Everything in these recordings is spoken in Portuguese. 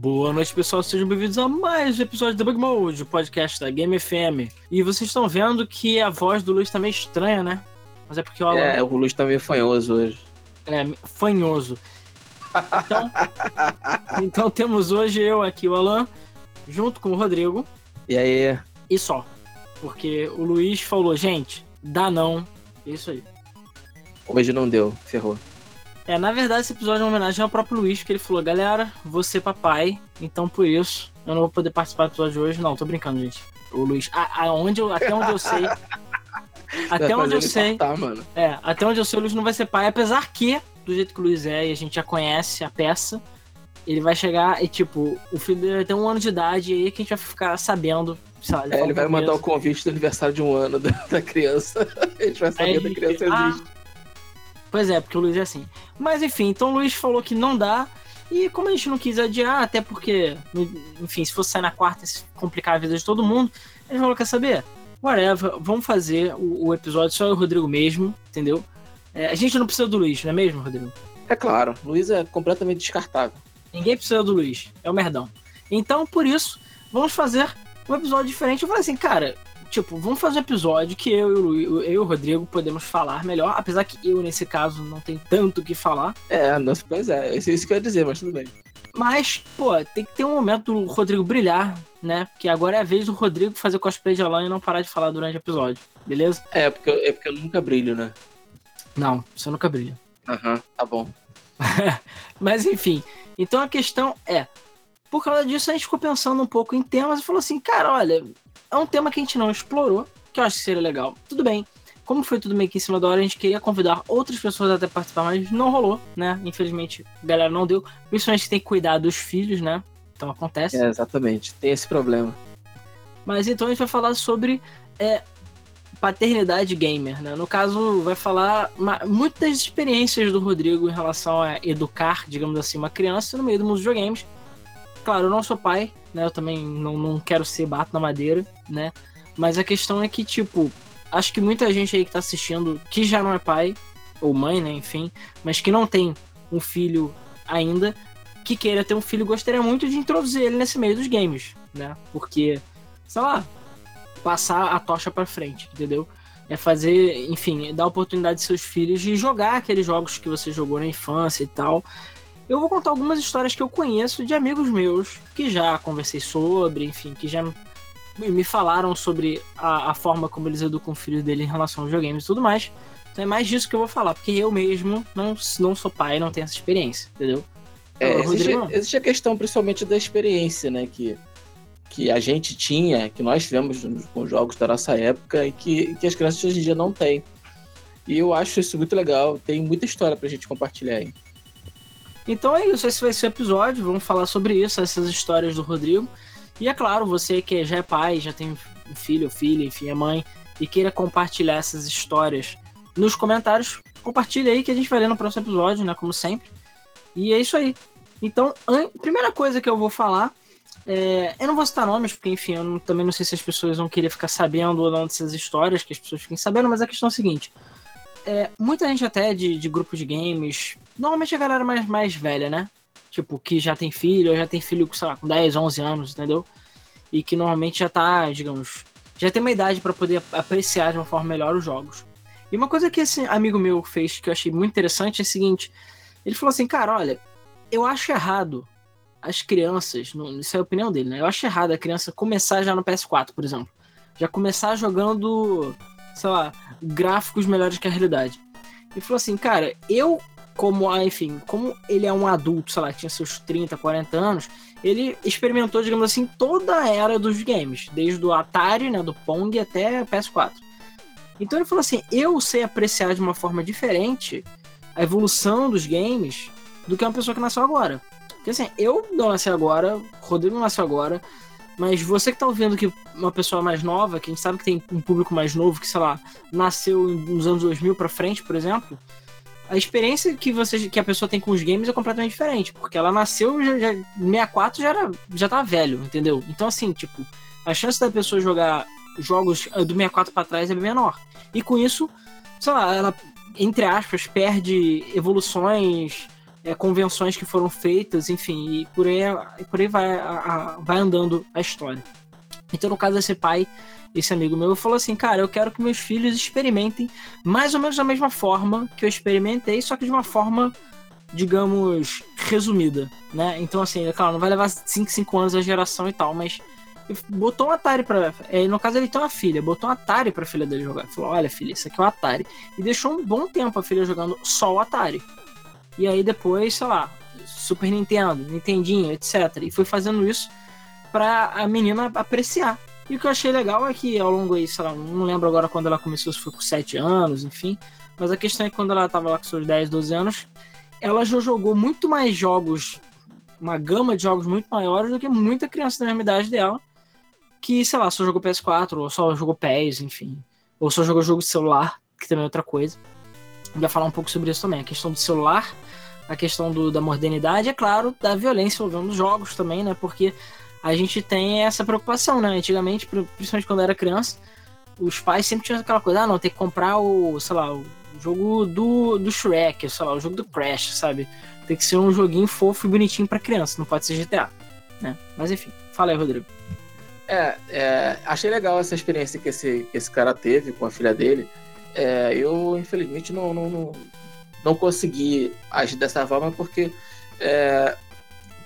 Boa noite, pessoal. Sejam bem-vindos a mais um episódio do Bug Mode, o podcast da Game FM. E vocês estão vendo que a voz do Luiz tá meio estranha, né? Mas é porque o Alan... É, o Luiz tá meio fanhoso hoje. É, fanhoso. Então, então temos hoje eu aqui, o Alan, junto com o Rodrigo. E aí? E só. Porque o Luiz falou, gente, dá não. É isso aí. Hoje não deu, ferrou. É, na verdade, esse episódio é uma homenagem ao próprio Luiz, que ele falou, galera, você papai, então por isso eu não vou poder participar do episódio de hoje. Não, tô brincando, gente. O Luiz, a, aonde eu, até onde eu sei. até onde eu sei. mano. É, até onde eu sei, o Luiz não vai ser pai, apesar que, do jeito que o Luiz é, e a gente já conhece a peça, ele vai chegar e, tipo, o filho dele vai ter um ano de idade, e aí que a gente vai ficar sabendo. Lá, ele, é, ele vai mandar o convite do aniversário de um ano da, da criança. a gente vai saber que a criança ah, existe. Pois é, porque o Luiz é assim. Mas enfim, então o Luiz falou que não dá. E como a gente não quis adiar, até porque, enfim, se fosse sair na quarta, se complicar a vida de todo mundo, a gente falou: quer saber? Whatever, vamos fazer o, o episódio só eu e o Rodrigo mesmo, entendeu? É, a gente não precisa do Luiz, não é mesmo, Rodrigo? É claro, o Luiz é completamente descartável. Ninguém precisa do Luiz, é o merdão. Então, por isso, vamos fazer um episódio diferente. Eu falei assim, cara, tipo, vamos fazer um episódio que eu, eu, eu e o Rodrigo podemos falar melhor, apesar que eu, nesse caso, não tenho tanto o que falar. É, não, pois é, isso, isso que eu ia dizer, mas tudo bem. Mas, pô, tem que ter um momento do Rodrigo brilhar, né? Porque agora é a vez do Rodrigo fazer cosplay de Alan e não parar de falar durante o episódio, beleza? É, porque, é porque eu nunca brilho, né? Não, você nunca brilha. Aham, uhum, tá bom. Mas enfim, então a questão é, por causa disso a gente ficou pensando um pouco em temas e falou assim, cara, olha, é um tema que a gente não explorou, que eu acho que seria legal. Tudo bem. Como foi tudo meio que em cima da hora, a gente queria convidar outras pessoas até participar, mas não rolou, né? Infelizmente, a galera não deu. Principalmente que tem que cuidar dos filhos, né? Então acontece. É, exatamente. Tem esse problema. Mas então a gente vai falar sobre é, paternidade gamer, né? No caso, vai falar muitas experiências do Rodrigo em relação a educar, digamos assim, uma criança no meio do mundo dos videogames. Claro, eu não sou pai, né? Eu também não, não quero ser bato na madeira, né? Mas a questão é que, tipo, acho que muita gente aí que tá assistindo, que já não é pai, ou mãe, né? Enfim, mas que não tem um filho ainda, que queira ter um filho, gostaria muito de introduzir ele nesse meio dos games, né? Porque, sei lá, passar a tocha para frente, entendeu? É fazer, enfim, dar oportunidade de seus filhos de jogar aqueles jogos que você jogou na infância e tal, eu vou contar algumas histórias que eu conheço de amigos meus que já conversei sobre, enfim, que já me falaram sobre a, a forma como eles educam o filho dele em relação aos videogames e tudo mais. Então é mais disso que eu vou falar, porque eu mesmo não, não sou pai, não tenho essa experiência, entendeu? É, existe, existe, a questão principalmente da experiência, né? Que, que a gente tinha, que nós tivemos com jogos da nossa época e que, que as crianças hoje em dia não têm. E eu acho isso muito legal, tem muita história pra gente compartilhar aí. Então é isso, esse vai ser o episódio. Vamos falar sobre isso, essas histórias do Rodrigo. E é claro, você que já é pai, já tem um filho ou filha, enfim, é mãe, e queira compartilhar essas histórias nos comentários, compartilhe aí que a gente vai ler no próximo episódio, né? Como sempre. E é isso aí. Então, a primeira coisa que eu vou falar. É, eu não vou citar nomes, porque, enfim, eu não, também não sei se as pessoas vão querer ficar sabendo ou não dessas histórias, que as pessoas fiquem sabendo, mas a questão é a seguinte: é, muita gente até de, de grupo de games, normalmente a galera mais, mais velha, né? Tipo, que já tem filho, já tem filho, sei lá, com 10, 11 anos, entendeu? E que normalmente já tá, digamos, já tem uma idade para poder apreciar de uma forma melhor os jogos. E uma coisa que esse amigo meu fez que eu achei muito interessante é o seguinte: ele falou assim, cara, olha, eu acho errado as crianças, isso é a opinião dele, né? Eu acho errado a criança começar já no PS4, por exemplo. Já começar jogando sei lá, gráficos melhores que a realidade. E falou assim, cara, eu, como, enfim, como ele é um adulto, sei lá, tinha seus 30, 40 anos, ele experimentou, digamos assim, toda a era dos games, desde o Atari, né, do Pong até PS4. Então ele falou assim, eu sei apreciar de uma forma diferente a evolução dos games do que uma pessoa que nasceu agora. Porque assim, eu não nasci agora, Rodrigo não nasceu agora, mas você que tá ouvindo que uma pessoa mais nova, que a gente sabe que tem um público mais novo, que, sei lá, nasceu nos anos 2000 pra frente, por exemplo, a experiência que, você, que a pessoa tem com os games é completamente diferente, porque ela nasceu já, já 64 já era já tá velho, entendeu? Então assim, tipo, a chance da pessoa jogar jogos do 64 para trás é menor. E com isso, sei lá, ela entre aspas perde evoluções é, convenções que foram feitas, enfim, e por aí, por aí vai, a, a, vai andando a história. Então, no caso desse pai, esse amigo meu falou assim: Cara, eu quero que meus filhos experimentem mais ou menos da mesma forma que eu experimentei, só que de uma forma, digamos, resumida, né? Então, assim, é claro, não vai levar 5, 5 anos a geração e tal, mas botou um Atari pra. É, no caso, ele tem uma filha, botou um Atari pra filha dele jogar. Falou: Olha, filha, isso aqui é o Atari. E deixou um bom tempo a filha jogando só o Atari. E aí depois, sei lá, Super Nintendo, Nintendinho, etc. E foi fazendo isso pra a menina apreciar. E o que eu achei legal é que ao longo aí, sei lá, não lembro agora quando ela começou, se foi com 7 anos, enfim. Mas a questão é que quando ela tava lá com seus 10, 12 anos, ela já jogou muito mais jogos, uma gama de jogos muito maiores do que muita criança da mesma idade dela. Que, sei lá, só jogou PS4, ou só jogou PES, enfim. Ou só jogou jogo de celular, que também é outra coisa. Ia falar um pouco sobre isso também. A questão do celular, a questão do, da modernidade, é claro, da violência envolvendo os jogos também, né? Porque a gente tem essa preocupação, né? Antigamente, principalmente quando eu era criança, os pais sempre tinham aquela coisa, ah, não, tem que comprar o, sei lá, o jogo do, do Shrek, sei lá, o jogo do Crash, sabe? Tem que ser um joguinho fofo e bonitinho para criança, não pode ser GTA, né? Mas enfim, fala aí, Rodrigo. É, é, achei legal essa experiência que esse, que esse cara teve com a filha dele. É, eu, infelizmente, não, não, não, não, consegui agir dessa forma porque, é,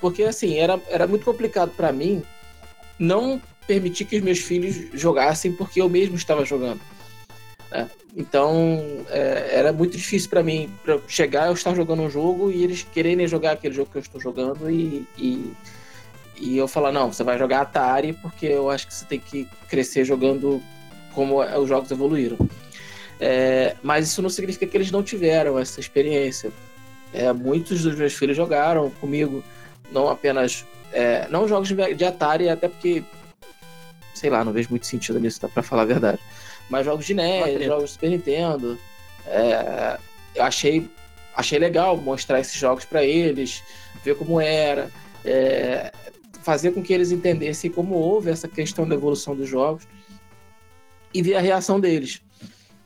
porque assim, era, era muito complicado para mim não permitir que os meus filhos jogassem porque eu mesmo estava jogando. Né? Então, é, era muito difícil para mim pra chegar, eu estar jogando um jogo e eles quererem jogar aquele jogo que eu estou jogando e, e, e eu falar: não, você vai jogar Atari porque eu acho que você tem que crescer jogando como os jogos evoluíram. É, mas isso não significa que eles não tiveram essa experiência. É, muitos dos meus filhos jogaram comigo, não apenas. É, não jogos de Atari, até porque. Sei lá, não vejo muito sentido nisso, tá, pra falar a verdade. Mas jogos de NES, jogos de Super Nintendo. É, eu achei, achei legal mostrar esses jogos para eles, ver como era. É, fazer com que eles entendessem como houve essa questão da evolução dos jogos e ver a reação deles.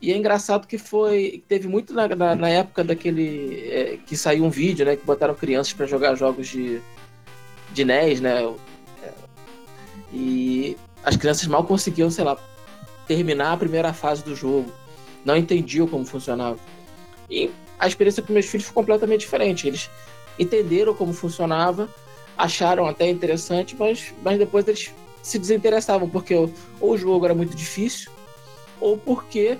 E é engraçado que foi. Teve muito na, na, na época daquele. É, que saiu um vídeo, né? Que botaram crianças para jogar jogos de, de NES, né? E as crianças mal conseguiam, sei lá, terminar a primeira fase do jogo. Não entendiam como funcionava. E a experiência com meus filhos foi completamente diferente. Eles entenderam como funcionava, acharam até interessante, mas, mas depois eles se desinteressavam, porque ou o jogo era muito difícil, ou porque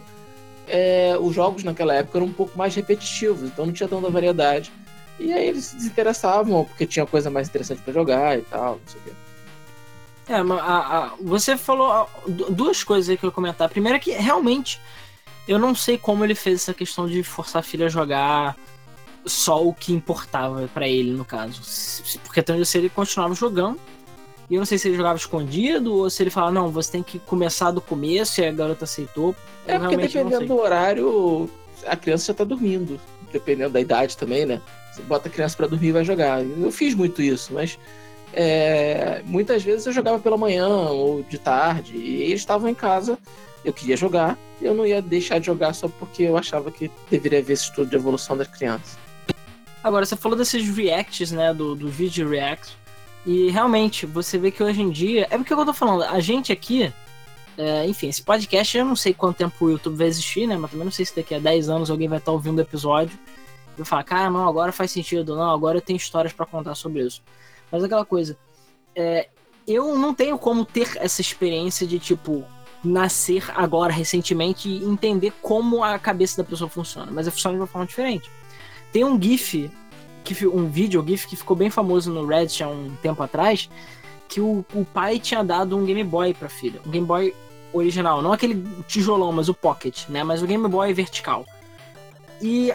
é, os jogos naquela época eram um pouco mais repetitivos, então não tinha tanta variedade. E aí eles se desinteressavam, porque tinha coisa mais interessante para jogar e tal, não sei o quê. É, a, a, você falou duas coisas aí que eu ia comentar. A primeira é que realmente eu não sei como ele fez essa questão de forçar a filha a jogar só o que importava para ele, no caso. Porque então se ele continuava jogando, e eu não sei se ele jogava escondido ou se ele falava, não, você tem que começar do começo e a garota aceitou. É porque dependendo do horário, a criança já tá dormindo. Dependendo da idade também, né? Bota a criança para dormir e vai jogar. Eu fiz muito isso, mas é, muitas vezes eu jogava pela manhã ou de tarde e eles estavam em casa. Eu queria jogar eu não ia deixar de jogar só porque eu achava que deveria haver esse estudo de evolução das crianças. Agora, você falou desses reacts, né? Do, do vídeo react. E realmente, você vê que hoje em dia. É porque eu tô falando, a gente aqui. É, enfim, esse podcast eu não sei quanto tempo o YouTube vai existir, né? Mas também não sei se daqui a 10 anos alguém vai estar ouvindo o episódio e falar, cara, não, agora faz sentido, não, agora eu tenho histórias para contar sobre isso. Mas aquela coisa. É, eu não tenho como ter essa experiência de, tipo, nascer agora, recentemente, e entender como a cabeça da pessoa funciona. Mas funciona de uma forma diferente. Tem um GIF que um vídeo, um GIF que ficou bem famoso no Reddit há um tempo atrás, que o, o pai tinha dado um Game Boy pra filha. Um Game Boy original, não aquele tijolão, mas o Pocket, né? Mas o Game Boy vertical. E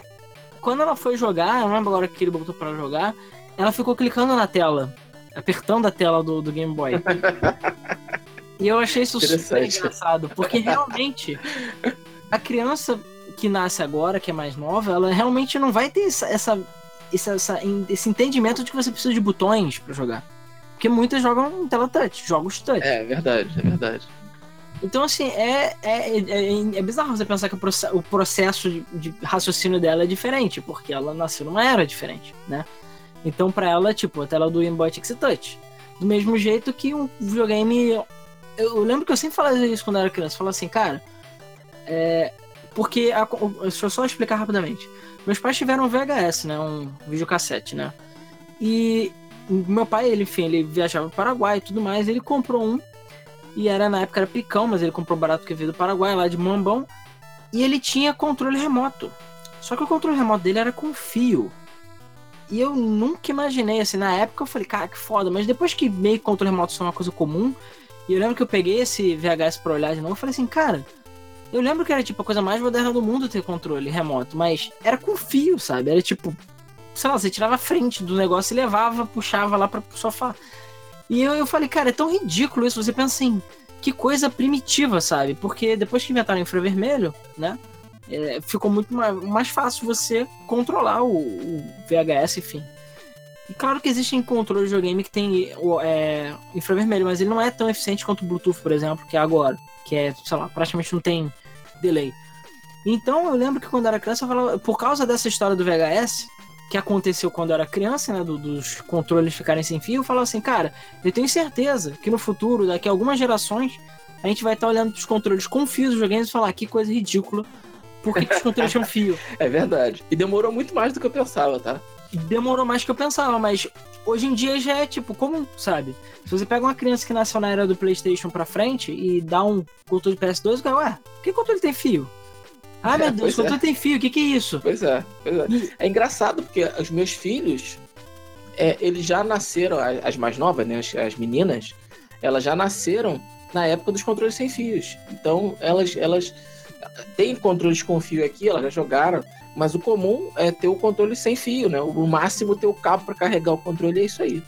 quando ela foi jogar, eu não lembro agora que ele botou para jogar, ela ficou clicando na tela, apertando a tela do, do Game Boy. e eu achei isso super engraçado, porque realmente a criança que nasce agora, que é mais nova, ela realmente não vai ter essa, essa esse, essa, esse entendimento de que você precisa de botões para jogar. Porque muitas jogam em tela touch, jogos touch. É verdade, é verdade. Então, assim, é, é, é, é bizarro você pensar que o, processo de, de, raciocínio dela é diferente, porque ela nasceu numa era diferente, né? Então, pra ela, tipo, a tela do Game Boy tinha que ser touch. Do mesmo jeito que um videogame. Eu lembro que eu sempre falava isso quando eu era criança. Falava assim, cara. É, porque. A, deixa eu só explicar rapidamente. Meus pais tiveram um VHS, né? Um videocassete, né? E meu pai, ele, enfim, ele viajava para o Paraguai e tudo mais. Ele comprou um e era na época era picão, mas ele comprou barato que veio do Paraguai, lá de Mambão. E ele tinha controle remoto. Só que o controle remoto dele era com fio. E eu nunca imaginei, assim, na época eu falei, cara, que foda. Mas depois que meio que controle remoto são uma coisa comum, e eu lembro que eu peguei esse VHS pra olhar de novo, eu falei assim, cara, eu lembro que era tipo a coisa mais moderna do mundo ter controle remoto, mas era com fio, sabe? Era tipo, sei lá, você tirava a frente do negócio e levava, puxava lá para o sofá. E eu, eu falei, cara, é tão ridículo isso. Você pensa assim, que coisa primitiva, sabe? Porque depois que inventaram o infravermelho, né? É, ficou muito mais, fácil você controlar o, o, VHS, enfim. E claro que existem controles de videogame que tem é, infravermelho, mas ele não é tão eficiente quanto o Bluetooth, por exemplo, que é agora. Que é, sei lá, praticamente não tem delay. Então eu lembro que quando era criança, eu falava, por causa dessa história do VHS, que aconteceu quando eu era criança, né, do, dos controles ficarem sem fio, eu falava assim, cara, eu tenho certeza que no futuro, daqui a algumas gerações, a gente vai estar olhando os controles com fios dos videogames e falar que coisa ridícula, por que, que os controles tinham fio? É verdade. E demorou muito mais do que eu pensava, tá? Demorou mais do que eu pensava, mas hoje em dia já é tipo comum, sabe? Se você pega uma criança que nasceu na era do PlayStation pra frente e dá um controle de PS2, o cara, ué, por que controle tem fio? Ah, meu Deus, o é. tem fio, o que, que é isso? Pois é, pois é. É engraçado porque os meus filhos, é, eles já nasceram, as mais novas, né, as, as meninas, elas já nasceram na época dos controles sem fios. Então, elas, elas têm controles com fio aqui, elas já jogaram, mas o comum é ter o controle sem fio, né? O máximo ter o cabo para carregar o controle é isso aí.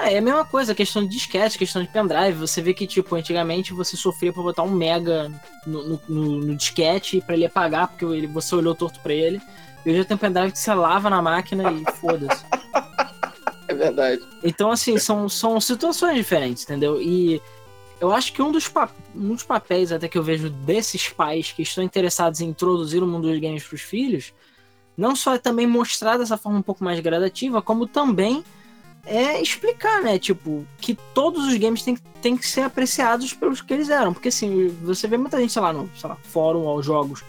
Ah, é a mesma coisa, questão de disquete, questão de pendrive. Você vê que, tipo, antigamente você sofria pra botar um mega no, no, no, disquete pra ele apagar, porque ele, você olhou torto pra ele. E hoje tem um pendrive que você lava na máquina e foda-se. É verdade. Então, assim, são, são situações diferentes, entendeu? E eu acho que um dos, um dos papéis até que eu vejo desses pais que estão interessados em introduzir o mundo dos games pros filhos, não só é também mostrar dessa forma um pouco mais gradativa, como também é explicar, né? Tipo, que todos os games têm, têm que ser apreciados pelos que eles eram. Porque assim, você vê muita gente, sei lá, no sei lá, fórum ou jogos,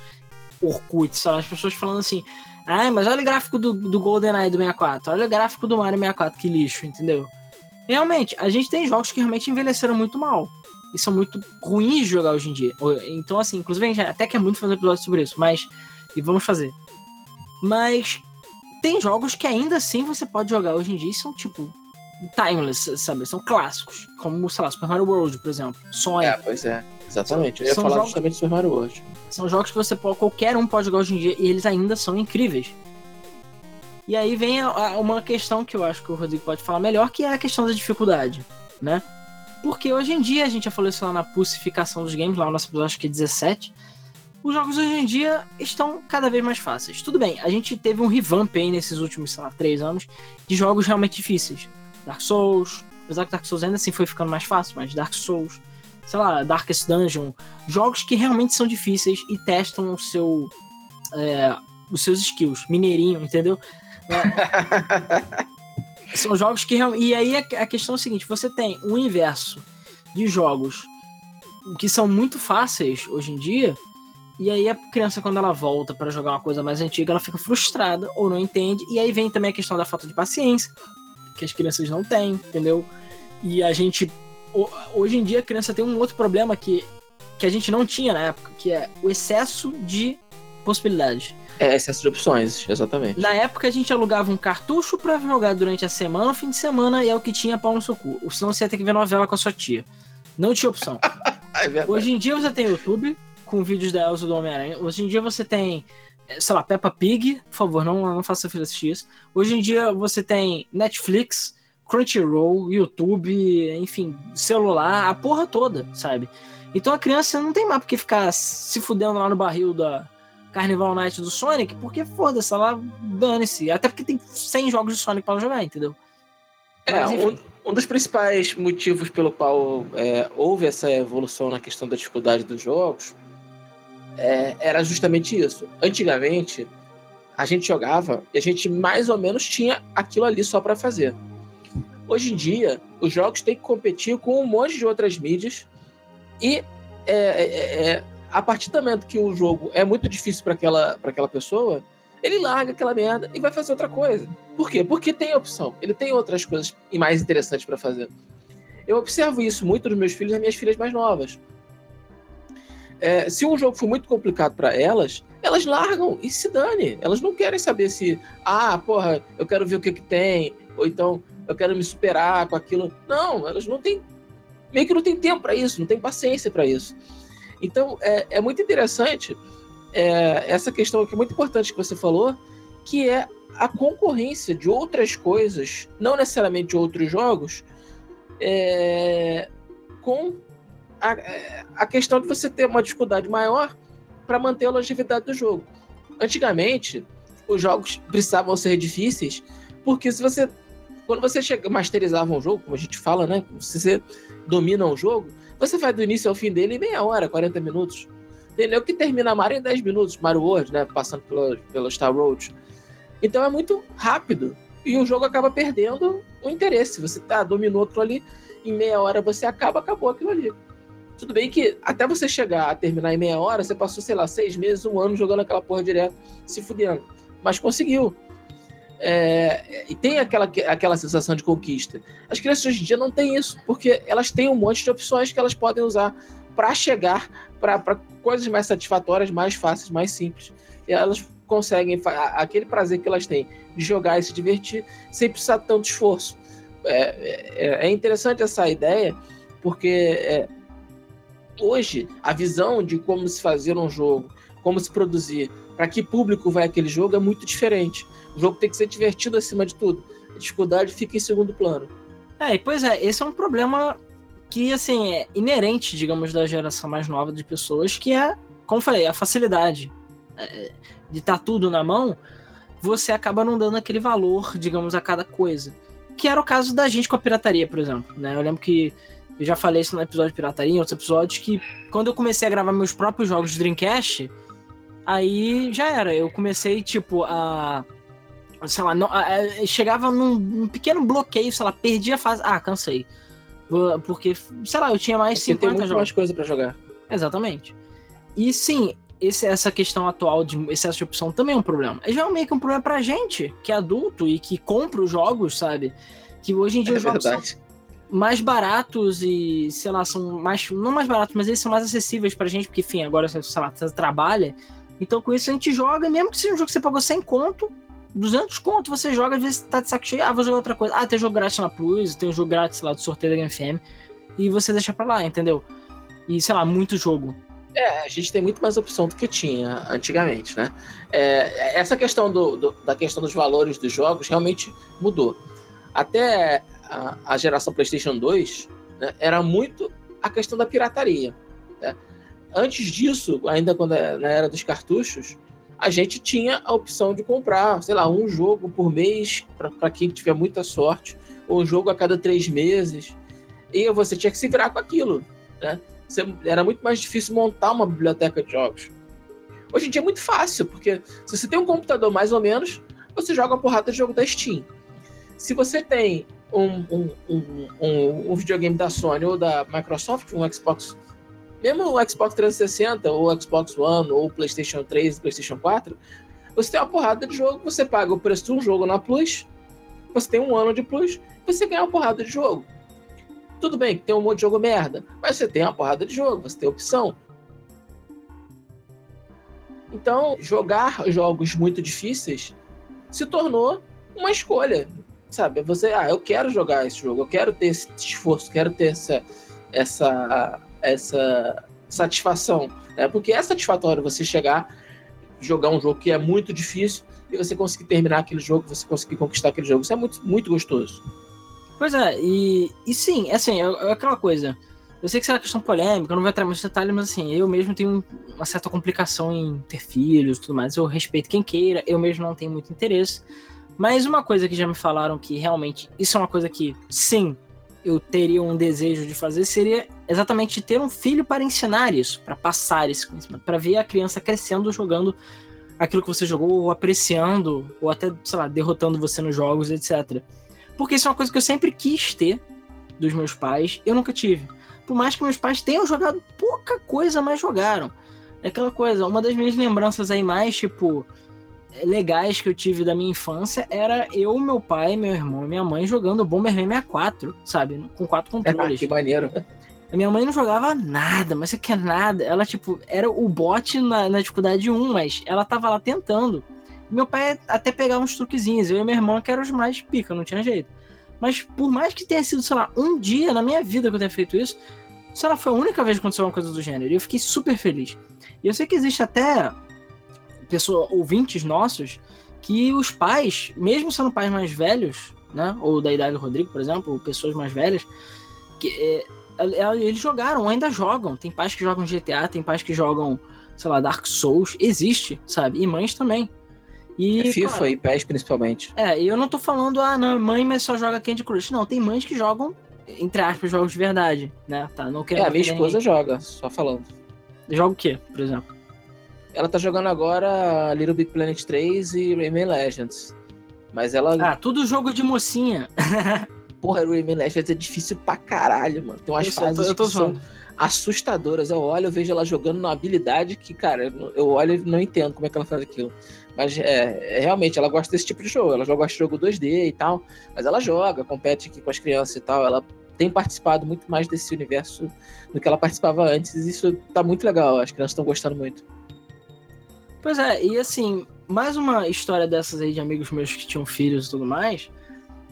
Orkut, sei lá, as pessoas falando assim. Ah, mas olha o gráfico do, do GoldenEye do 64, olha o gráfico do Mario 64, que lixo, entendeu? Realmente, a gente tem jogos que realmente envelheceram muito mal. E são muito ruins de jogar hoje em dia. Então, assim, inclusive a gente até quer muito fazer episódio sobre isso, mas. E vamos fazer. Mas tem jogos que ainda assim você pode jogar hoje em dia e são tipo timeless, sabe? São clássicos. Como, sei lá, Super Mario World, por exemplo. Sonic. É, pois é. Exatamente. Eu ia falar jogos, justamente Super Mario World. São jogos que você pode, qualquer um pode jogar hoje em dia e eles ainda são incríveis. E aí vem a, a, uma questão que eu acho que o Rodrigo pode falar melhor, que é a questão da dificuldade, né? Porque hoje em dia, a gente já falou isso lá na pulsificação dos games, lá no nosso episódio, acho que é 17, os jogos hoje em dia estão cada vez mais fáceis. Tudo bem, a gente teve um revamp aí nesses últimos, sei lá, três anos de jogos realmente difíceis. Dark Souls, apesar que Dark Souls ainda assim foi ficando mais fácil, mas Dark Souls, sei lá, Darkest Dungeon, jogos que realmente são difíceis e testam o seu, é, os seus skills, mineirinho, entendeu? É, são jogos que realmente. E aí a questão é a seguinte: você tem um inverso de jogos que são muito fáceis hoje em dia e aí a criança, quando ela volta para jogar uma coisa mais antiga, ela fica frustrada ou não entende. E aí vem também a questão da falta de paciência, que as crianças não têm, entendeu? E a gente. Hoje em dia a criança tem um outro problema que, que a gente não tinha na época, que é o excesso de possibilidades. É, excesso de opções, exatamente. Na época a gente alugava um cartucho para jogar durante a semana, o fim de semana, e é o que tinha pau no seu cu. Senão você ia ter que ver novela com a sua tia. Não tinha opção. é Hoje em dia você tem YouTube, com vídeos da Elsa do Homem-Aranha. Hoje em dia você tem, eh, sei lá, Peppa Pig, por favor, não, não faça filho assistir isso. Hoje em dia você tem Netflix, Crunchyroll, YouTube, enfim, celular, a porra toda, sabe? Então a criança não tem mais porque ficar se fudendo lá no barril da Carnival Night do Sonic, porque foda-se, ela dane-se. Até porque tem 100 jogos de Sonic para jogar, entendeu? É, um, um, dos principais motivos pelo qual é, houve essa evolução na questão da dificuldade dos jogos é, era justamente isso. Antigamente, a gente jogava e a gente mais ou menos tinha aquilo ali só para fazer. Hoje em dia, os jogos têm que competir com um monte de outras mídias e é, é, é a partir do momento que o jogo é muito difícil para aquela, aquela pessoa, ele larga aquela merda e vai fazer outra coisa. Por quê? Porque tem opção. Ele tem outras coisas mais interessantes para fazer. Eu observo isso muito nos meus filhos e nas minhas filhas mais novas. É, se um jogo for muito complicado para elas, elas largam e se dane. Elas não querem saber se, ah, porra, eu quero ver o que, que tem, ou então eu quero me superar com aquilo. Não, elas não têm, meio que não tem tempo para isso, não tem paciência para isso. Então é, é muito interessante é, essa questão aqui muito importante que você falou, que é a concorrência de outras coisas, não necessariamente outros jogos, é, com a, a questão de você ter uma dificuldade maior para manter a longevidade do jogo. Antigamente, os jogos precisavam ser difíceis, porque se você quando você chega, masterizava um jogo, como a gente fala, né? Se você domina um jogo, você vai do início ao fim dele em meia hora, 40 minutos. Entendeu? Que termina Mario em 10 minutos, Mario World, né? Passando pelo, pelo Star Road. Então é muito rápido. E o jogo acaba perdendo o interesse. Você tá, dominou aquilo ali, em meia hora você acaba, acabou aquilo ali. Tudo bem que até você chegar a terminar em meia hora, você passou, sei lá, seis meses, um ano jogando aquela porra direto, se fudendo. Mas conseguiu. É, e tem aquela, aquela sensação de conquista. As crianças hoje em dia não têm isso, porque elas têm um monte de opções que elas podem usar para chegar para coisas mais satisfatórias, mais fáceis, mais simples. E elas conseguem aquele prazer que elas têm de jogar e se divertir sem precisar de tanto esforço. É, é, é interessante essa ideia, porque é, hoje a visão de como se fazer um jogo, como se produzir, para que público vai aquele jogo é muito diferente. O jogo tem que ser divertido acima de tudo. A dificuldade fica em segundo plano. É, e pois é, esse é um problema que, assim, é inerente, digamos, da geração mais nova de pessoas, que é, como falei, a facilidade é, de estar tá tudo na mão, você acaba não dando aquele valor, digamos, a cada coisa. Que era o caso da gente com a pirataria, por exemplo. Né? Eu lembro que eu já falei isso no episódio de pirataria, em outros episódios, que quando eu comecei a gravar meus próprios jogos de Dreamcast, aí já era. Eu comecei, tipo, a. Sei lá, não, a, chegava num, num, pequeno bloqueio, sei lá, perdi a fase. Ah, cansei. Porque, sei lá, eu tinha mais Porque 50 tem muito jogos. mais coisa para jogar. Exatamente. E sim, esse, essa questão atual de excesso de opção também é um problema. É já meio que um problema pra gente, que é adulto e que compra os jogos, sabe? Que hoje em dia é os jogos verdade. são mais baratos e, sei lá, são mais. Não mais baratos, mas eles são mais acessíveis pra gente, porque, enfim, agora, sei lá, você trabalha. Então, com isso, a gente joga, mesmo que seja um jogo que você pagou 100 conto, 200 conto, você joga, às vezes tá de saco cheio, ah, vou jogar outra coisa. Ah, tem jogo grátis na Plus, tem um jogo grátis lá do sorteio da Game FM, e você deixa pra lá, entendeu? E, sei lá, muito jogo. É, a gente tem muito mais opção do que tinha antigamente, né? É, essa questão do, do, da questão dos valores dos jogos realmente mudou. Até a, geração PlayStation 2 né, era muito a questão da pirataria. Né? Antes disso, ainda quando é, na era dos cartuchos, a gente tinha a opção de comprar, sei lá, um jogo por mês para quem tiver muita sorte, ou um jogo a cada três meses. E você tinha que se virar com aquilo. Né? Você, era muito mais difícil montar uma biblioteca de jogos. Hoje em dia é muito fácil, porque se você tem um computador mais ou menos, você joga uma porrada de jogo da Steam. Se você tem um, um, um, um, videogame da Sony ou da Microsoft, um Xbox, mesmo o Xbox 360, ou Xbox One, ou PlayStation 3 e PlayStation 4, você tem uma porrada de jogo, você paga o preço de um jogo na Plus, você tem um ano de Plus, você ganha uma porrada de jogo. Tudo bem que tem um monte de jogo merda, mas você tem uma porrada de jogo, você tem opção. Então, jogar jogos muito difíceis se tornou uma escolha sabe? Você, ah, eu quero jogar esse jogo, eu quero ter esse esforço, quero ter essa, essa, essa satisfação, né? Porque é satisfatório você chegar, jogar um jogo que é muito difícil e você conseguir terminar aquele jogo, você conseguir conquistar aquele jogo. Isso é muito, muito gostoso. Pois é, e, e sim, é assim, é, é aquela coisa. Eu sei que isso é questão polêmica, eu não vou entrar muito detalhes, mas assim, eu mesmo tenho uma certa complicação em ter filhos e tudo mais. Eu respeito quem queira, eu mesmo não tenho muito interesse. Mas uma coisa que já me falaram que realmente isso é uma coisa que, sim, eu teria um desejo de fazer seria exatamente ter um filho para ensinar isso, para passar esse conhecimento, para ver a criança crescendo jogando aquilo que você jogou, ou apreciando, ou até, sei lá, derrotando você nos jogos, etc. Porque isso é uma coisa que eu sempre quis ter dos meus pais, eu nunca tive. Por mais que meus pais tenham jogado pouca coisa, mas jogaram. É aquela coisa, uma das minhas lembranças aí mais, tipo, legais que eu tive da minha infância era eu, meu pai, meu irmão e minha mãe jogando Bomberman 64, sabe? Com quatro controles. que maneiro. A minha mãe não jogava nada, mas você quer nada. Ela, tipo, era o bot na, na dificuldade 1, mas ela tava lá tentando. Meu pai até pegava uns truquezinhos, eu e meu irmão que eram os mais pica, não tinha jeito. Mas por mais que tenha sido, sei lá, um dia na minha vida que eu tenha feito isso, sei lá, foi a única vez que aconteceu uma coisa do gênero. E eu fiquei super feliz. E eu sei que existe até pessoa, ouvintes nossos que os pais, mesmo sendo pais mais velhos, né, ou da idade do Rodrigo, por exemplo, ou pessoas mais velhas, que é, eles jogaram, ainda jogam. Tem pais que jogam GTA, tem pais que jogam, sei lá, Dark Souls, existe, sabe? E mães também. E, é FIFA claro, e PES principalmente. É, e eu não tô falando, ah, não, mãe, mas só joga Candy Crush. Não, tem mães que jogam, entre aspas, jogos de verdade, né? Tá, não quero. É, a minha esposa ninguém. joga, só falando. Joga o quê, por exemplo? Ela tá jogando agora Little Big Planet 3 e Rayman Legends. Mas ela. Ah, tudo jogo de mocinha. Porra, Rayman Legends é difícil pra caralho, mano. Tem umas eu fases eu tô, que são assustadoras. Eu olho, eu vejo ela jogando numa habilidade que, cara, eu olho e não entendo como é que ela faz aquilo. Mas é, é, realmente, ela gosta desse tipo de jogo. Ela gosta de jogo 2D e tal. Mas ela joga, compete aqui com as crianças e tal. Ela tem participado muito mais desse universo do que ela participava antes. E isso tá muito legal. As crianças estão gostando muito. Pois é, e assim, mais uma história dessas aí de amigos meus que tinham filhos e tudo mais,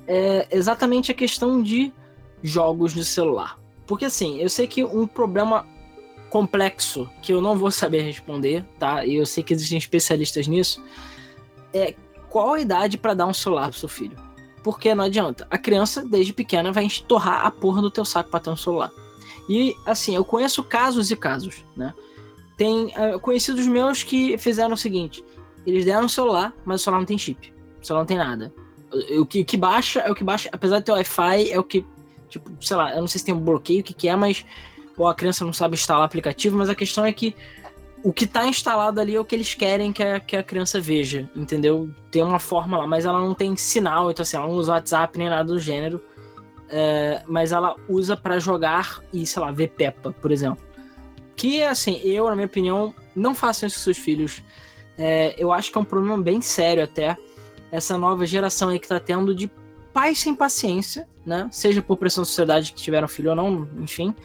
é exatamente a questão de jogos de celular. Porque assim, eu sei que um problema complexo que eu não vou saber responder, tá? E eu sei que existem especialistas nisso, é qual a idade para dar um celular pro seu filho? Porque não adianta. A criança, desde pequena, vai estorrar a porra do teu saco pra ter um celular. E, assim, eu conheço casos e casos, né? Tem uh, conhecidos meus que fizeram o seguinte: eles deram um celular, mas o celular não tem chip. O celular não tem nada. O, o que, que baixa é o que baixa, apesar de ter Wi-Fi, é o que, tipo, sei lá, eu não sei se tem um bloqueio, o que, que é, mas. Ou a criança não sabe instalar aplicativo, mas a questão é que o que está instalado ali é o que eles querem que a, que a criança veja, entendeu? Tem uma forma lá, mas ela não tem sinal, então assim, ela não usa WhatsApp nem nada do gênero. É, mas ela usa para jogar e, sei lá, ver Peppa, por exemplo. Que, assim, eu, na minha opinião, não façam isso com seus filhos. É, eu acho que é um problema bem sério até. Essa nova geração aí que tá tendo de pais sem paciência, né? Seja por pressão da sociedade que tiveram filho ou não, enfim.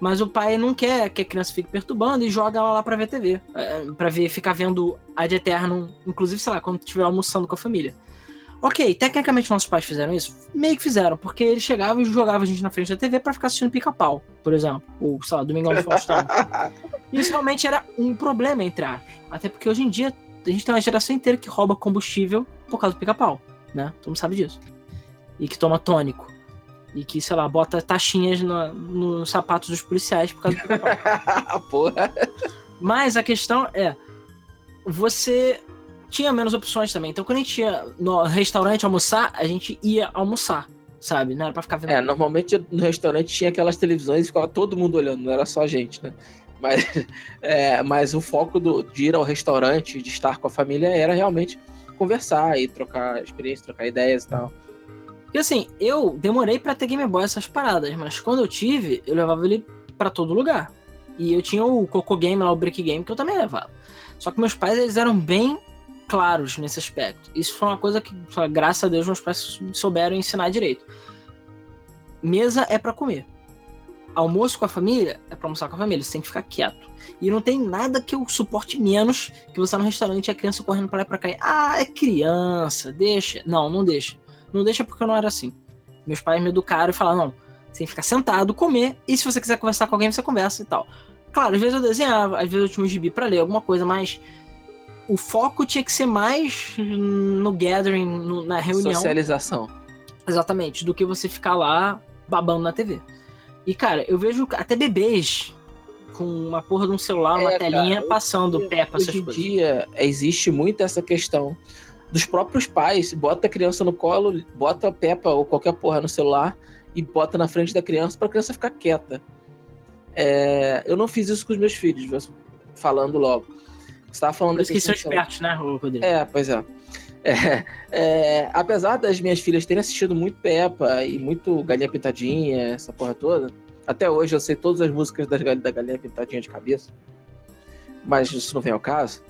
Mas o pai não quer que a criança fique perturbando e joga ela lá pra ver TV. É, pra ver, ficar vendo Ad Eterno, inclusive, sei lá, quando estiver almoçando com a família. Ok, tecnicamente nossos pais fizeram isso? Meio que fizeram, porque eles chegavam e jogavam a gente na frente da TV para ficar assistindo pica-pau, por exemplo. Ou, sei lá, Domingão do Faustão. isso realmente era um problema, entre aspas. Até porque hoje em dia a gente tem uma geração inteira que rouba combustível por causa do pica-pau, né? Todo mundo sabe disso. E que toma tônico. E que, sei lá, bota taxinhas nos no sapatos dos policiais por causa do pica-pau. Porra. Mas a questão é, você tinha menos opções também. Então, quando a gente ia no restaurante almoçar, a gente ia almoçar, sabe? Não era pra ficar vendo. É, normalmente no restaurante tinha aquelas televisões e ficava todo mundo olhando, não era só a gente, né? Mas, é, mas o foco do, de ir ao restaurante, de estar com a família, era realmente conversar e trocar experiência, trocar ideias e tal. E assim, eu demorei para ter Game Boy essas paradas, mas quando eu tive, eu levava ele para todo lugar. E eu tinha o Coco Game lá, o Brick Game, que eu também levava. Só que meus pais, eles eram bem claros nesse aspecto. Isso foi uma coisa que, graças a Deus, meus pais souberam ensinar direito. Mesa é para comer. Almoço com a família é para almoçar com a família. Você tem que ficar quieto. E não tem nada que eu suporte menos que você tá no restaurante e a criança correndo para lá e pra cá. Ah, é criança, deixa. Não, não deixa. Não deixa porque eu não era assim. Meus pais me educaram e falaram: não, você tem que ficar sentado, comer, e se você quiser conversar com alguém, você conversa e tal. Claro, às vezes eu desenhava, às vezes eu tinha um gibi pra ler, alguma coisa, mas o foco tinha que ser mais no gathering, no, na reunião. Socialização. Exatamente, do que você ficar lá babando na TV. E, cara, eu vejo até bebês com uma porra de um celular, é, uma telinha, cara, passando pé pra essas coisas. Hoje em dia existe muito essa questão dos próprios pais. Bota a criança no colo, bota a Peppa ou qualquer porra no celular e bota na frente da criança para a criança ficar quieta. É, eu não fiz isso com os meus filhos, falando logo. Você estava falando... Por isso que são espertos, né, Rodrigo? É, pois é. É, é, apesar das minhas filhas terem assistido muito Peppa e muito Galinha Pintadinha, essa porra toda, até hoje eu sei todas as músicas da, da Galinha Pintadinha de cabeça, mas isso não vem ao caso.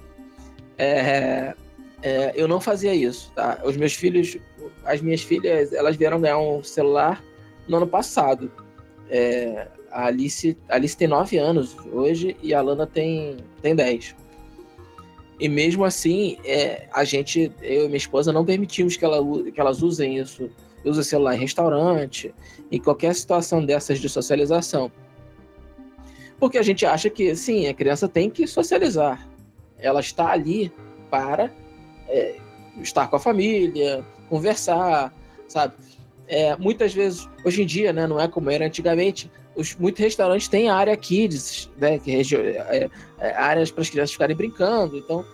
É, é, eu não fazia isso, tá? Os meus filhos, as minhas filhas, elas vieram ganhar um celular no ano passado. É, a Alice, a Alice tem 9 anos hoje e a Lana tem, tem 10. E mesmo assim, é, a gente, eu e minha esposa, não permitimos que, ela, que elas usem isso, usem celular em restaurante, em qualquer situação dessas de socialização. Porque a gente acha que, sim, a criança tem que socializar. Ela está ali para é, estar com a família, conversar, sabe? É, muitas vezes, hoje em dia, né, não é como era antigamente, os, muitos restaurantes têm área kids, né, que é, é, áreas para as crianças ficarem brincando. Então,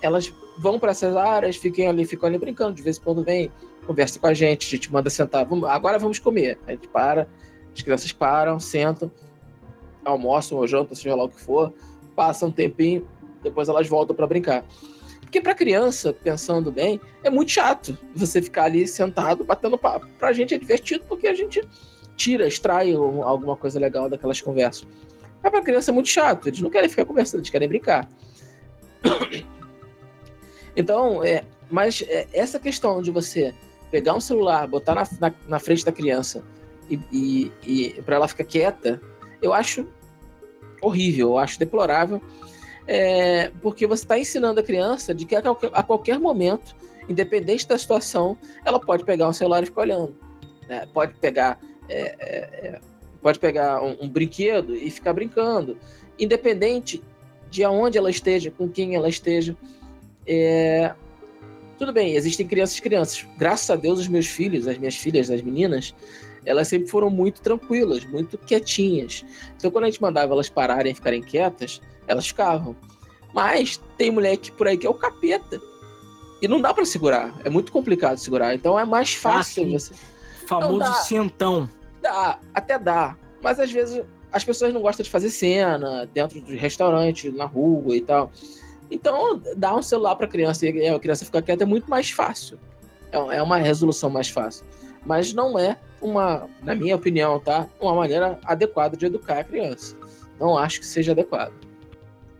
elas vão para essas áreas, fiquem ali, ficam ali brincando. De vez em quando vem, conversa com a gente, a gente manda sentar. Vamos, agora vamos comer. A gente para, as crianças param, sentam, almoçam ou jantam, seja lá o que for, passam um tempinho, depois elas voltam para brincar. Porque para criança, pensando bem, é muito chato você ficar ali sentado batendo papo. Para a gente é divertido porque a gente tira, extrai alguma coisa legal daquelas conversas. Mas para criança é muito chato, eles não querem ficar conversando, eles querem brincar. Então, é, mas é, essa questão de você pegar um celular, botar na, na, na frente da criança e, e, e para ela ficar quieta, eu acho horrível, eu acho deplorável, é, porque você está ensinando a criança de que a qualquer, a qualquer, momento, independente da situação, ela pode pegar um celular e ficar olhando, né? pode pegar é, pode pegar um, um, brinquedo e ficar brincando, independente de aonde ela esteja, com quem ela esteja. É... Tudo bem, existem crianças e crianças. Graças a Deus, os meus filhos, as minhas filhas, as meninas, elas sempre foram muito tranquilas, muito quietinhas. Então, quando a gente mandava elas pararem e ficarem quietas, elas ficavam. Mas tem moleque por aí que é o capeta. E não dá para segurar. É muito complicado segurar. Então é mais fácil ah, você. Famoso dá, centão. Dá, até dá. Mas às vezes as pessoas não gostam de fazer cena dentro de restaurante, na rua e tal. Então, dar um celular para criança e a criança ficar quieta é muito mais fácil. É, é uma resolução mais fácil. Mas não é uma, na minha opinião, tá? Uma maneira adequada de educar a criança. Não acho que seja adequado.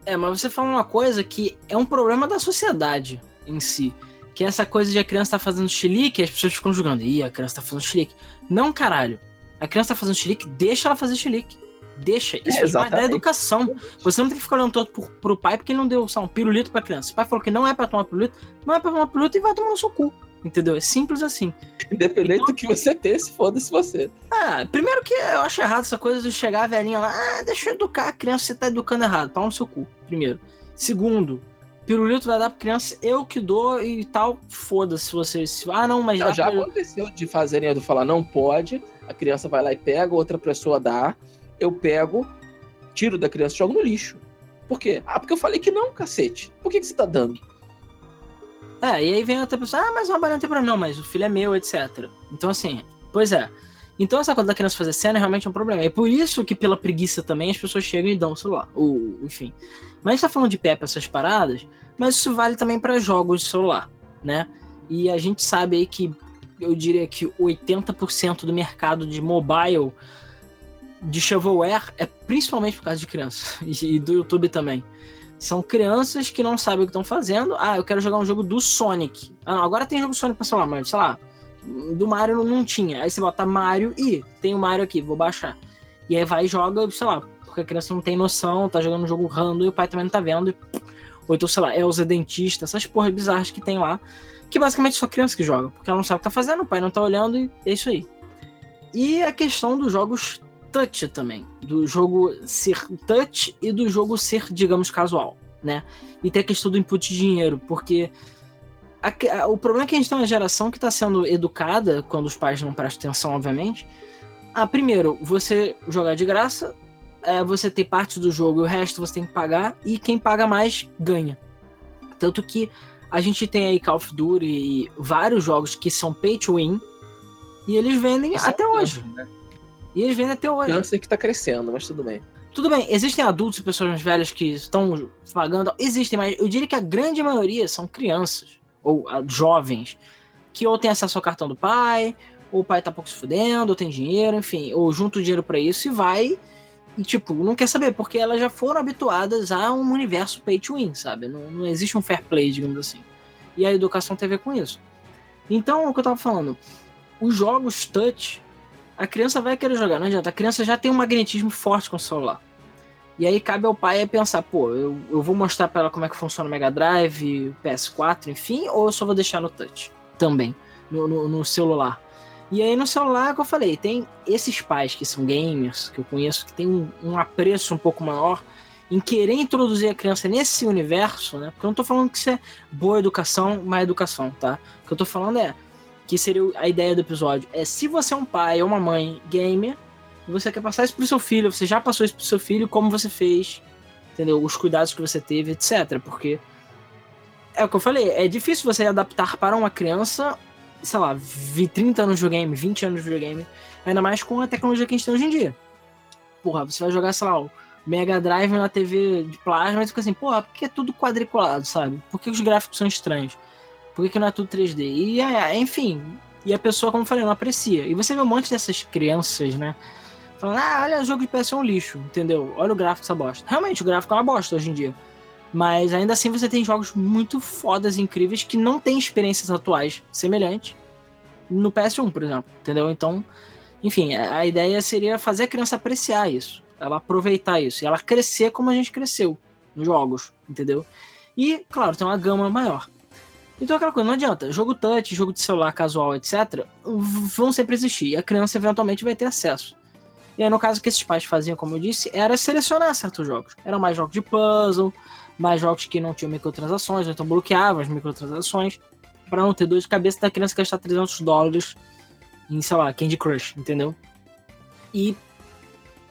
É, mas você fala uma coisa que é um problema da sociedade em si. Que é essa coisa de a criança tá fazendo chilique, as pessoas ficam julgando. Ih, a criança tá fazendo chilique. Não, caralho. A criança tá fazendo chilique, deixa ela fazer chilique. Deixa. Isso é, parte da educação. Você não tem que ficar olhando todo pro, pro pai porque ele não deu um pirulito pra criança. O pai falou que não é pra tomar pirulito, não é pra tomar pirulito e vai tomar no seu cu. Entendeu? É simples assim. Independente então, do que você pense, foda-se você. Ah, primeiro que eu acho errado essa coisa de chegar a velhinha lá, ah, deixa eu educar a criança, você tá educando errado. Pau no seu cu, primeiro. Segundo, pirulito vai dar pra criança, eu que dou e tal, foda-se você. Ah, não, mas. Não, já aconteceu de fazerem Edu falar não pode, a criança vai lá e pega, outra pessoa dá, eu pego, tiro da criança e jogo no lixo. Por quê? Ah, porque eu falei que não, cacete. Por que, que você tá dando? É, e aí vem outra pessoa, ah, mas uma banana tem problema. Não, mas o filho é meu, etc. Então, assim, pois é. Então, essa coisa da criança fazer cena é realmente um problema. É por isso que, pela preguiça também, as pessoas chegam e dão o celular. Ou, enfim. Mas a gente tá falando de Pepe, essas paradas, mas isso vale também para jogos de celular, né? E a gente sabe aí que, eu diria que 80% do mercado de mobile de shovelware é principalmente por causa de crianças e do YouTube também. São crianças que não sabem o que estão fazendo. Ah, eu quero jogar um jogo do Sonic. Ah, não, agora tem jogo Sonic pra celular, mas sei lá, do Mario não, não tinha. Aí você bota Mario e tem o Mario aqui, vou baixar. E aí vai e joga, sei lá, porque a criança não tem noção, tá jogando um jogo random e o pai também não tá vendo. Ou então, sei lá, Elza Dentista, essas porras bizarras que tem lá. Que basicamente só criança que joga, porque ela não sabe o que tá fazendo, o pai não tá olhando e é isso aí. E a questão dos jogos touch também. Do jogo ser touch e do jogo ser, digamos, casual, né? E tem a questão do input de dinheiro, porque a, a, o problema é que a gente tem uma geração que está sendo educada, quando os pais não prestam atenção, obviamente. Ah, primeiro, você jogar de graça, é, você tem parte do jogo e o resto você tem que pagar, e quem paga mais ganha. Tanto que a gente tem aí Call of Duty e vários jogos que são pay to win e eles vendem Isso até é hoje. Né? E eles vendem até hoje. Eu sei que tá crescendo, mas tudo bem. Tudo bem, existem adultos e pessoas mais velhas que estão pagando. Existem, mas eu diria que a grande maioria são crianças ou uh, jovens que ou tem acesso ao cartão do pai, ou o pai tá pouco se fudendo, ou tem dinheiro, enfim, ou junta o dinheiro para isso e vai e, tipo, não quer saber, porque elas já foram habituadas a um universo pay to win, sabe? Não, não existe um fair play, digamos assim. E a educação tem a ver com isso. Então, o que eu tava falando, os jogos touch, a criança vai querer jogar, não adianta. A criança já tem um magnetismo forte com o celular. E aí cabe ao pai pensar, pô, eu, eu vou mostrar para ela como é que funciona o Mega Drive, PS4, enfim, ou eu só vou deixar no touch também, no, no, no celular. E aí no celular, que eu falei, tem esses pais que são gamers, que eu conheço, que tem um, um apreço um pouco maior em querer introduzir a criança nesse universo, né? Porque eu não tô falando que isso é boa educação, má educação, tá? O que eu tô falando é que seria a ideia do episódio. É se você é um pai ou uma mãe gamer, você quer passar isso pro seu filho, você já passou isso pro seu filho, como você fez, entendeu? Os cuidados que você teve, etc. Porque é o que eu falei, é difícil você adaptar para uma criança sei lá, 30 anos de videogame, 20 anos de videogame, ainda mais com a tecnologia que a gente tem hoje em dia. Porra, você vai jogar, sei lá, o Mega Drive na TV de plasma e fica assim, porra, por que é tudo quadriculado, sabe? Por que os gráficos são estranhos? Por que, que não é tudo 3D? E, é, enfim, e a pessoa, como eu falei, não aprecia. E você vê um monte dessas crianças, né? Falando, ah, olha, o jogo de PS é um lixo, entendeu? Olha o gráfico dessa bosta. Realmente, o gráfico é uma bosta hoje em dia. Mas ainda assim você tem jogos muito fodas, incríveis, que não têm experiências atuais semelhantes no PS1, por exemplo. Entendeu? Então, enfim, a ideia seria fazer a criança apreciar isso. Ela aproveitar isso. E ela crescer como a gente cresceu nos jogos, entendeu? E, claro, tem uma gama maior. Então aquela coisa, não adianta. Jogo touch, jogo de celular casual, etc., vão sempre existir. E a criança eventualmente vai ter acesso. E aí, no caso que esses pais faziam, como eu disse, era selecionar certos jogos. Eram mais jogos de puzzle, mais jogos que não tinham microtransações, então bloqueavam as microtransações para não ter dor de cabeça da criança gastar 300 dólares em, sei lá, Candy Crush, entendeu? E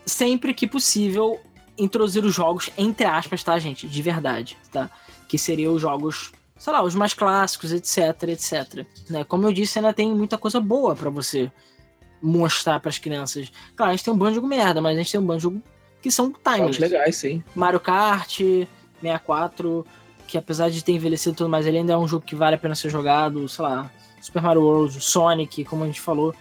sempre que possível introduzir os jogos entre aspas, tá, gente? De verdade, tá? Que seriam os jogos, sei lá, os mais clássicos, etc, etc. Né? Como eu disse, ainda tem muita coisa boa para você mostrar para as crianças. Claro, a gente tem um bando de jogo merda, mas a gente tem um bando de jogo que são timeless. legais, sim. Mario Kart, 64, que apesar de ter envelhecido tudo mais, ele ainda é um jogo que vale a pena ser jogado, sei lá, Super Mario World, Sonic, como a gente falou.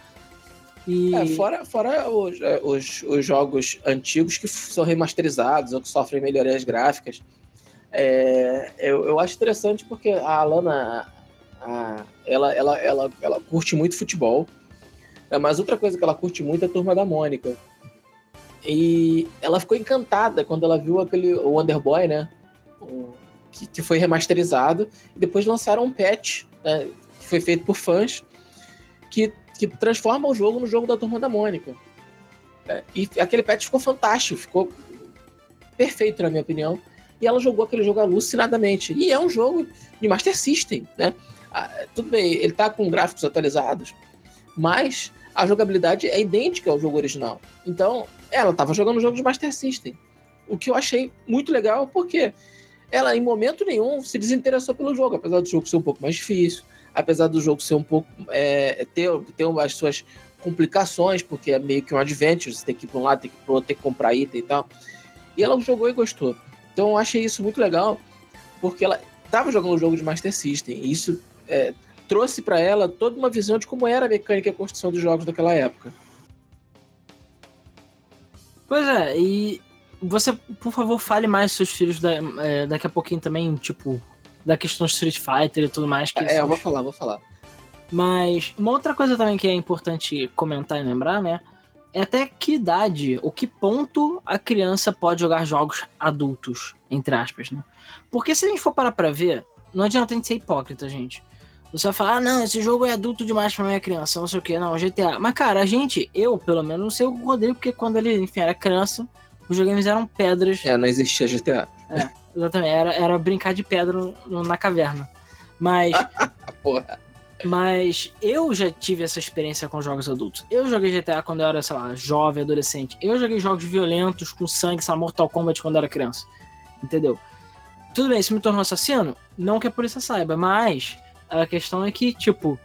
E... É, fora fora os, é, os, os, jogos antigos que são remasterizados ou que sofrem melhorias gráficas. É, eu, eu acho interessante porque a Alana a, ela, ela, ela, ela curte muito futebol, é, mas outra coisa que ela curte muito é a Turma da Mônica. E ela ficou encantada quando ela viu aquele Wonder Boy, né? Que, que, foi remasterizado, e depois lançaram um patch, né, que foi feito por fãs, que, que transforma o jogo no jogo da Turma da Mônica. É, e aquele patch ficou fantástico, ficou perfeito, na minha opinião. E ela jogou aquele jogo alucinadamente. E é um jogo de Master System, né? Ah, tudo bem, ele tá com gráficos atualizados, mas a jogabilidade é idêntica ao jogo original. Então, ela estava jogando um jogo de Master System. O que eu achei muito legal, porque ela em momento nenhum se desinteressou pelo jogo, apesar do jogo ser um pouco mais difícil, apesar do jogo ser um pouco é, ter, ter as suas complicações, porque é meio que um adventure, você tem que ir para um lado, tem que ir para outro, tem que comprar item e tal. E ela jogou e gostou. Então eu achei isso muito legal, porque ela estava jogando um jogo de Master System, e isso é, trouxe para ela toda uma visão de como era a mecânica e a construção dos jogos daquela época. Pois é, e você, por favor, fale mais seus filhos da, é, daqui a pouquinho também, tipo, da questão Street Fighter e tudo mais. é, eu vou falar, vou falar. Mas uma outra coisa também que é importante comentar e lembrar, né? É até que idade, ou que ponto a criança pode jogar jogos adultos, entre aspas, né? Porque se a gente for parar pra ver, não adianta a gente ser hipócrita, gente. Você vai falar, ah, não, esse jogo é adulto demais pra minha criança, não sei o que, não, GTA. Mas, cara, a gente, eu, pelo menos, não sei o Rodrigo, porque quando ele, enfim, era criança, videogames eram pedras. É, não existia GTA. É, exatamente. Era, era brincar de pedra no, na caverna. Mas. Porra. Mas eu já tive essa experiência com jogos adultos. Eu joguei GTA quando eu era, sei lá, jovem, adolescente. Eu joguei jogos violentos, com sangue, sei lá, Mortal Kombat quando eu era criança. Entendeu? tudo bem, se me tornou assassino, não que a polícia saiba, mas a questão é que, tipo,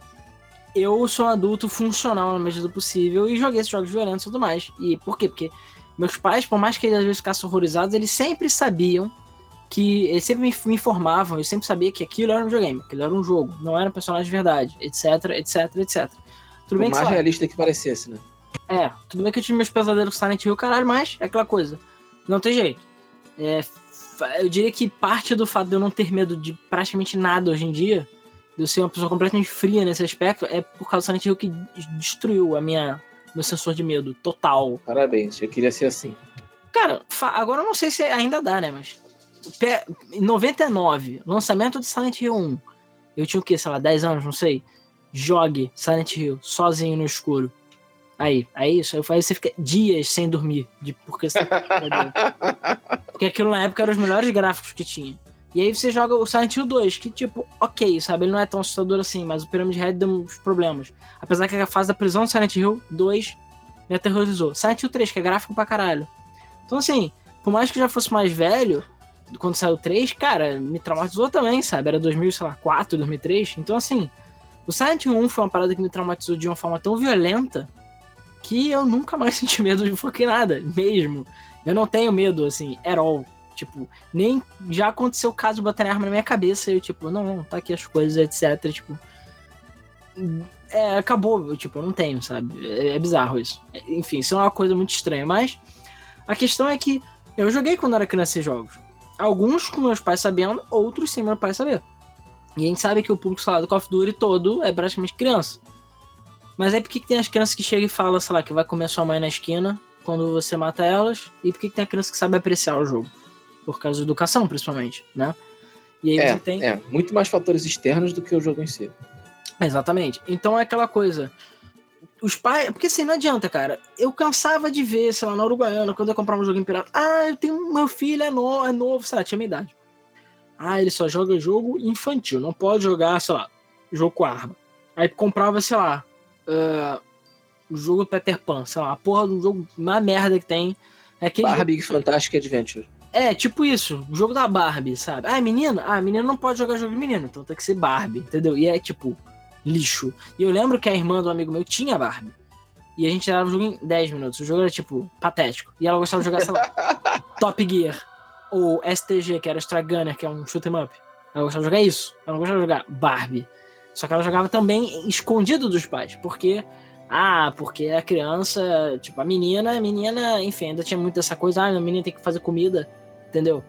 eu sou um adulto funcional na medida do possível e joguei esses jogos violentos e tudo mais. E por quê? Porque meus pais, por mais que eles às vezes ficassem horrorizados, eles sempre sabiam que. Eles sempre me, me informavam, eu sempre sabia que aquilo era um videogame, aquilo era um jogo, não era um personagem de verdade, etc, etc, etc. Tudo bem o mais que, realista que parecesse, né? É, tudo bem que eu tive meus pesadelos com Silent Hill, caralho, mas é aquela coisa. Não tem jeito. É, eu diria que parte do fato de eu não ter medo de praticamente nada hoje em dia, de eu ser uma pessoa completamente fria nesse aspecto, é por causa do Silent Hill que destruiu a minha meu sensor de medo total. Parabéns, eu queria ser assim. Cara, agora eu não sei se ainda dá, né, mas em 99, lançamento de Silent Hill 1. Eu tinha o quê, sei lá, 10 anos, não sei. Jogue Silent Hill sozinho no escuro. Aí, aí isso. Aí você fica dias sem dormir. De, porque, você... porque aquilo na época eram os melhores gráficos que tinha. E aí você joga o Silent Hill 2, que tipo, ok, sabe? Ele não é tão assustador assim, mas o Pyramid Head deu uns problemas. Apesar que a fase da prisão do Silent Hill 2 me aterrorizou. Silent Hill 3, que é gráfico pra caralho. Então assim, por mais que já fosse mais velho, quando saiu o 3, cara, me traumatizou também, sabe? Era 2004, 2003. Então assim, o Silent Hill 1 foi uma parada que me traumatizou de uma forma tão violenta que eu nunca mais senti medo de fucking nada, mesmo. Eu não tenho medo, assim, at all. Tipo, nem já aconteceu o caso de botar arma na minha cabeça e eu, tipo, não, não, tá aqui as coisas, etc. Tipo. É, acabou, eu, tipo, eu não tenho, sabe? É, é bizarro isso. Enfim, isso é uma coisa muito estranha, mas a questão é que eu joguei quando era criança esses jogos. Alguns com meus pais sabendo, outros sem meu pai saber. E a gente sabe que o público, sei lá, do Call of Duty todo é praticamente criança. Mas aí por que, que tem as crianças que chegam e falam, sei lá, que vai comer sua mãe na esquina quando você mata elas? E por que, que tem a criança que sabe apreciar o jogo? Por causa da educação, principalmente, né? E aí é, você tem. É, muito mais fatores externos do que o jogo em si. Exatamente. Então é aquela coisa. Os pais. Porque assim, não adianta, cara. Eu cansava de ver, sei lá, na Uruguaiana, quando eu comprava um jogo em pirata. Ah, eu tenho. Meu filho é novo, é novo, sei lá, tinha minha idade. Ah, ele só joga jogo infantil, não pode jogar, sei lá, jogo com arma. Aí comprava, sei lá, uh, o jogo Peter Pan, sei lá, a porra do jogo, uma merda que tem. É aquele Barbie jogo... Fantastic Adventure. É, tipo isso, o jogo da Barbie, sabe? Ah, menina? Ah, menina não pode jogar jogo de menino, então tem que ser Barbie, entendeu? E é tipo, lixo. E eu lembro que a irmã do amigo meu tinha Barbie. E a gente era o jogo em 10 minutos. O jogo era, tipo, patético. E ela gostava de jogar, sei lá, Top Gear. Ou STG, que era Stragunner, que é um shoot 'em up. Ela gostava de jogar isso. Ela não gostava de jogar Barbie. Só que ela jogava também escondido dos pais, porque ah, porque a criança, tipo, a menina, a menina, enfim, ainda tinha muito essa coisa, ah, a menina tem que fazer comida, entendeu?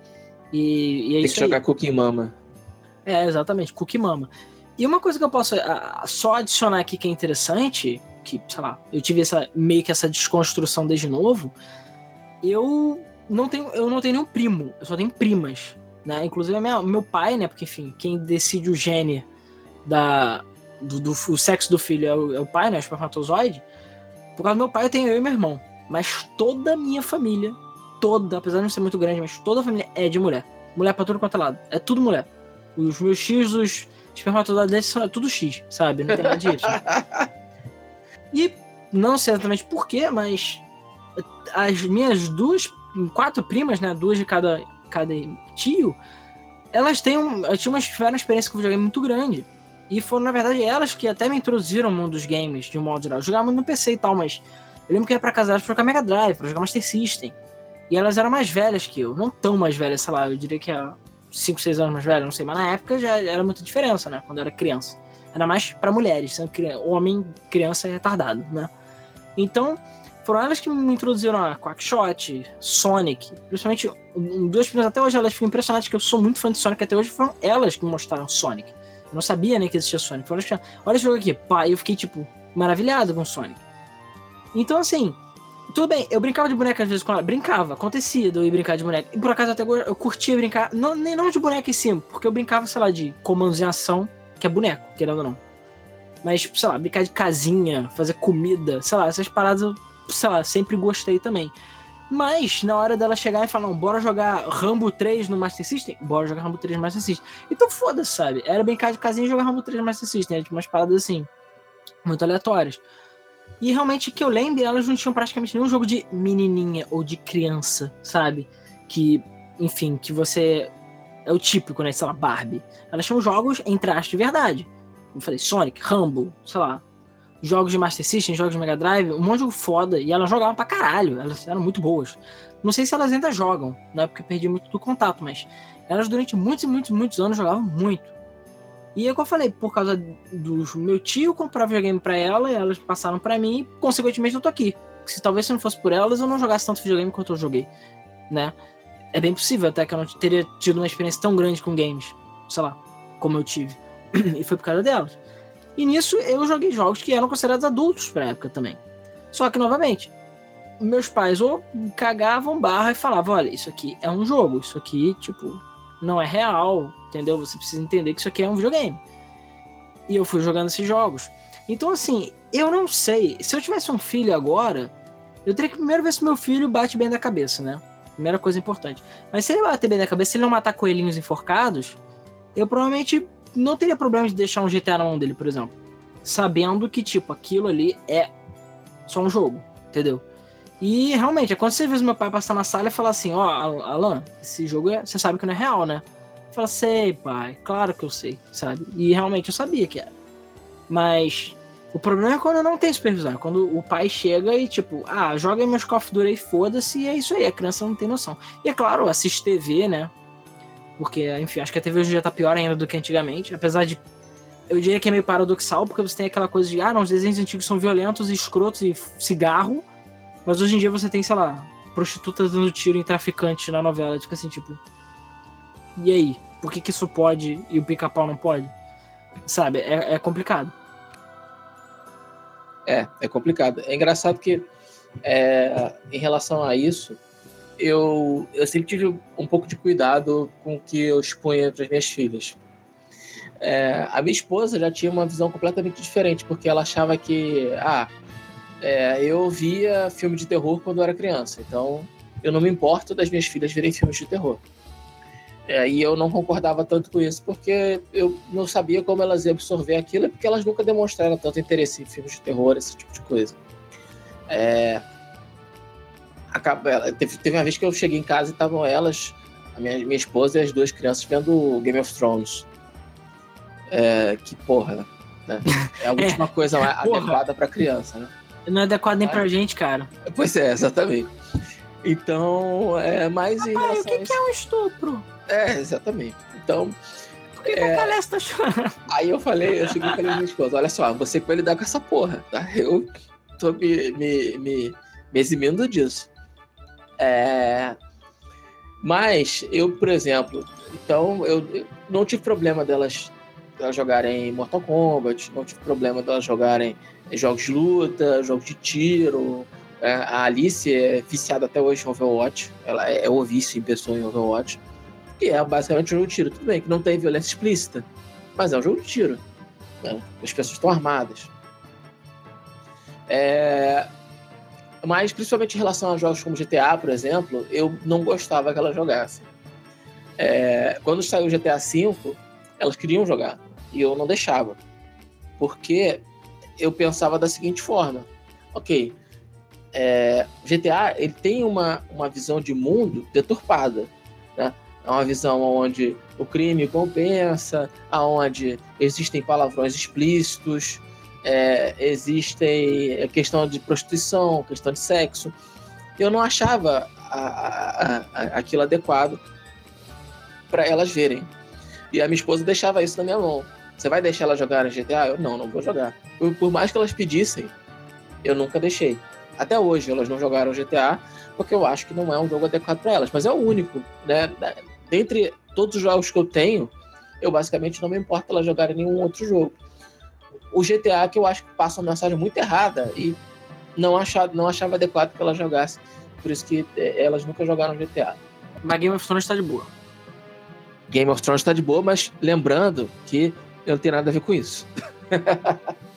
E, e é tem que jogar aí. Cookie Mama. É, exatamente, Cookie Mama. E uma coisa que eu posso a, só adicionar aqui que é interessante, que, sei lá, eu tive essa meio que essa desconstrução desde novo, eu não tenho, eu não tenho nenhum primo, eu só tenho primas, né? Inclusive minha, meu pai, né? Porque, enfim, quem decide o gene da, do, do o sexo do filho é o, é o pai, né? O espermatozoide. Por causa do meu pai, eu tenho eu e meu irmão. Mas toda a minha família, toda, apesar de não ser muito grande, mas toda a família é de mulher. Mulher pra tudo quanto é lado. É tudo mulher. Os meus X, os espermatozoides deles são é tudo X, sabe? Não tem nada disso. e não sei exatamente porquê, mas as minhas duas, quatro primas, né? Duas de cada, cada tio, elas têm um, tinham uma, tiveram uma experiência com videogame muito grande. E foram, na verdade, elas que até me introduziram no mundo dos games, de um modo geral. Eu jogava muito no PC e tal, mas eu lembro que ia pra casa delas pra jogar Mega Drive, pra jogar Master System. E elas eram mais velhas que eu. Não tão mais velhas, sei lá, eu diria que há 5, 6 anos mais velhas, não sei. Mas na época já era muita diferença, né? Quando eu era criança. Era mais para mulheres, sendo homem, criança é retardado, né? Então, foram elas que me introduziram a Quackshot, Sonic, principalmente duas primeiras até hoje elas ficam impressionadas que eu sou muito fã de Sonic até hoje, foram elas que me mostraram Sonic. Eu não sabia nem que existia Sonic. Olha, olha esse jogo aqui. Pá, eu fiquei, tipo, maravilhado com Sonic. Então, assim, tudo bem, eu brincava de boneca às vezes com ela. Brincava, acontecia de eu ir brincar de boneca. E por acaso até eu curtia brincar, não, nem não de boneca em cima, porque eu brincava, sei lá, de comandos em ação, que é boneco, querendo ou não. Mas, sei lá, brincar de casinha, fazer comida, sei lá, essas paradas eu, sei lá, sempre gostei também. Mas, na hora dela chegar e falar, não, bora jogar Rambo 3 no Master System, bora jogar Rambo 3 no Master System. Então foda-se, sabe? Era brincar de casinha e jogar Rambo 3 no Master System, era tipo umas paradas assim, muito aleatórias. E realmente, que eu lembro, elas não tinham praticamente nenhum jogo de menininha ou de criança, sabe? Que, enfim, que você é o típico, né? Sei lá, Barbie. Elas tinham jogos, entre aspas, de verdade. Eu falei, Sonic, Rambo, sei lá. Jogos de Master System, jogos de Mega Drive, um monte de jogo foda. E elas jogavam pra caralho. Elas eram muito boas. Não sei se elas ainda jogam, não é porque perdi muito do contato, mas elas durante muitos e muitos, muitos anos jogavam muito. E é o que eu falei, por causa do meu tio comprava videogame pra ela, e elas passaram pra mim, e consequentemente eu tô aqui. Se talvez se não fosse por elas, eu não jogasse tanto videogame quanto eu joguei, né? É bem possível até que eu não teria tido uma experiência tão grande com games, sei lá, como eu tive. e foi por causa delas. E nisso eu joguei jogos que eram considerados adultos pra época também. Só que, novamente, meus pais ou cagavam barra e falavam: olha, isso aqui é um jogo, isso aqui, tipo, não é real, entendeu? Você precisa entender que isso aqui é um videogame. E eu fui jogando esses jogos. Então, assim, eu não sei. Se eu tivesse um filho agora, eu teria que primeiro ver se meu filho bate bem da cabeça, né? Primeira coisa importante. Mas se ele bater bem da cabeça, se ele não matar coelhinhos enforcados, eu provavelmente não teria problema de deixar um GTA na mão dele, por exemplo. Sabendo que, tipo, aquilo ali é só um jogo, entendeu? E realmente, é quando você vê meu pai passar na sala e falar assim, ó, oh, Alan, esse jogo é, você sabe que não é real, né? Fala, sei, pai, claro que eu sei, sabe? E realmente eu sabia que era. Mas o problema é quando não tem supervisão, é quando o pai chega e, tipo, ah, joga meus Call of Duty e foda-se, e é isso aí, a criança não tem noção. E é claro, assiste TV, né? Porque, enfim, acho que a TV hoje já tá pior ainda do que antigamente, apesar de. Eu diria que é meio paradoxal, porque você tem aquela coisa de, ah, não, os desenhos antigos são violentos, escrotos e cigarro, mas hoje em dia você tem, sei lá, prostitutas dando tiro em traficante na novela. Fica assim, tipo. E aí? Por que, que isso pode e o pica-pau não pode? Sabe? É, é, complicado. É, é complicado. É engraçado que, é, em relação a isso, eu, eu sempre tive um pouco de cuidado com o que eu expunha para as minhas filhas. É, a minha esposa já tinha uma visão completamente diferente, porque ela achava que, ah, é, eu via filme de terror quando eu era criança, então eu não me importo das minhas filhas verem filmes de terror. É, e eu não concordava tanto com isso, porque eu não sabia como elas iam absorver aquilo, porque elas nunca demonstraram tanto interesse em filmes de terror, esse tipo de coisa. É, acaba, teve, teve uma vez que eu cheguei em casa e estavam elas, a minha, minha esposa e as duas crianças, vendo Game of Thrones. É, que porra, né? É a última é, coisa adequada para criança, né? Não é adequado nem pra gente, cara. Pois é, exatamente. Então, é mais Papai, em relação o que, que, é um estupro? É, exatamente. Então. Por que, é... a Calesta tá chorando? Aí eu falei, eu cheguei e falei minha esposa: olha só, você vai lidar com essa porra, tá? Eu tô me, me, me, me eximindo disso. É. Mas eu, por exemplo, então eu, eu não tive problema delas, delas jogarem Mortal Kombat, não tive problema delas jogarem jogos de luta, jogos de tiro. É, a Alice é viciada até hoje em Overwatch. Ela é, é o vício em pessoa em Overwatch. E é basicamente um jogo de tiro. Tudo bem que não tem violência explícita, mas é um jogo de tiro. Né? As pessoas estão armadas. É... Mas, principalmente em relação a jogos como GTA, por exemplo, eu não gostava que elas jogassem. É... Quando saiu o GTA V, elas queriam jogar. E eu não deixava. Porque eu pensava da seguinte forma: ok, é, GTA ele tem uma, uma visão de mundo deturpada, né? É uma visão onde o crime compensa, aonde existem palavrões explícitos, é, existem questão de prostituição, questão de sexo. Eu não achava a, a, a, aquilo adequado para elas verem. E a minha esposa deixava isso na minha mão. Você vai deixar ela jogar no GTA? Eu não, não vou jogar. Por mais que elas pedissem, eu nunca deixei. Até hoje elas não jogaram GTA porque eu acho que não é um jogo adequado para elas, mas é o único, né? Dentre todos os jogos que eu tenho, eu basicamente não me importo elas jogarem nenhum outro jogo. O GTA que eu acho que passa uma mensagem muito errada e não achava, não achava adequado que elas jogassem. Por isso que é, elas nunca jogaram GTA. Mas Game of Thrones está de boa. Game of Thrones está de boa, mas lembrando que eu não tenho nada a ver com isso.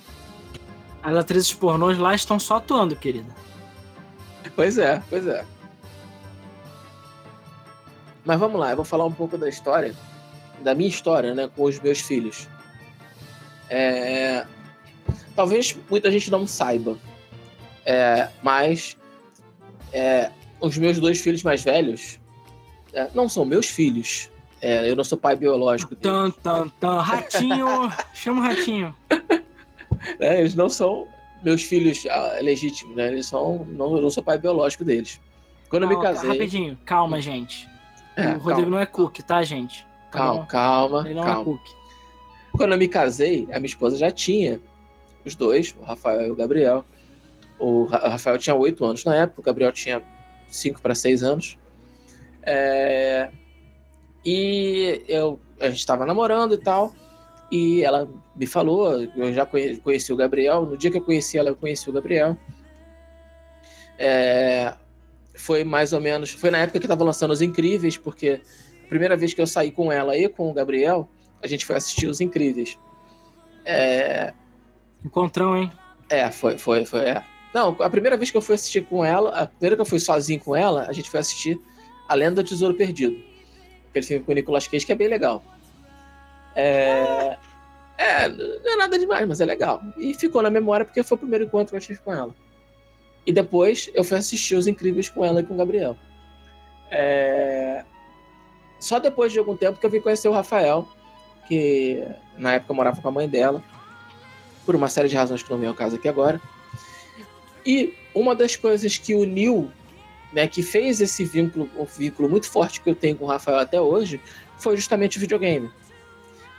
As atrizes pornôs lá estão só atuando, querida. Pois é, pois é. Mas vamos lá, eu vou falar um pouco da história, da minha história, né, com os meus filhos. É... Talvez muita gente não saiba, é... mas é... os meus dois filhos mais velhos é... não são meus filhos, É, eu não sou pai biológico. Tan, tan, tan. Ratinho, chama o ratinho. É, eles não são meus filhos ah, legítimos, né? Eles são. Não, eu não sou pai biológico deles. Quando calma, eu me casei. Rapidinho, calma, gente. É, o Rodrigo calma. não é cook, tá, gente? Calma, calma. Ele não é calma. é cook. Quando eu me casei, a minha esposa já tinha os dois, o Rafael e o Gabriel. O Rafael tinha oito anos na época, o Gabriel tinha cinco para seis anos. É... E eu, a gente estava namorando e tal. E ela me falou, eu já conheci o Gabriel. No dia que eu conheci ela, eu conheci o Gabriel. É... Foi mais ou menos. Foi na época que estava lançando Os Incríveis, porque a primeira vez que eu saí com ela e com o Gabriel, a gente foi assistir Os Incríveis. É... Encontrão, hein? É, foi, foi, foi. É. Não, a primeira vez que eu fui assistir com ela, a primeira que eu fui sozinho com ela, a gente foi assistir A Lenda do Tesouro Perdido. Aquele filme com o Nicolas Cage que é bem legal. É... é, não é nada demais, mas é legal. E ficou na memória porque foi o primeiro encontro que eu tive com ela. E depois eu fui assistir Os Incríveis com ela e com o Gabriel. É... Só depois de algum tempo que eu vim conhecer o Rafael, que na época morava com a mãe dela, por uma série de razões que não vem ao caso aqui agora. E uma das coisas que uniu, né, que fez esse vínculo, um vínculo muito forte que eu tenho com o Rafael até hoje, foi justamente o videogame.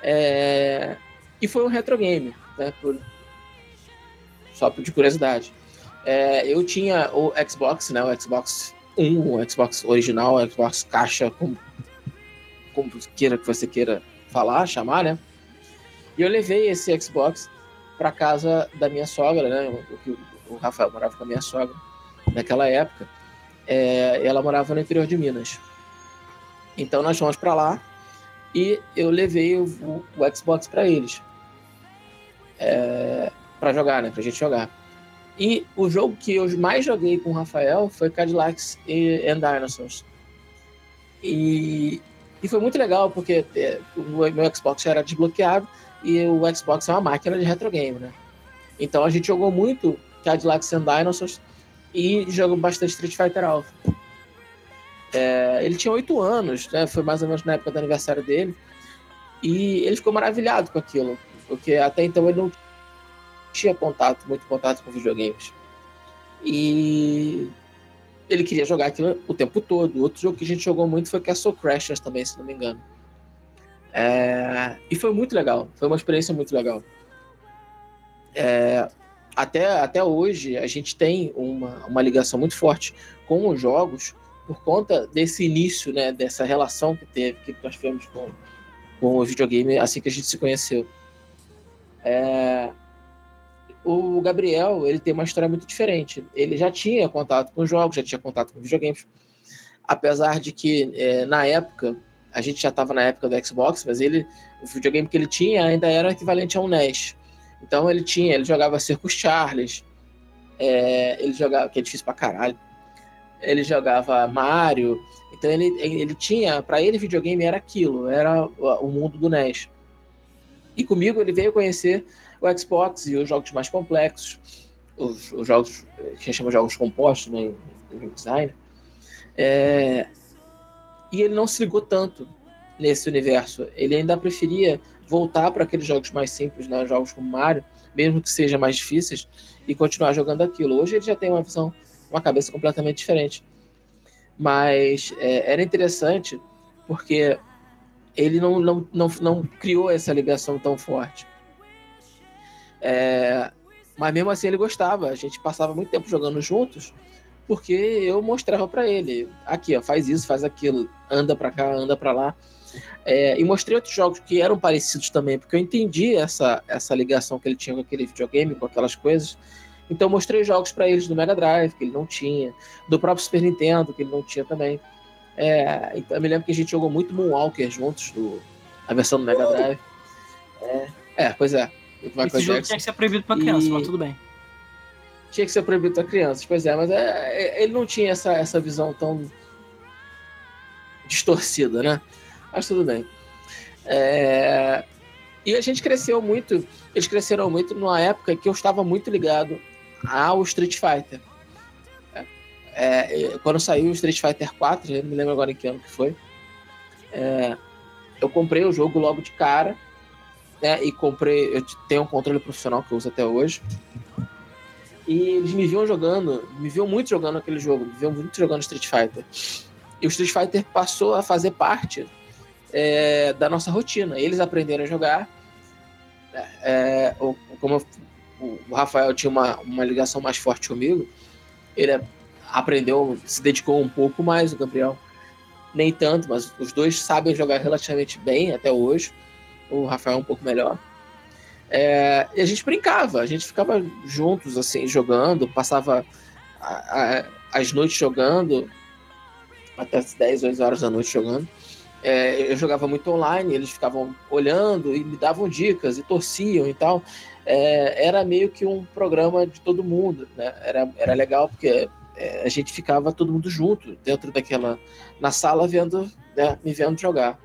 É... E foi um retro game, né, por... só de curiosidade. É, eu tinha o Xbox, né, o Xbox 1, o Xbox original, o Xbox caixa, como, como queira que você queira falar, chamar, né? E eu levei esse Xbox para casa da minha sogra, né? O, o Rafael morava com a minha sogra naquela época. É, ela morava no interior de Minas. Então nós fomos para lá e eu levei o, o, Xbox para eles é, para jogar, né? Pra gente jogar. E o jogo que eu mais joguei com o Rafael foi Cadillacs and Dinosaurs. E, e foi muito legal, porque é, o meu Xbox era desbloqueado e o Xbox é uma máquina de retro game, né? Então a gente jogou muito Cadillacs and Dinosaurs e jogou bastante Street Fighter Alpha. É, ele tinha oito anos, né? Foi mais ou menos na época do aniversário dele. E ele ficou maravilhado com aquilo, porque até então ele não tinha contato, muito contato com videogames. E ele queria jogar aquilo o tempo todo. Outro jogo que a gente jogou muito foi Castle Crashers também, se não me engano. É... E foi muito legal, foi uma experiência muito legal. É... Até, até hoje a gente tem uma, uma ligação muito forte com os jogos por conta desse início, né, dessa relação que teve, que nós tivemos com, com o videogame assim que a gente se conheceu. É... O Gabriel, ele tem uma história muito diferente. Ele já tinha contato com jogos, já tinha contato com videogames, apesar de que é, na época a gente já estava na época do Xbox, mas ele, o videogame que ele tinha ainda era equivalente a um NES. Então ele tinha, ele jogava Circus Charles, é, ele jogava, que é difícil pra caralho, ele jogava Mario, então ele, ele tinha, para ele videogame era aquilo, era o mundo do NES. E comigo ele veio conhecer o Xbox e os jogos mais complexos, os, os jogos que a chama de jogos compostos né, em design. É, e ele não se ligou tanto nesse universo. Ele ainda preferia voltar para aqueles jogos mais simples, né? jogos como Mario, mesmo que sejam mais difíceis, e continuar jogando aquilo. Hoje ele já tem uma visão, uma cabeça completamente diferente. Mas é, era interessante porque ele não, não, não, não criou essa ligação tão forte. É, mas mesmo assim ele gostava. A gente passava muito tempo jogando juntos porque eu mostrava para ele, aqui, ó, faz isso, faz aquilo, anda para cá, anda para lá. É, e mostrei outros jogos que eram parecidos também, porque eu entendi essa, essa ligação que ele tinha com aquele videogame, com aquelas coisas. Então mostrei jogos para eles do Mega Drive, que ele não tinha, do próprio Super Nintendo, que ele não tinha também. É, então, eu me lembro que a gente jogou muito Moonwalker juntos, do, a versão do Mega Drive. É, é pois é. Esse jogo tinha que ser proibido para criança, e... mas tudo bem tinha que ser proibido para crianças. Pois é, mas é, é, ele não tinha essa, essa visão tão distorcida, né? Mas tudo bem. É... E a gente cresceu muito, eles cresceram muito numa época que eu estava muito ligado ao Street Fighter. É, é quando saiu o Street Fighter 4, eu não me lembro agora em que ano que foi. É, eu comprei o jogo logo de cara, né? E comprei, eu tenho um controle profissional que eu uso até hoje. E eles me viam jogando, me viam muito jogando aquele jogo, me viam muito jogando Street Fighter. E o Street Fighter passou a fazer parte é, da nossa rotina. Eles aprenderam a jogar. É, como o Rafael tinha uma, uma ligação mais forte comigo, ele aprendeu, se dedicou um pouco mais, o Gabriel nem tanto, mas os dois sabem jogar relativamente bem até hoje. O Rafael um pouco melhor. É, e a gente brincava, a gente ficava juntos, assim, jogando, passava a, a, as noites jogando, até as 10, 11 horas da noite jogando. É, eu jogava muito online, eles ficavam olhando e me davam dicas e torciam e tal. É, era meio que um programa de todo mundo, né? Era, era legal porque é, a gente ficava todo mundo junto dentro daquela na sala vendo, né, me vendo jogar.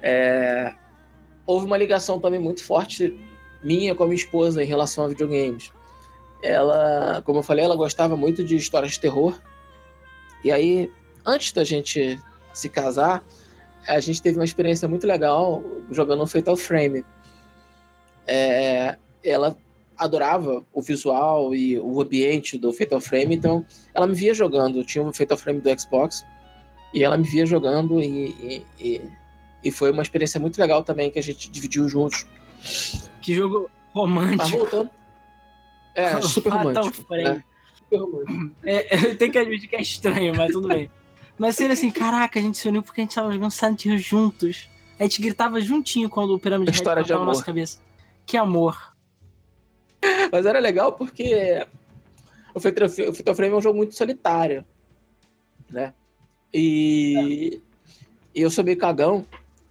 É, houve uma ligação também muito forte minha com a minha esposa em relação a videogames. Ela, como eu falei, ela gostava muito de histórias de terror. E aí, antes da gente se casar, a gente teve uma experiência muito legal jogando Fatal Frame. É, ela adorava o visual e o ambiente do Fatal Frame, então ela me via jogando. Tinha um Fatal Frame do Xbox e ela me via jogando e, e, e, foi uma experiência muito legal também que a gente dividiu juntos. Que jogo romântico. Tá voltando. É, super romântico. Né? Super romântico. É, eu tenho que admitir que é estranho, mas tudo bem. Mas seria assim, caraca, a gente se uniu porque a gente tava jogando Silent Hill juntos. A gente gritava juntinho quando o Pirâmide História de amor. na nossa cabeça. Que amor. Mas era legal porque o Fatal Frame é um jogo muito solitário, né? E, e eu sou meio cagão,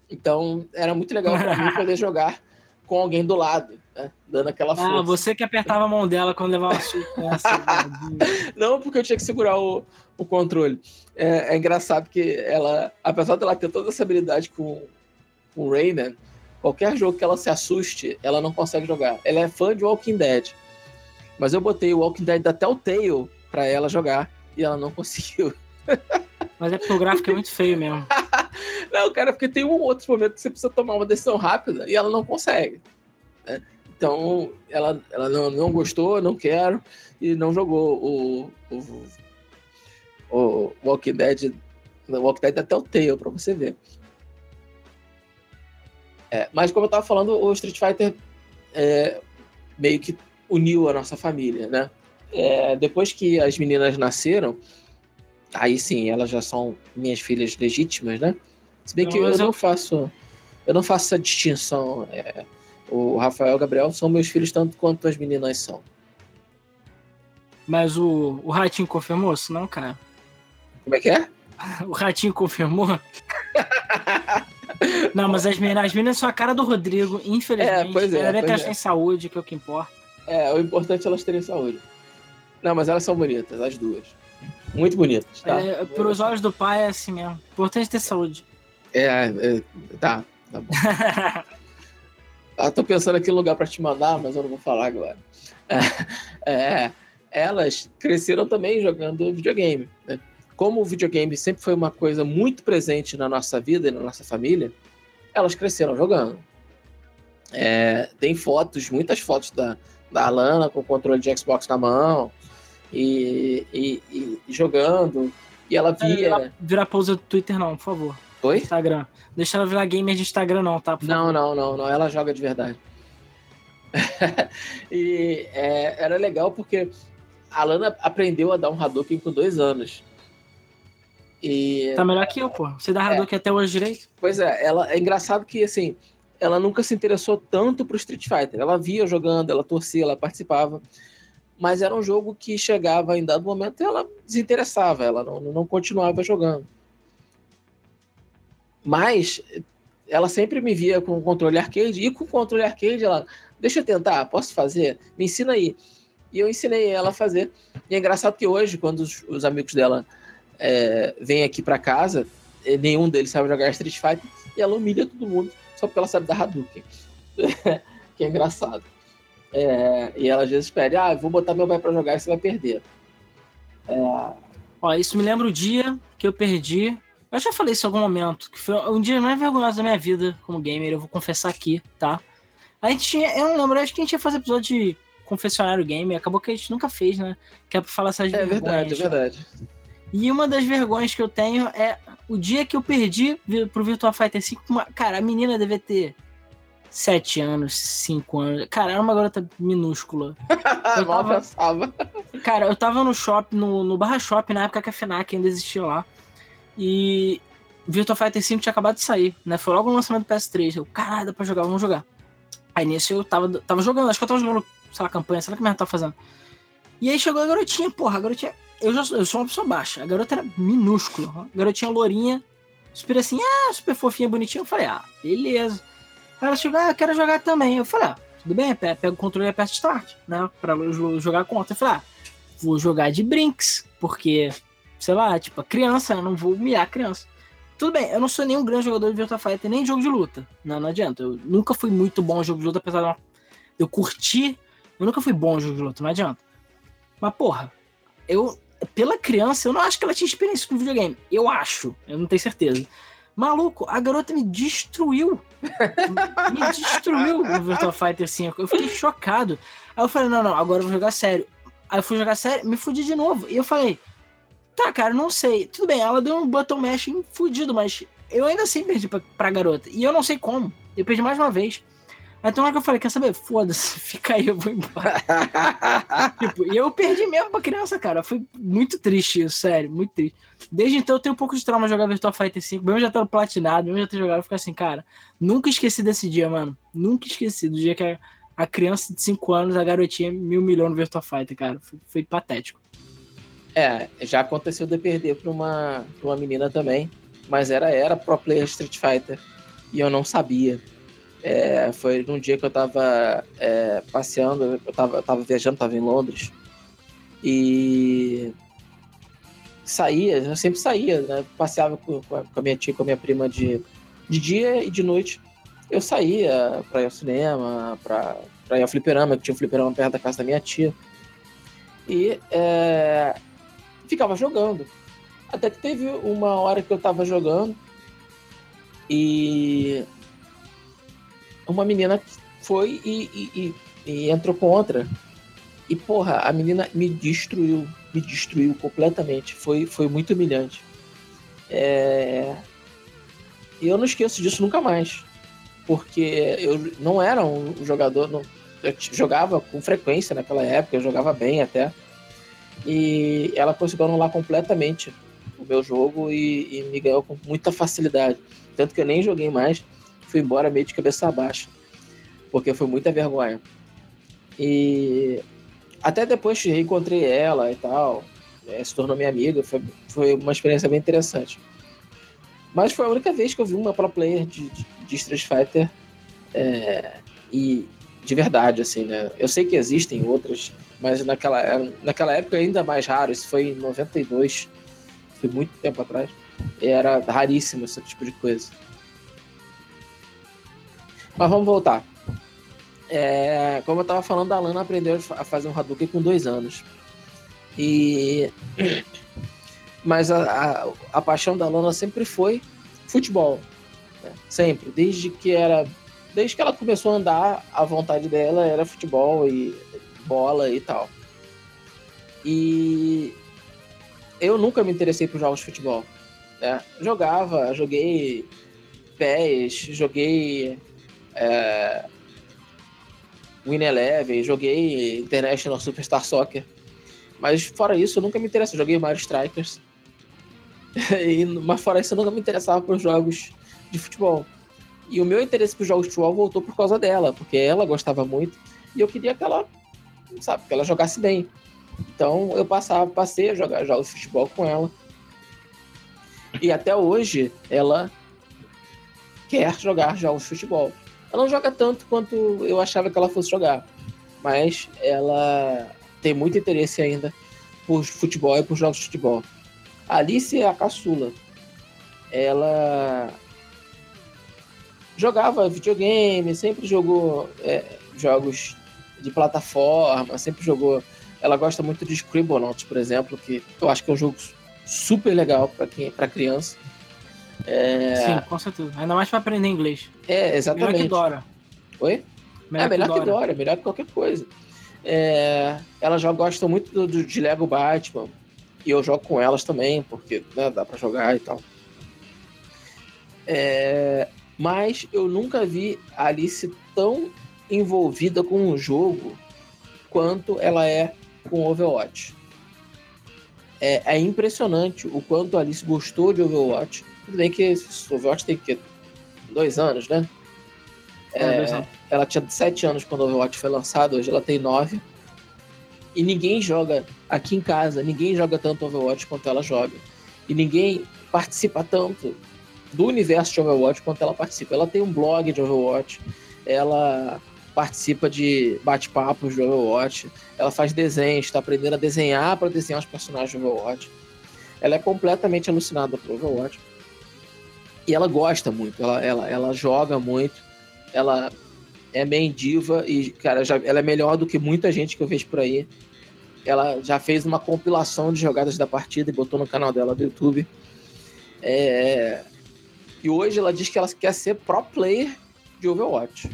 então era muito legal para mim poder jogar com alguém do lado, né? Dando aquela ah, força. Ah, você que apertava a mão dela quando levava suco. Não, porque eu tinha que segurar o, o controle. É, é, engraçado que ela, apesar dela ter toda essa habilidade com, com o Rayman, Qualquer jogo que ela se assuste, ela não consegue jogar. Ela é fã de Walking Dead. Mas eu botei o Walking Dead da Telltale pra ela jogar e ela não conseguiu. Mas é porque o gráfico é muito feio mesmo. não, cara, porque tem um outro momento que você precisa tomar uma decisão rápida e ela não consegue. Né? Então, ela, ela não, não gostou, não quero, e não jogou o, o, o Walking Dead. O Walking Dead da Telltale, pra você ver. É, mas como eu estava falando, o Street Fighter é, meio que uniu a nossa família, né? É, depois que as meninas nasceram, aí sim, elas já são minhas filhas legítimas, né? Se bem não, que eu, eu, não faço, eu não faço essa distinção. É, o Rafael e o Gabriel são meus filhos tanto quanto as meninas são. Mas o, o Ratinho confirmou isso, não, cara? Como é que é? O Ratinho confirmou? Não, mas as meninas, as meninas são a cara do Rodrigo, infelizmente. É, pois é. Bem que elas é. têm saúde, que é o que importa. É, o importante é elas terem saúde. Não, mas elas são bonitas, as duas. Muito bonitas, tá? É, os olhos do pai é assim mesmo. Importante ter saúde. É, é tá, tá bom. ah, tô pensando aqui no lugar para te mandar, mas eu não vou falar agora. É, é, elas cresceram também jogando videogame. Né? como o videogame sempre foi uma coisa muito presente na nossa vida e na nossa família, elas cresceram jogando. É, tem fotos, muitas fotos da, da Alana com o controle de Xbox na mão e, e, e jogando. E ela via. Virar, virar pose do Twitter, não, por favor. Oi? Instagram. Deixa ela virar gamer de Instagram, não, tá? Não, não, não, não. Ela joga de verdade. e é, era legal porque a Alana aprendeu a dar um Hadouken com dois anos. E... Tá melhor que eu, pô. Você dá Hadouken é. até hoje direito? Pois é, ela, é engraçado que, assim, ela nunca se interessou tanto pro Street Fighter. Ela via jogando, ela torcia, ela participava. Mas era um jogo que chegava em dado momento e ela desinteressava, ela não, não continuava jogando. Mas ela sempre me via com o controle arcade, e com o controle arcade ela, deixa eu tentar, posso fazer? Me ensina aí. E eu ensinei ela a fazer. E é engraçado que hoje, quando os, os amigos dela é, vem aqui para casa, nenhum deles sabe jogar Street Fighter, e ela humilha todo mundo só porque ela sabe dar Hadouken. que é engraçado. É, e ela às vezes pede, ah, vou botar meu pai para jogar e você vai perder. É... Ó, isso me lembra o dia que eu perdi Eu já falei isso em algum momento, que foi um dia mais vergonhoso da minha vida como gamer, eu vou confessar aqui, tá? A gente tinha, eu não lembro, acho que a gente ia fazer episódio de confessionário gamer, acabou que a gente nunca fez, né? Que é pra falar essas É verdade, é verdade. E uma das vergonhas que eu tenho é o dia que eu perdi pro Virtua Fighter 5. Uma... Cara, a menina deve ter 7 anos, 5 anos. Cara, era uma garota minúscula. Eu tava... pensava. Cara, eu tava no shopping, no, no Barra Shop, na época que a FNAC ainda existia lá. E Virtua Fighter 5 tinha acabado de sair, né? Foi logo no lançamento do PS3. Eu, caralho, dá pra jogar, vamos jogar. Aí nisso eu tava, tava jogando, acho que eu tava jogando, sei lá, campanha, sei lá o que merda tava fazendo. E aí chegou a garotinha, porra, a garotinha. Eu, já, eu sou uma pessoa baixa, a garota era minúscula. A garotinha lourinha, super assim, ah, super fofinha, bonitinha. Eu falei, ah, beleza. Aí ela chegou, ah, eu quero jogar também. Eu falei, ah, tudo bem, pega o controle e aperta start, né? Pra jogar contra. Eu falei, ah, vou jogar de brinks, porque, sei lá, tipo, criança, eu não vou humilhar criança. Tudo bem, eu não sou nenhum grande jogador de Virtua Fighter, nem de jogo de luta. Não, não adianta. Eu nunca fui muito bom em jogo de luta, apesar de eu curtir. Eu nunca fui bom em jogo de luta, não adianta. Mas, porra, eu. Pela criança, eu não acho que ela tinha experiência com videogame. Eu acho, eu não tenho certeza. Maluco, a garota me destruiu. me destruiu no Virtua Fighter 5. Eu fiquei chocado. Aí eu falei, não, não, agora eu vou jogar sério. Aí eu fui jogar sério, me fudi de novo. E eu falei, Tá, cara, não sei. Tudo bem, ela deu um button mashing fudido, mas eu ainda assim perdi pra, pra garota. E eu não sei como. Eu perdi mais uma vez. Então é que eu falei, quer saber? Foda-se, fica aí, eu vou embora. tipo, e eu perdi mesmo pra criança, cara. Foi muito triste isso, sério, muito triste. Desde então eu tenho um pouco de trauma jogar Virtua Fighter 5, mesmo já tendo platinado, mesmo já ter jogado, eu fico assim, cara, nunca esqueci desse dia, mano. Nunca esqueci do dia que a, a criança de 5 anos, a garotinha, me humilhou no Virtua Fighter, cara. Foi, foi patético. É, já aconteceu de perder para uma, pra uma menina também, mas era, era pro player Street Fighter e eu não sabia. É, foi num dia que eu tava é, passeando, eu tava, eu tava viajando, tava em Londres e saía, eu sempre saía, né? Passeava com, com a minha tia, com a minha prima de, de dia e de noite. Eu saía pra ir ao cinema, pra, pra ir ao fliperama, que tinha um fliperama perto da casa da minha tia. E é, ficava jogando. Até que teve uma hora que eu tava jogando e uma menina foi e, e, e, e entrou contra. E, porra, a menina me destruiu, me destruiu completamente. Foi, foi muito humilhante. É... Eu não esqueço disso nunca mais. Porque eu não era um jogador. Não... Eu jogava com frequência naquela época, eu jogava bem até. E ela conseguiu anular completamente o meu jogo e, e, me ganhou com muita facilidade. Tanto que eu nem joguei mais, fui embora meio de cabeça baixa, porque foi muita vergonha. E até depois reencontrei ela e tal, é, se tornou minha amiga, foi, foi uma experiência bem interessante. Mas foi a única vez que eu vi uma pro player de, de, de Street Fighter é, e de verdade, assim, né? Eu sei que existem outras mas naquela, naquela época ainda mais raro, isso foi em 92, foi muito tempo atrás, era raríssimo esse tipo de coisa. Mas vamos voltar. É, como eu estava falando, a Lana aprendeu a fazer um Hadouken com dois anos. E mas a, a, a, paixão da Lana sempre foi futebol. Né? Sempre. Desde que era. Desde que ela começou a andar, a vontade dela era futebol e bola e tal. E eu nunca me interessei por jogos de futebol. Né? Jogava, joguei PES, joguei é, Win Eleven, joguei International Superstar Soccer. Mas fora isso, eu nunca me interessei. Joguei Mario Strikers. e, mas fora isso, eu nunca me interessava por jogos de futebol. E o meu interesse por jogos de futebol voltou por causa dela, porque ela gostava muito. E eu queria que ela sabe? Que ela jogasse bem. Então eu passava, passei a jogar jogos de futebol com ela. E até hoje ela quer jogar jogos de futebol. Ela não joga tanto quanto eu achava que ela fosse jogar, mas ela tem muito interesse ainda por futebol e por jogos de futebol. A Alice é a caçula. Ela jogava videogame, sempre jogou é, jogos de plataforma, sempre jogou. Ela gosta muito de Scribblenauts, por exemplo, que eu acho que é um jogo super legal para quem para criança. É... Sim, com certeza. Ainda mais para aprender inglês. É, exatamente. Melhor que Dora. Oi? Melhor é, melhor que Dora. que Dora, melhor que qualquer coisa. É... Elas já gostam muito do, do, de Lego Batman. E eu jogo com elas também, porque né, dá para jogar e tal. É... Mas eu nunca vi a Alice tão envolvida com um jogo quanto ela é com Overwatch. É, é, impressionante o quanto a Alice gostou de Overwatch. Tudo bem que Overwatch tem que dois anos, né? É, é, ela tinha sete anos quando o Overwatch foi lançado, hoje ela tem nove. E ninguém joga aqui em casa, ninguém joga tanto Overwatch quanto ela joga. E ninguém participa tanto do universo de Overwatch quanto ela participa. Ela tem um blog de Overwatch, ela participa de bate-papos de Overwatch, ela faz desenhos, está aprendendo a desenhar para desenhar os personagens de Overwatch. Ela é completamente alucinada por Overwatch. E ela gosta muito, ela, ela, ela joga muito, ela é meio diva e, cara, já, ela é melhor do que muita gente que eu vejo por aí. Ela já fez uma compilação de jogadas da partida e botou no canal dela do YouTube. É... E hoje ela diz que ela quer ser pro player de Overwatch.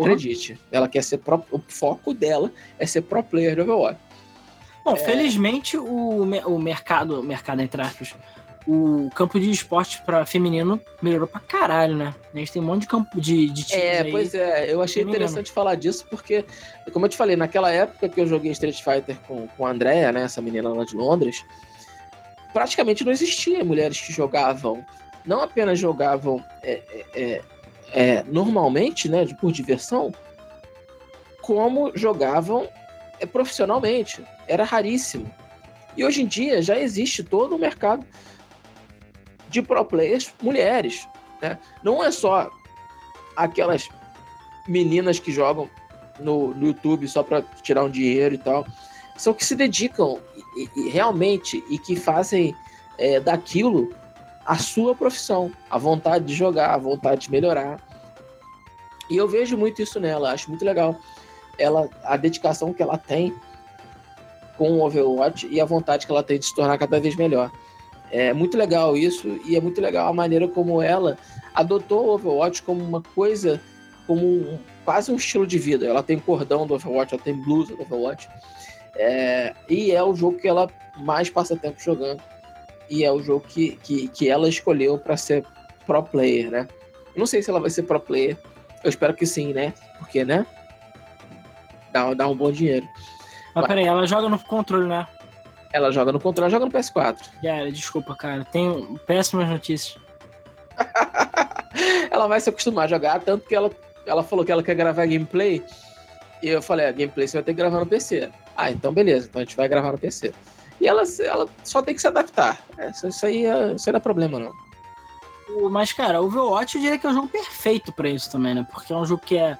Acredite, ela quer ser pro, o foco dela é ser pro player do Overwatch. Bom, é... felizmente o, o mercado, mercado entre aspas, o campo de esporte para feminino melhorou pra caralho, né? A gente tem um monte de campo de, de times É, pois é, eu achei feminino. interessante falar disso porque, como eu te falei, naquela época que eu joguei Street Fighter com, com a Andrea, né, essa menina lá de Londres, praticamente não existia mulheres que jogavam, não apenas jogavam é, é, é normalmente, né, por diversão, como jogavam é, profissionalmente. Era raríssimo. E hoje em dia já existe todo o mercado de pro players mulheres. Né? Não é só aquelas meninas que jogam no, no YouTube só para tirar um dinheiro e tal. São que se dedicam e, e realmente e que fazem é, daquilo a sua profissão, a vontade de jogar, a vontade de melhorar. E eu vejo muito isso nela, acho muito legal. Ela, a dedicação que ela tem com o Overwatch e a vontade que ela tem de se tornar cada vez melhor. É muito legal isso e é muito legal a maneira como ela adotou o Overwatch como uma coisa, como um, quase um estilo de vida. Ela tem cordão do Overwatch, ela tem blusa do Overwatch. É, e é o jogo que ela mais passa tempo jogando e é o jogo que, que, que ela escolheu para ser pro player, né? Não sei se ela vai ser pro player. Eu espero que sim, né? Porque, né? Dá, dá um bom dinheiro. Mas, Mas peraí, ela joga no controle, né? Ela joga no controle, ela joga no PS4. Cara, desculpa, cara. Tenho péssimas notícias. ela vai se acostumar a jogar, tanto que ela, ela falou que ela quer gravar gameplay. E eu falei, a gameplay você vai ter que gravar no PC. Ah, então beleza, então a gente vai gravar no PC. E ela, ela só tem que se adaptar. Isso, aí, é, isso aí não é problema, não. Mas, cara, o Overwatch eu diria que é um jogo perfeito para isso também, né? Porque é um jogo que é,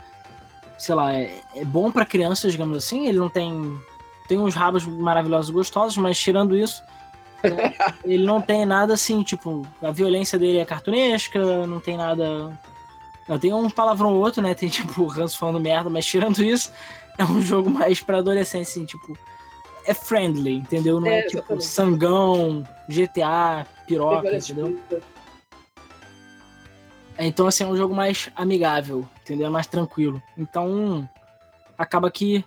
sei lá, é, é bom para crianças, digamos assim. Ele não tem. Tem uns rabos maravilhosos e gostosos, mas tirando isso, ele não tem nada assim, tipo, a violência dele é cartunesca, não tem nada. Não, tem um palavrão ou outro, né? Tem tipo o Hans falando merda, mas tirando isso, é um jogo mais para adolescente, assim, tipo é friendly, entendeu? Não é, é tipo sangão, GTA, piroca, entendeu? Então, assim, é um jogo mais amigável, entendeu? É mais tranquilo. Então, acaba que,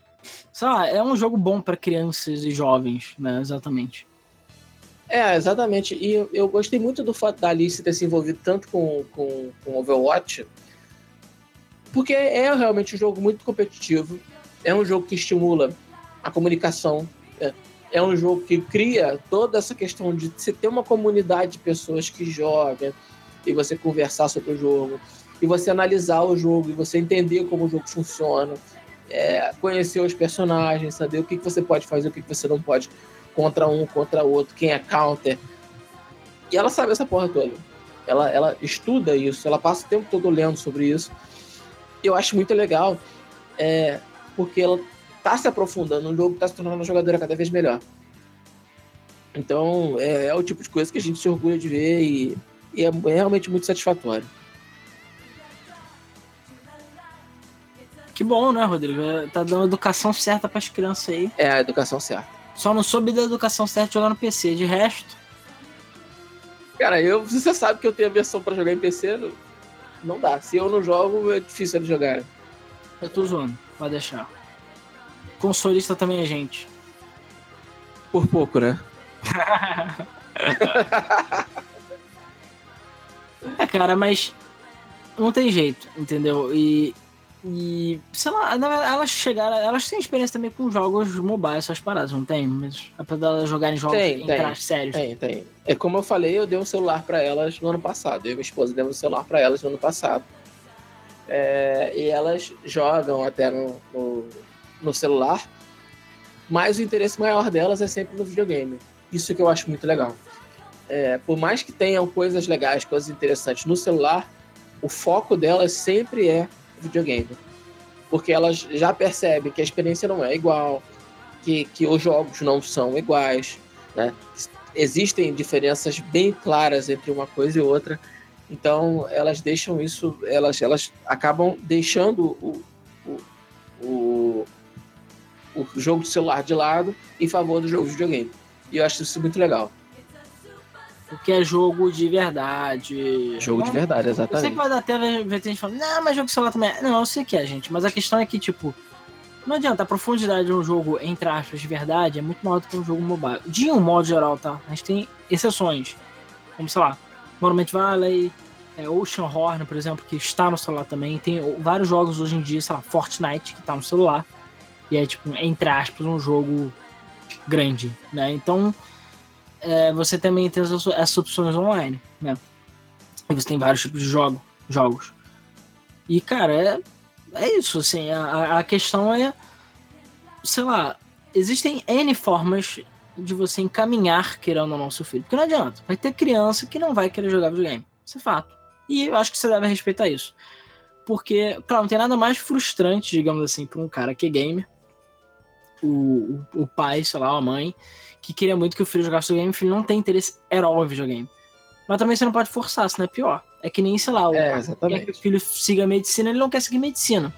sei lá, é um jogo bom para crianças e jovens, né? Exatamente. É, exatamente. E eu, eu, gostei muito do fato da Alice ter se envolvido tanto com, com, com Overwatch, porque é realmente um jogo muito competitivo. É um jogo que estimula a comunicação é, um jogo que cria toda essa questão de você ter uma comunidade de pessoas que jogam e você conversar sobre o jogo e você analisar o jogo e você entender como o jogo funciona, é, conhecer os personagens, saber o que, que você pode fazer, o que, que você não pode contra um, contra outro, quem é counter. E ela sabe essa porra toda. Ela, ela estuda isso, ela passa o tempo todo lendo sobre isso. Eu acho muito legal, é, porque ela tá se aprofundando no jogo, tá se tornando uma jogadora cada vez melhor. Então, é, é, o tipo de coisa que a gente se orgulha de ver e, e é, é realmente muito satisfatório. Que bom, né, Rodrigo? É, tá dando a educação certa para as crianças aí. É, a educação certa. Só não soube da educação certa jogar no PC. De resto. Cara, eu, você sabe que eu tenho a versão pra jogar em PC, não dá. Se eu não jogo, é difícil de jogar. Eu tô zoando, pode deixar. Consolista também é gente. Por pouco, né? é, cara, mas não tem jeito, entendeu? E, e sei lá, elas chegaram, elas têm experiência também com jogos mobile, essas paradas, não tem? Mas apesar de jogarem jogos tem, tem, sérios. Tem, tem. É como eu falei, eu dei um celular para elas no ano passado. Eu e minha esposa demos um celular para elas no ano passado. É, e elas jogam até no, no, no celular, mas o interesse maior delas é sempre no videogame. Isso que eu acho muito legal. É, por mais que tenham coisas legais, coisas interessantes no celular, o foco delas sempre é videogame. Porque elas já percebem que a experiência não é igual, que, que os jogos não são iguais, né? Existem diferenças bem claras entre uma coisa e outra. Então, elas deixam isso, elas, elas acabam deixando o, o, o, o jogo de celular de lado em favor do jogo de videogame. E eu acho isso muito legal. Porque é jogo de verdade. Jogo de verdade, exatamente. Eu sei que vai dar até ver gente falando, não, mas jogo de celular também. É. Não, eu sei que é, gente. Mas a questão é que, tipo, não adianta, a profundidade de um jogo, entre aspas, de verdade, é muito maior do que um jogo mobile. De um modo geral, tá? A gente tem exceções. Como, sei lá, Monument Valley, é, Ocean Horn, por exemplo, que está no celular também. Tem vários jogos hoje em dia, sei lá, Fortnite, que está no celular. E é, tipo, entre aspas, um jogo grande, né? Então, é, você também tem essas, essas, opções online, né? E você tem vários tipos de jogo, jogos. E, cara, é, é isso, assim, a, a questão é, sei lá, existem N formas de você encaminhar, querendo ou não, seu filho. Porque não adianta, vai ter criança que não vai querer jogar videogame, isso é fato. E eu acho que você deve respeitar isso. Porque, claro, não tem nada mais frustrante, digamos assim, para um cara que é gamer, o, o, o pai, sei lá, a mãe, que queria muito que o filho jogasse videogame, o filho não tem interesse at all em videogame. Mas também você não pode forçar, senão é pior. É que nem, sei lá, o é, quer que o filho siga medicina, ele não quer seguir medicina.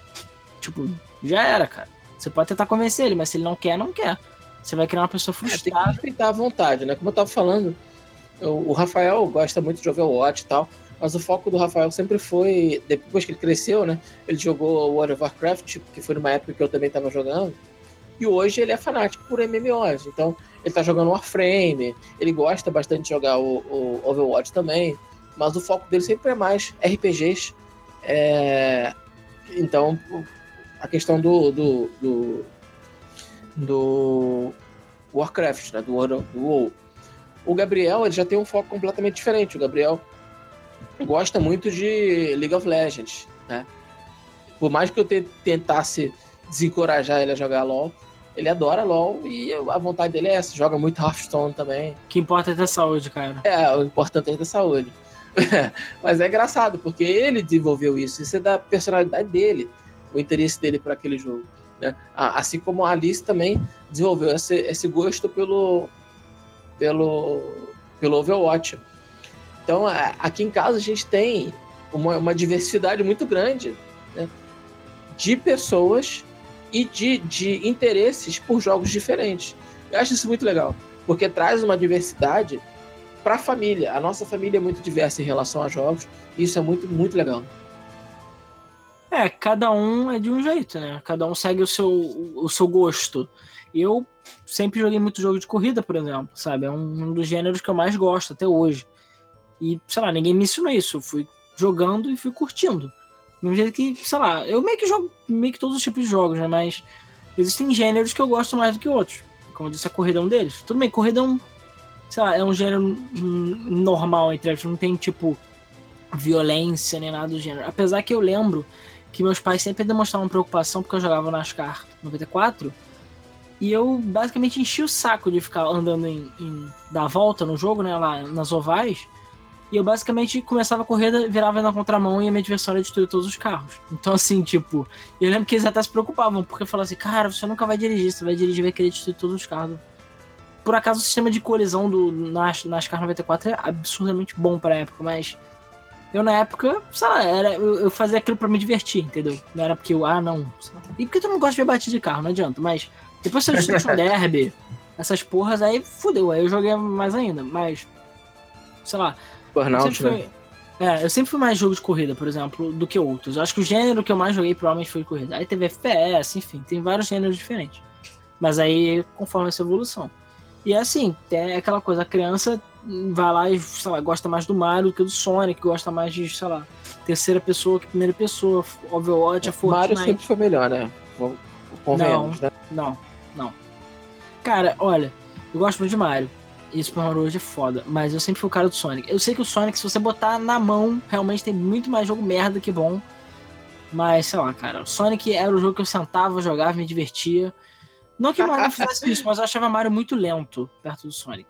Tipo, já era, cara. Você pode tentar convencer ele, mas se ele não quer, não quer. Você vai criar uma pessoa frustrada. É, tem que respeitar a vontade, né? Como eu tava falando, o, o Rafael gosta muito de Overwatch e tal, mas o foco do Rafael sempre foi, depois que ele cresceu, né? Ele jogou World of Warcraft, que foi numa época que eu também tava jogando, e hoje ele é fanático por MMOs. Então, ele tá jogando Warframe, ele gosta bastante de jogar o, o Overwatch também, mas o foco dele sempre é mais RPGs. É... Então, a questão do, do, do, do Warcraft, né? do, World, do WoW. O Gabriel ele já tem um foco completamente diferente. O Gabriel gosta muito de League of Legends, né? Por mais que eu tentasse desencorajar ele a jogar LoL, ele adora LoL e a vontade dele é essa. Joga muito Hearthstone também. O que importa é ter saúde, cara. É, o importante é ter saúde. Mas é engraçado, porque ele desenvolveu isso. Isso é da personalidade dele, o interesse dele por aquele jogo. Né? Assim como a Alice também desenvolveu esse, esse gosto pelo, pelo, pelo Overwatch. Então, aqui em casa a gente tem uma, uma diversidade muito grande né? de pessoas e de, de interesses por jogos diferentes. Eu acho isso muito legal, porque traz uma diversidade para a família. A nossa família é muito diversa em relação a jogos, e isso é muito, muito legal. É, cada um é de um jeito, né? Cada um segue o seu, o seu gosto. Eu sempre joguei muito jogo de corrida, por exemplo, sabe? É um, dos gêneros que eu mais gosto até hoje. E, sei lá, ninguém me ensinou isso. Eu fui jogando e fui curtindo. Do jeito que, sei lá, eu meio que jogo meio que todos os tipos de jogos, né? Mas existem gêneros que eu gosto mais do que outros. Como eu disse, a corrida é um deles. Tudo bem, corrida é um. Sei lá, é um gênero normal, entre aspas. Não tem, tipo, violência nem nada do gênero. Apesar que eu lembro que meus pais sempre demonstravam preocupação porque eu jogava NASCAR 94. E eu basicamente enchi o saco de ficar andando em, em dar volta no jogo, né? Lá nas ovais. E eu basicamente começava a corrida, virava na contramão e a minha diversão era destruir todos os carros. Então, assim, tipo, eu lembro que eles até se preocupavam, porque falavam assim, cara, você nunca vai dirigir, você vai dirigir vai querer destruir todos os carros. Por acaso o sistema de colisão do NAS, NASCAR 94 é absurdamente bom pra época, mas eu na época, sei lá, era, eu, eu fazia aquilo pra me divertir, entendeu? Não era porque eu, ah, não. E porque tu não gosta de ver batida de carro, não adianta, mas depois você Destruction Derby, essas porras aí, fudeu, aí eu joguei mais ainda, mas sei lá. Burnout, né? Fui, é, eu sempre fui mais jogo de corrida, por exemplo, do que outros. Eu acho que o gênero que eu mais joguei provavelmente foi corrida. Aí teve FPS, enfim, tem vários gêneros diferentes. Mas aí, conforme essa evolução. E é assim, tem aquela coisa, a criança vai lá e, sei lá, gosta mais do Mario do que do Sonic, gosta mais de, sei lá, terceira pessoa que primeira pessoa, Overwatch, a Fortnite. Mario sempre foi melhor, né? Convenhamos, não, né? Não, não. Cara, olha, eu gosto muito de Mario. E Super Mario hoje é foda, mas eu sempre fui o cara do Sonic. Eu sei que o Sonic, se você botar na mão, realmente tem muito mais jogo merda que bom. Mas, sei lá, cara, o Sonic era o jogo que eu sentava, jogava, me divertia. Não que o Mario fizesse isso, mas eu achava Mario muito lento perto do Sonic.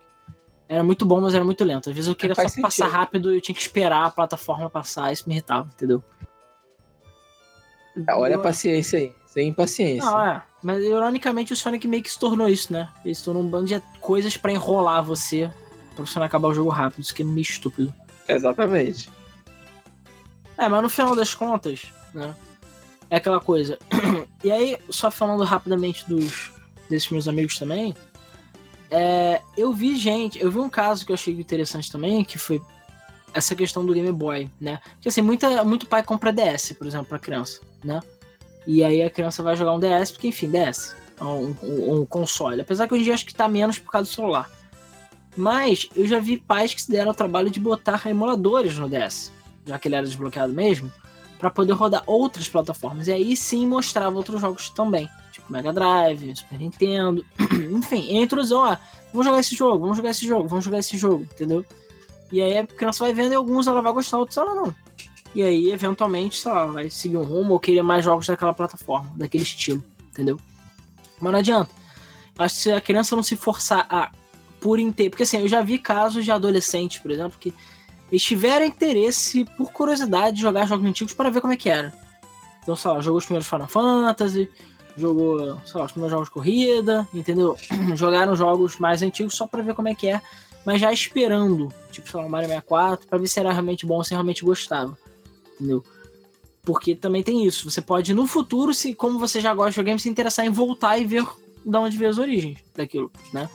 Era muito bom, mas era muito lento. Às vezes eu queria só sentido. passar rápido e eu tinha que esperar a plataforma passar, isso me irritava, entendeu? Ah, olha a paciência aí, sem impaciência. Não, é. Mas ironicamente o Sonic meio que se tornou isso, né? Ele se tornou um bando de coisas para enrolar você, pra você não acabar o jogo rápido. Isso que é meio estúpido. Exatamente. É, mas no final das contas, né? É aquela coisa. e aí, só falando rapidamente dos desses meus amigos também, é, eu vi gente, eu vi um caso que eu achei interessante também, que foi essa questão do Game Boy, né? Porque assim, muita, muito pai compra DS, por exemplo, pra criança, né? E aí a criança vai jogar um DS, porque enfim, DS, um, um, um console. Apesar que hoje em dia acho que tá menos por causa do celular. Mas eu já vi pais que se deram ao trabalho de botar emuladores no DS, já que ele era desbloqueado mesmo, para poder rodar outras plataformas. E aí sim mostrava outros jogos também. Mega Drive, Super Nintendo, enfim, a intrusão, ó, vamos jogar esse jogo, vamos jogar esse jogo, vamos jogar esse jogo, entendeu? E aí a criança vai vendo e alguns ela vai gostar, outros ela não. E aí, eventualmente, sei lá, vai seguir um rumo ou querer mais jogos daquela plataforma, daquele estilo, entendeu? Mas não adianta. Acho que se a criança não se forçar a por inteiro. Porque assim, eu já vi casos de adolescentes, por exemplo, que eles tiveram interesse, por curiosidade, de jogar jogos antigos para ver como é que era. Então, sei lá, jogou os primeiros Final Fantasy, jogou, sei lá, os primeiros jogos de corrida, entendeu? Jogaram jogos mais antigos só para ver como é que é, mas já esperando, tipo, sei lá, Mario 64, para ver se era realmente bom, se realmente gostava, entendeu? Porque também tem isso, você pode no futuro, se como você já gosta de videogame, se interessar em voltar e ver de onde veio as origens daquilo, né?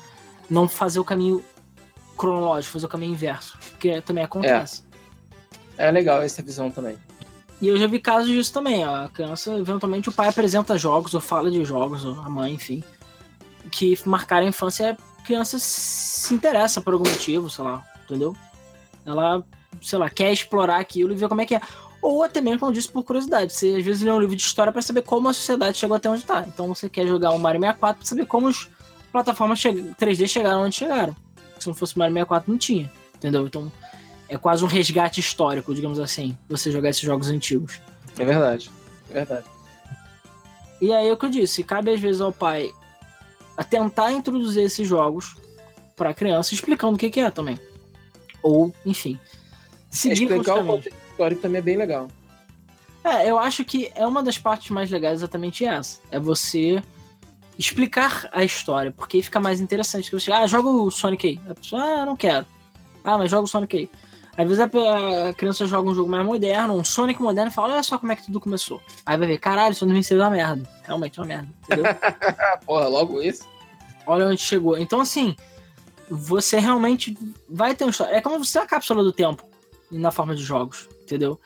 Não fazer o caminho cronológico, fazer o caminho inverso, que também acontece. É, é legal essa visão também. E eu já vi casos disso também, ó. A criança, eventualmente, o pai apresenta jogos, ou fala de jogos, ou a mãe, enfim, que marcaram a infância a criança se interessa por algum motivo, sei lá, entendeu? Ela, sei lá, quer explorar aquilo e ver como é que é. Ou até mesmo, como eu disse, por curiosidade. Você às vezes lê um livro de história para saber como a sociedade chegou até onde está. Então você quer jogar o Mario 64 para saber como as plataformas 3D chegaram onde chegaram. Se não fosse o Mario 64, não tinha. Entendeu? Então é quase um resgate histórico, digamos assim, você jogar esses jogos antigos. É verdade, é verdade. E aí é o que eu disse, cabe às vezes ao pai a tentar introduzir esses jogos para a criança, explicando o que, que, é também. Ou, enfim, seguir Explicar o histórico também é bem legal. É, eu acho que é uma das partes mais legais exatamente essa. É você explicar a história, porque fica mais interessante. Que você, ah, joga o Sonic aí. A pessoa, ah, não quero. Ah, mas joga o Sonic aí. Às vezes a criança joga um jogo mais moderno, um Sonic moderno, e fala: Olha só como é que tudo começou. Aí vai ver: Caralho, isso não ser uma merda. Realmente é uma merda. Entendeu? Porra, logo isso. Olha onde chegou. Então, assim, você realmente vai ter um. É como você é a cápsula do tempo na forma de jogos, entendeu?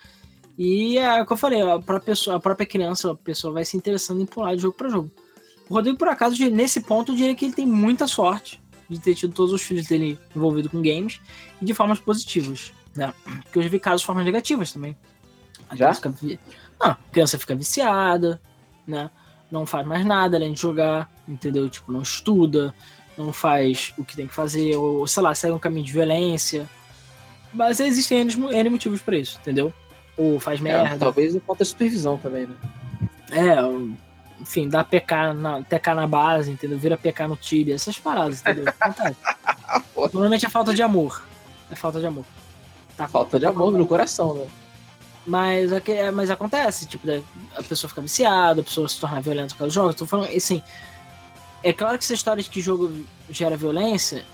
E é o que eu falei: a própria, pessoa, a própria criança, a pessoa vai se interessando em pular de jogo para jogo. O Rodrigo, por acaso, nesse ponto, eu diria que ele tem muita sorte de ter tido todos os filhos dele envolvidos com games e de formas positivas. Né? Porque eu já vi casos de formas negativas também. A já? Criança fica, a criança fica viciada, né? Não faz mais nada além de jogar, entendeu? Tipo, não estuda, não faz o que tem que fazer, ou sei lá, segue um caminho de violência. Mas existem N, N motivos para isso, entendeu? Ou faz é, merda. É, talvez falta supervisão também, né? É, enfim, dá PK na, TK na base, entendeu? Vira PK no Tibia, essas paradas, entendeu? Normalmente é falta de amor. É falta de amor. Tá falta de amor no coração, né? Mas, é mas acontece, tipo, a pessoa fica viciada, a pessoa se torna violenta por causa do jogo. Tô falando, assim, é claro que essa história de que jogo gera violência,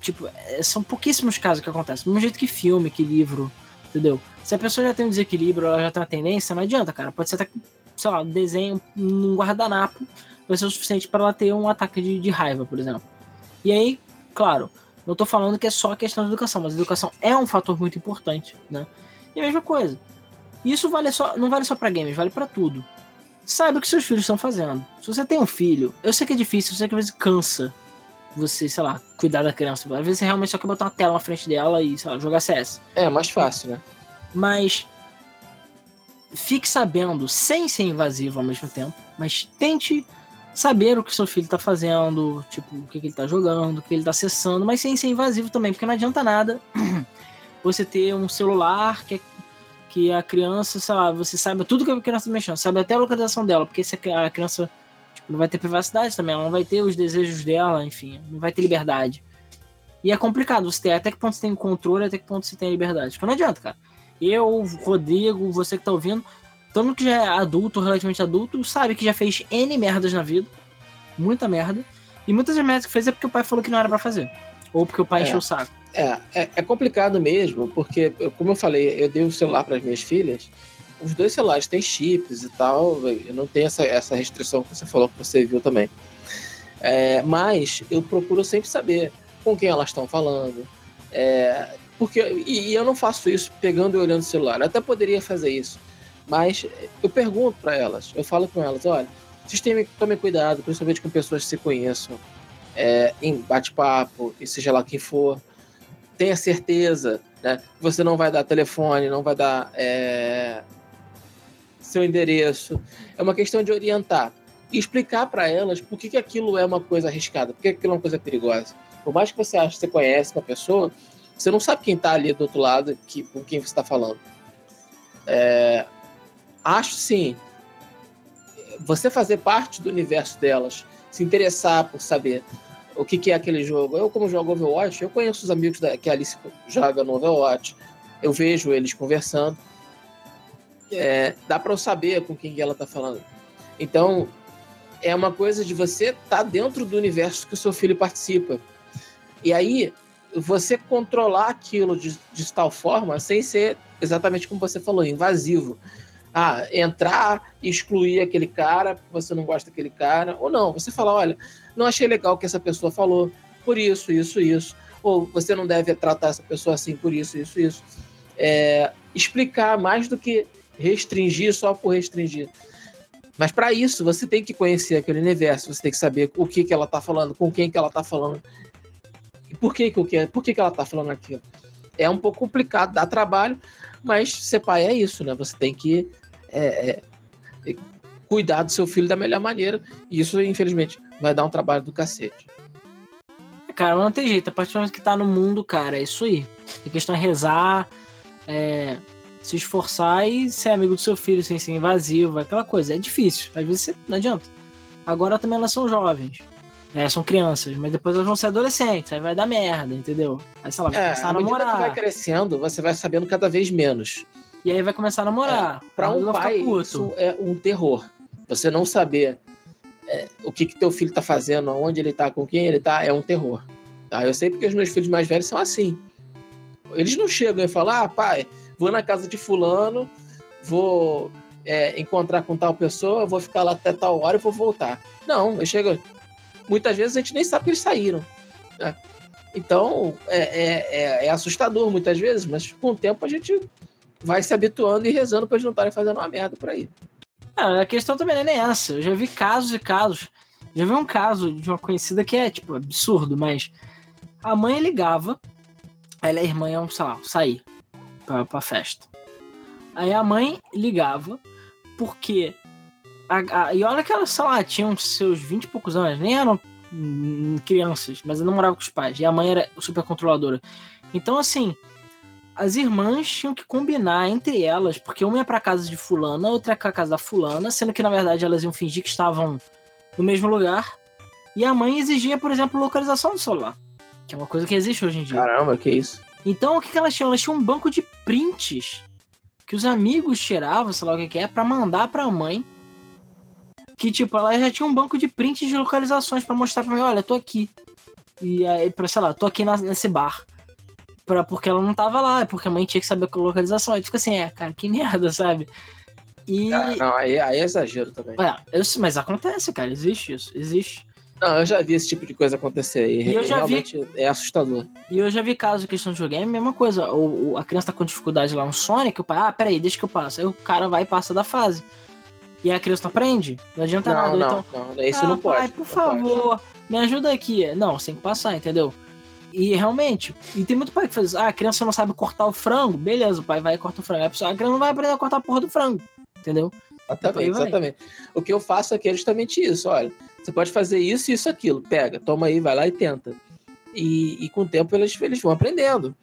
tipo, é, são pouquíssimos casos que acontecem. Do mesmo jeito que filme, que livro, entendeu? Se a pessoa já tem um desequilíbrio, ela já tem uma tendência, não adianta, cara. Pode ser até, sei lá, um desenho num guardanapo vai ser o suficiente para ela ter um ataque de, de raiva, por exemplo. E aí, claro, Não tô falando que é só a questão da educação, mas a educação é um fator muito importante, né? E a mesma coisa. Isso vale só, não vale só para games, vale para tudo. Saiba o que seus filhos estão fazendo. Se você tem um filho, eu sei que é difícil, eu sei que às vezes cansa você, sei lá, cuidar da criança. Às vezes você realmente só quer botar uma tela na frente dela e, sei lá, jogar CS. É, mais fácil, né? Mas fique sabendo, sem ser invasivo ao mesmo tempo, mas tente saber o que seu filho está fazendo, tipo, o que, que ele está jogando, o que ele está acessando, mas sem ser invasivo também, porque não adianta nada você ter um celular que, é, que a criança, sei lá, você saiba tudo que a criança está mexendo, sabe até a localização dela, porque se a criança não vai ter privacidade também, ela não vai ter os desejos dela, enfim, não vai ter liberdade. E é complicado você ter até que ponto você tem controle, até que ponto você tem liberdade. Porque não adianta, cara. Eu, Rodrigo, você que tá ouvindo, todo mundo que já é adulto, relativamente adulto, sabe que já fez N merdas na vida. Muita merda. E muitas das merdas que fez é porque o pai falou que não era para fazer. Ou porque o pai é, encheu o saco. É, é, é, complicado mesmo, porque, como eu falei, eu dei o um celular para as minhas filhas. Os dois celulares têm chips e tal. Não tenho essa, essa restrição que você falou, que você viu também. É, mas eu procuro sempre saber com quem elas estão falando. É, porque, e, e, eu não faço isso pegando e olhando o celular. Eu até poderia fazer isso. Mas eu pergunto para elas, eu falo com elas, olha, vocês têm, tomem cuidado, principalmente com pessoas que se conheçam, é, em bate-papo, e seja lá quem for. Tenha certeza né, você não vai dar telefone, não vai dar é, seu endereço. É uma questão de orientar e explicar para elas por que, que aquilo é uma coisa arriscada, por que aquilo é uma coisa perigosa. Por mais que você ache que você conhece uma pessoa, você não sabe quem está ali do outro lado, que, com quem você está falando. É, acho sim. Você fazer parte do universo delas, se interessar por saber o que, que é aquele jogo. Eu, como jogo Overwatch, eu conheço os amigos da, que a Alice joga no Overwatch. Eu vejo eles conversando. É, dá para eu saber com quem ela está falando. Então, é uma coisa de você estar tá dentro do universo que o seu filho participa. E aí, você controlar aquilo de, de tal forma sem ser exatamente como você falou, invasivo. Ah, entrar e excluir aquele cara você não gosta daquele cara. Ou não, você fala, olha, não achei legal o que essa pessoa falou, por isso, isso, isso. Ou você não deve tratar essa pessoa assim por isso, isso, isso. É, explicar mais do que restringir só por restringir. Mas para isso, você tem que conhecer aquele universo, você tem que saber o que, que ela está falando, com quem que ela está falando, e por que, que, que, por que, que ela está falando aquilo. É um pouco complicado, dá trabalho, mas ser pai é isso, né? Você tem que é, é, cuidar do seu filho da melhor maneira. E isso, infelizmente, vai dar um trabalho do cacete. Cara, não tem jeito. A partir do momento que tá no mundo, cara, é isso aí. A questão é rezar, é, se esforçar e ser amigo do seu filho sem ser invasivo, aquela coisa. É difícil. Às vezes você, não adianta. Agora também elas são jovens. É, são crianças, mas depois elas vão ser adolescentes, aí vai dar merda, entendeu? Aí, sei lá, vai é, começar a namorar. Que vai crescendo, você vai sabendo cada vez menos. E aí vai começar a namorar. É, para um pai, isso é um terror. Você não saber é, o que, que teu filho tá fazendo, onde ele tá, com quem ele tá, é um terror. Tá? Eu sei porque os meus filhos mais velhos são assim. Eles não chegam e falam, ah, pai, vou na casa de fulano, vou é, encontrar com tal pessoa, vou ficar lá até tal hora e vou voltar. Não, eu chego, muitas vezes a gente nem sabe que eles saíram. Né? Então, é, é, é, é, assustador muitas vezes, mas com o tempo a gente vai se habituando e rezando para eles não estarem fazendo uma merda por aí. Ah, a questão também não é nem essa. Eu já vi casos e casos. Já vi um caso de uma conhecida que é, tipo, absurdo, mas a mãe ligava, ela é irmã, iam, sei lá, sair pra, pra festa. Aí a mãe ligava, porque a, a, e olha que elas, sei lá, tinham seus 20 e poucos anos, nem eram crianças, mas não morava com os pais. E a mãe era super controladora. Então, assim, as irmãs tinham que combinar entre elas, porque uma ia pra casa de fulana, outra ia pra casa da fulana, sendo que na verdade elas iam fingir que estavam no mesmo lugar. E a mãe exigia, por exemplo, localização do celular. Que é uma coisa que existe hoje em dia. Caramba, que isso. Então o que, que elas tinham? Elas tinham um banco de prints que os amigos tiravam, sei lá o que, que é, para mandar pra mãe que, tipo, ela já tinha um banco de prints de localizações para mostrar pra mim, olha, tô aqui. E aí, pra, sei lá, tô aqui na, nesse bar. Pra, porque ela não tava lá, porque a mãe tinha que saber a localização. Aí fica assim, é, cara, que merda, sabe? E... Ah, não, aí, aí é exagero também. É, eu, mas acontece, cara, existe isso, existe. Não, eu já vi esse tipo de coisa acontecer e, e eu já realmente vi... é assustador. E eu já vi casos de questão de videogame, mesma coisa. O, a criança tá com dificuldade lá no Sonic, o pai, ah, peraí, deixa que eu passo. Aí o cara vai e passa da fase. E a criança não aprende? Não adianta não, nada. Não, então, não, isso ah, não pode. Pai, por favor, pode. me ajuda aqui. Não, você tem que passar, entendeu? E realmente, e tem muito pai que faz, ah, a criança não sabe cortar o frango, beleza, o pai vai e corta o frango. A, pessoa, a criança não vai aprender a cortar a porra do frango, entendeu? Exatamente, exatamente. O que eu faço aqui é justamente isso, olha. Você pode fazer isso, isso, aquilo. Pega, toma aí, vai lá e tenta. E, e com o tempo eles, eles vão aprendendo.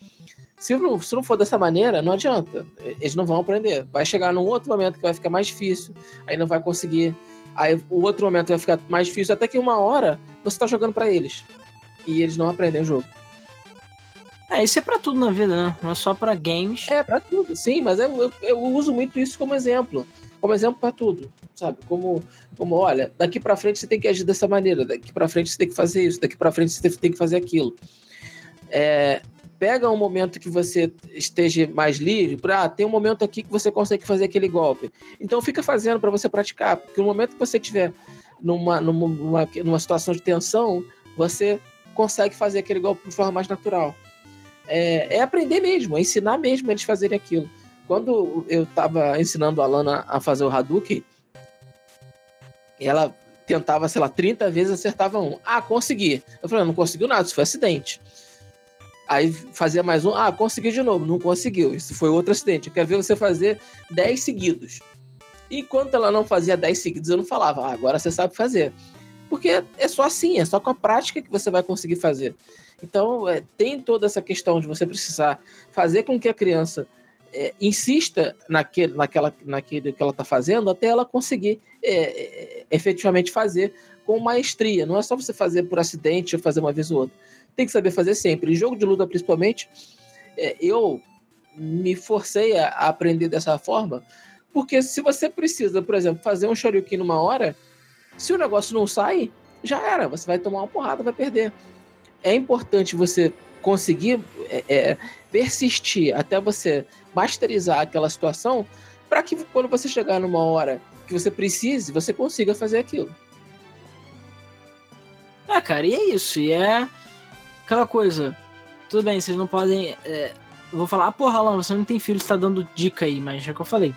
Se não, se não for dessa maneira, não adianta. Eles não vão aprender. Vai chegar num outro momento que vai ficar mais difícil, aí não vai conseguir. Aí o outro momento vai ficar mais difícil, até que uma hora você tá jogando para eles. E eles não aprendem o jogo. É, isso é pra tudo na vida, né? Não é só pra games. É, pra tudo, sim, mas eu, eu, eu uso muito isso como exemplo como exemplo para tudo, sabe? Como, como, olha, daqui para frente você tem que agir dessa maneira, daqui para frente você tem que fazer isso, daqui para frente você tem que fazer aquilo. É, pega um momento que você esteja mais livre, para ah, um momento aqui que você consegue fazer aquele golpe. Então fica fazendo para você praticar, porque no momento que você estiver numa, numa, numa situação de tensão, você consegue fazer aquele golpe de forma mais natural. É, é aprender mesmo, é ensinar mesmo eles fazerem aquilo. Quando eu estava ensinando a Lana a fazer o Hadouken, ela tentava, sei lá, 30 vezes acertava um. Ah, consegui. Eu falei, não conseguiu nada, isso foi acidente. Aí fazia mais um, ah, consegui de novo, não conseguiu. Isso foi outro acidente. Eu quero ver você fazer 10 seguidos. Enquanto ela não fazia 10 seguidos, eu não falava, ah, agora você sabe fazer. Porque é só assim, é só com a prática que você vai conseguir fazer. Então, é, tem toda essa questão de você precisar fazer com que a criança é, insista naquele, naquela, naquele que ela está fazendo até ela conseguir é, é, efetivamente fazer com maestria. Não é só você fazer por acidente ou fazer uma vez ou outra. Tem que saber fazer sempre. Em jogo de luta, principalmente, é, eu me forcei a, a, aprender dessa forma, porque se você precisa, por exemplo, fazer um Shoryuken numa hora, se o negócio não sai, já era. Você vai tomar uma porrada, vai perder. É importante você conseguir é, é, persistir até você masterizar aquela situação, para que quando você chegar numa hora que você precise, você consiga fazer aquilo. É, cara, e é isso. E é aquela coisa. Tudo bem, vocês não podem. É, eu vou falar, ah, porra, Alan, você não tem filho, você tá dando dica aí, mas é o que eu falei.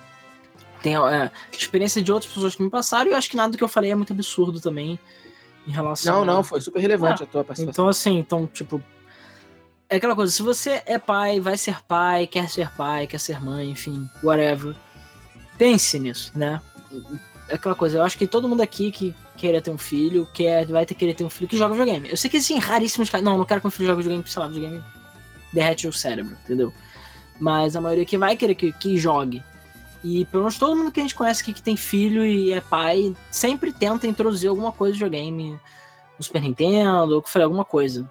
Tem é, experiência de outras pessoas que me passaram e eu acho que nada do que eu falei é muito absurdo também em relação. Não, a... não, foi super relevante ah, a tua participação. Então, assim, então, tipo, é aquela coisa, se você é pai, vai ser pai, quer ser pai, quer ser mãe, enfim, whatever. Pense nisso, né? É aquela coisa, eu acho que todo mundo aqui que queira ter um filho, quer, vai ter que querer ter um filho que joga videogame. Eu sei que assim, raríssimos casos. Não, não quero que um filho jogue videogame, porque sei lá, videogame derrete o cérebro, entendeu? Mas a maioria que vai querer que, que jogue. E pelo menos todo mundo que a gente conhece aqui que tem filho e é pai, sempre tenta introduzir alguma coisa de videogame no Super Nintendo, ou que foi alguma coisa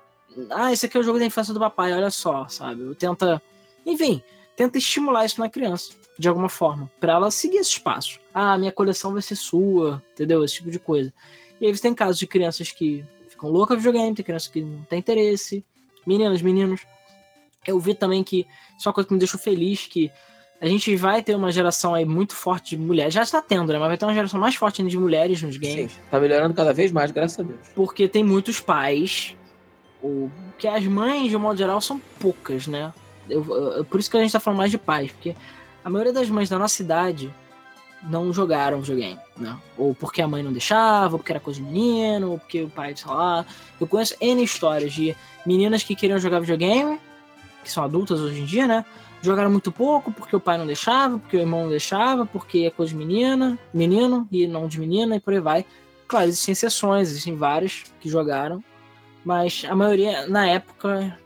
ah, esse aqui é o jogo da infância do papai, olha só, sabe? Tenta, enfim, tenta estimular isso na criança, de alguma forma, para ela seguir esses passos. Ah, minha coleção vai ser sua, entendeu? Esse tipo de coisa. E aí você tem casos de crianças que ficam loucas de videogame, tem crianças que não têm interesse, meninas, meninos. Eu vi também que, isso é uma coisa que me deixou feliz, que a gente vai ter uma geração aí muito forte de mulheres. Já está tendo, né? Mas vai ter uma geração mais forte de mulheres nos games. Sim, tá melhorando cada vez mais, graças a Deus. Porque tem muitos pais o que as mães, de um modo geral, são poucas, né? Eu, eu, por isso que a gente tá falando mais de pais, porque a maioria das mães da nossa idade não jogaram videogame, né? Ou porque a mãe não deixava, ou porque era coisa de menino, ou porque o pai, sei lá. Eu conheço N histórias de meninas que queriam jogar videogame, que são adultas hoje em dia, né? Jogaram muito pouco porque o pai não deixava, porque o irmão não deixava, porque é coisa de menina, menino e não de menina e por aí vai. Claro, existem exceções, existem vários que jogaram mas a maioria, na época,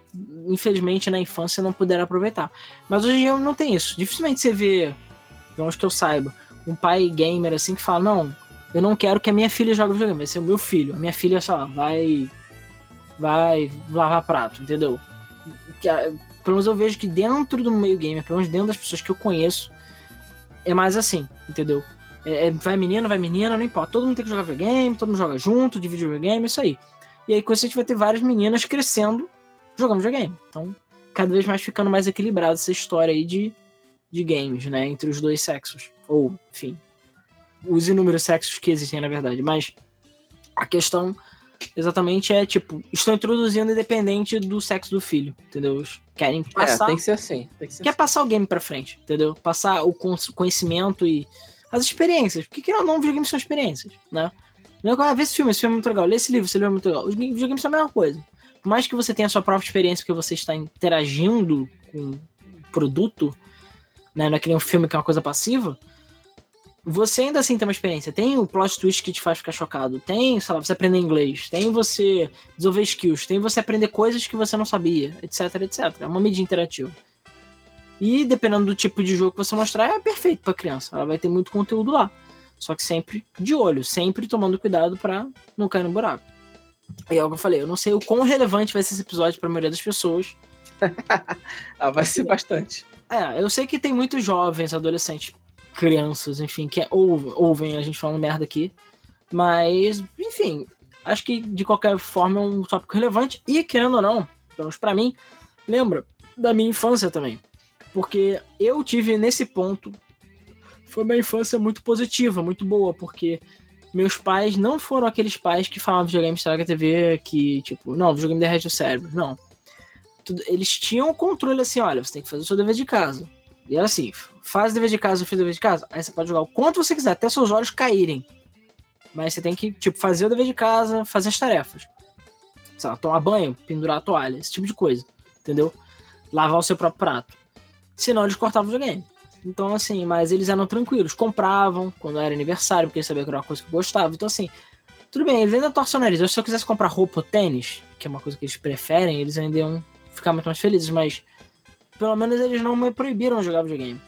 infelizmente na infância, não puderam aproveitar. Mas hoje em dia não tem isso. Dificilmente você vê, pelo que eu saiba, um pai gamer assim que fala: Não, eu não quero que a minha filha jogue videogame, vai ser o meu filho. A minha filha, lá, vai. Vai lavar prato, entendeu? Pelo menos eu vejo que dentro do meio gamer, pelo menos dentro das pessoas que eu conheço, é mais assim, entendeu? É, é vai menino, vai menina, não importa. Todo mundo tem que jogar videogame, todo mundo joga junto, divide videogame, isso aí. E aí com isso a gente vai ter várias meninas crescendo jogando videogame. Então, cada vez mais ficando mais equilibrado essa história aí de, de games, né? Entre os dois sexos. Ou, enfim, os inúmeros sexos que existem, na verdade. Mas a questão exatamente é tipo, estão introduzindo independente do sexo do filho, entendeu? Querem é, passar. É, tem que ser assim. Que ser quer assim. passar o game pra frente, entendeu? Passar o conhecimento e as experiências. Porque que não, não videogames são experiências, né? Não é ver esse filme, esse filme é muito legal, ler esse livro, esse livro é muito legal. Os videogames são a mesma coisa. Por mais que você tenha a sua própria experiência, porque você está interagindo com o produto, né? Não é que nem um filme que é uma coisa passiva você ainda assim tem uma experiência. Tem o plot twist que te faz ficar chocado. Tem, sei lá, você aprender inglês. Tem você desenvolver skills. Tem você aprender coisas que você não sabia, etc, etc. É uma mídia interativa. E dependendo do tipo de jogo que você mostrar, é perfeito para criança. Ela vai ter muito conteúdo lá. Só que sempre de olho, sempre tomando cuidado para não cair no buraco. E é o que eu falei, eu não sei o quão relevante vai ser esse episódio para a maioria das pessoas. ah, vai ser bastante. É, eu sei que tem muitos jovens, adolescentes crianças, enfim, que é, ouvem, ouvem a gente falando merda aqui. Mas, enfim, acho que de qualquer forma é um tópico relevante. E, querendo ou não, pelo menos pra mim, lembra da minha infância também. Porque eu tive nesse ponto. Foi uma infância muito positiva, muito boa, porque meus pais não foram aqueles pais que falavam videogame estraga a TV, que, tipo, não, videogame derrete o cérebro. Não. Eles tinham o controle assim, olha, você tem que fazer o seu dever de casa. E era assim, faz dever de casa, fiz dever de casa, aí você pode jogar o quanto você quiser, até seus olhos caírem. Mas você tem que, tipo, fazer o dever de casa, fazer as tarefas. Sei lá, tomar banho, pendurar a toalha, esse tipo de coisa, entendeu? Lavar o seu próprio prato. Senão eles cortavam o videogame. Então, assim, mas eles eram tranquilos, compravam quando era aniversário, porque eles sabiam que era uma coisa que gostavam. Então, assim, tudo bem, eles ainda torcem o nariz. Se eu quisesse comprar roupa ou tênis, que é uma coisa que eles preferem, eles ainda iam ficar muito mais felizes, mas pelo menos eles não me proibiram jogar videogame.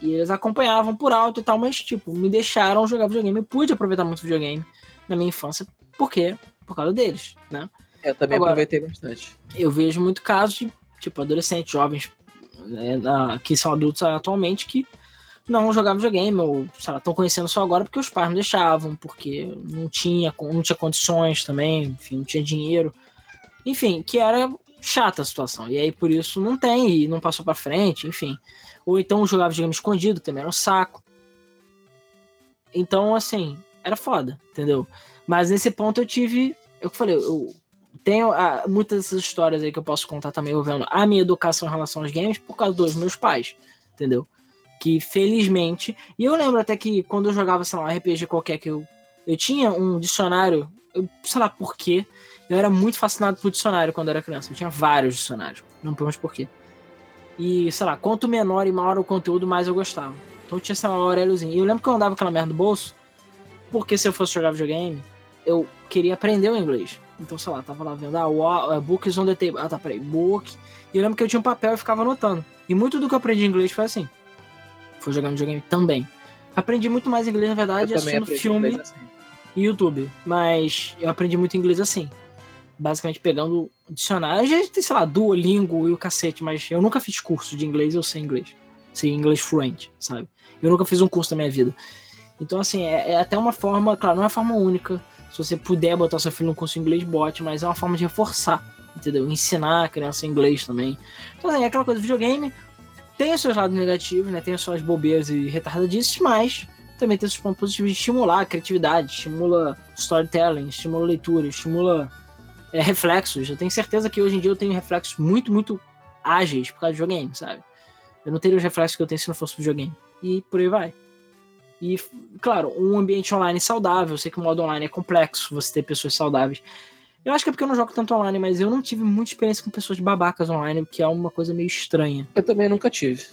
E eles acompanhavam por alto e tal, mas, tipo, me deixaram jogar videogame. Eu pude aproveitar muito videogame na minha infância. Por quê? Por causa deles, né? Eu também Agora, aproveitei bastante. Eu vejo muito casos de, tipo, adolescentes, jovens, né, que são adultos atualmente, que não jogavam videogame, ou, estão conhecendo só agora porque os pais não deixavam, porque não tinha, não tinha condições também, enfim, não tinha dinheiro. Enfim, que era chata a situação. E aí, por isso, não tem, e não passou para frente, enfim. Ou então jogava videogame escondido, também era um saco. Então, assim, era foda, entendeu? Mas nesse ponto eu tive. Eu falei, eu tenho ah, muitas dessas histórias aí que eu posso contar também envolvendo a minha educação em relação aos games por causa dos meus pais, entendeu? Que felizmente. E eu lembro até que quando eu jogava, sei lá, um RPG qualquer que eu. Eu tinha um dicionário, eu, sei lá por quê. Eu era muito fascinado por dicionário quando eu era criança. Eu tinha vários dicionários. Não pergunte por quê. E, sei lá, quanto menor e maior o conteúdo, mais eu gostava. Então tinha essa Auréliozinho. E eu lembro que eu andava aquela merda no bolso, porque se eu fosse jogar videogame, eu queria aprender o inglês. Então, sei lá, tava lá vendo, ah, o book is on the table. Ah, tá, peraí, book. E eu lembro que eu tinha um papel e ficava anotando. E muito do que eu aprendi inglês foi assim. Foi jogando videogame também. Aprendi muito mais inglês, na verdade, assistindo filme assim. e YouTube. Mas eu aprendi muito inglês assim basicamente pegando dicionário. A gente tem, sei lá, Duolingo e o cacete, mas eu nunca fiz curso de inglês, eu sei inglês. Sei inglês fluente, sabe? Eu nunca fiz um curso na minha vida. Então, assim, é, é, até uma forma, claro, não é uma forma única. Se você puder botar seu filho no curso de inglês, bote, mas é uma forma de reforçar, entendeu? Ensinar a criança inglês também. Então, assim, é aquela coisa, videogame tem os seus lados negativos, né? Tem as suas bobeiras e retardadices, mas também tem os pontos positivos de estimular a criatividade, estimula storytelling, estimula leitura, estimula é, reflexos. Eu tenho certeza que hoje em dia eu tenho reflexos muito, muito ágeis por causa de videogame, sabe? Eu não teria os reflexos que eu tenho se não fosse videogame. E por aí vai. E, claro, um ambiente online saudável. Eu sei que o modo online é complexo, você ter pessoas saudáveis. Eu acho que é porque eu não jogo tanto online, mas eu não tive muita experiência com pessoas babacas online, que é uma coisa meio estranha. Eu também nunca tive.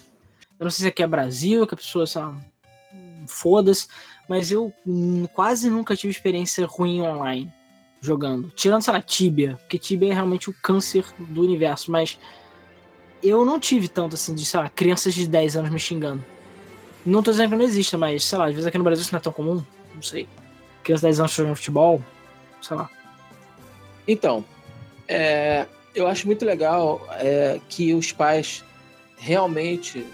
Eu não sei se aqui é Brasil, que a pessoa, sei lá, foda-se, mas eu quase nunca tive experiência ruim online jogando. Tirando, sei lá, Tibia, porque Tibia é realmente o câncer do universo, mas eu não tive tanto assim de, sei lá, crianças de 10 anos me xingando. Não tô dizendo que não exista, mas, sei lá, às vezes aqui no Brasil isso não é tão comum, não sei. Crianças de 10 anos jogando futebol, sei lá. Então, é, eu acho muito legal é, que os pais realmente,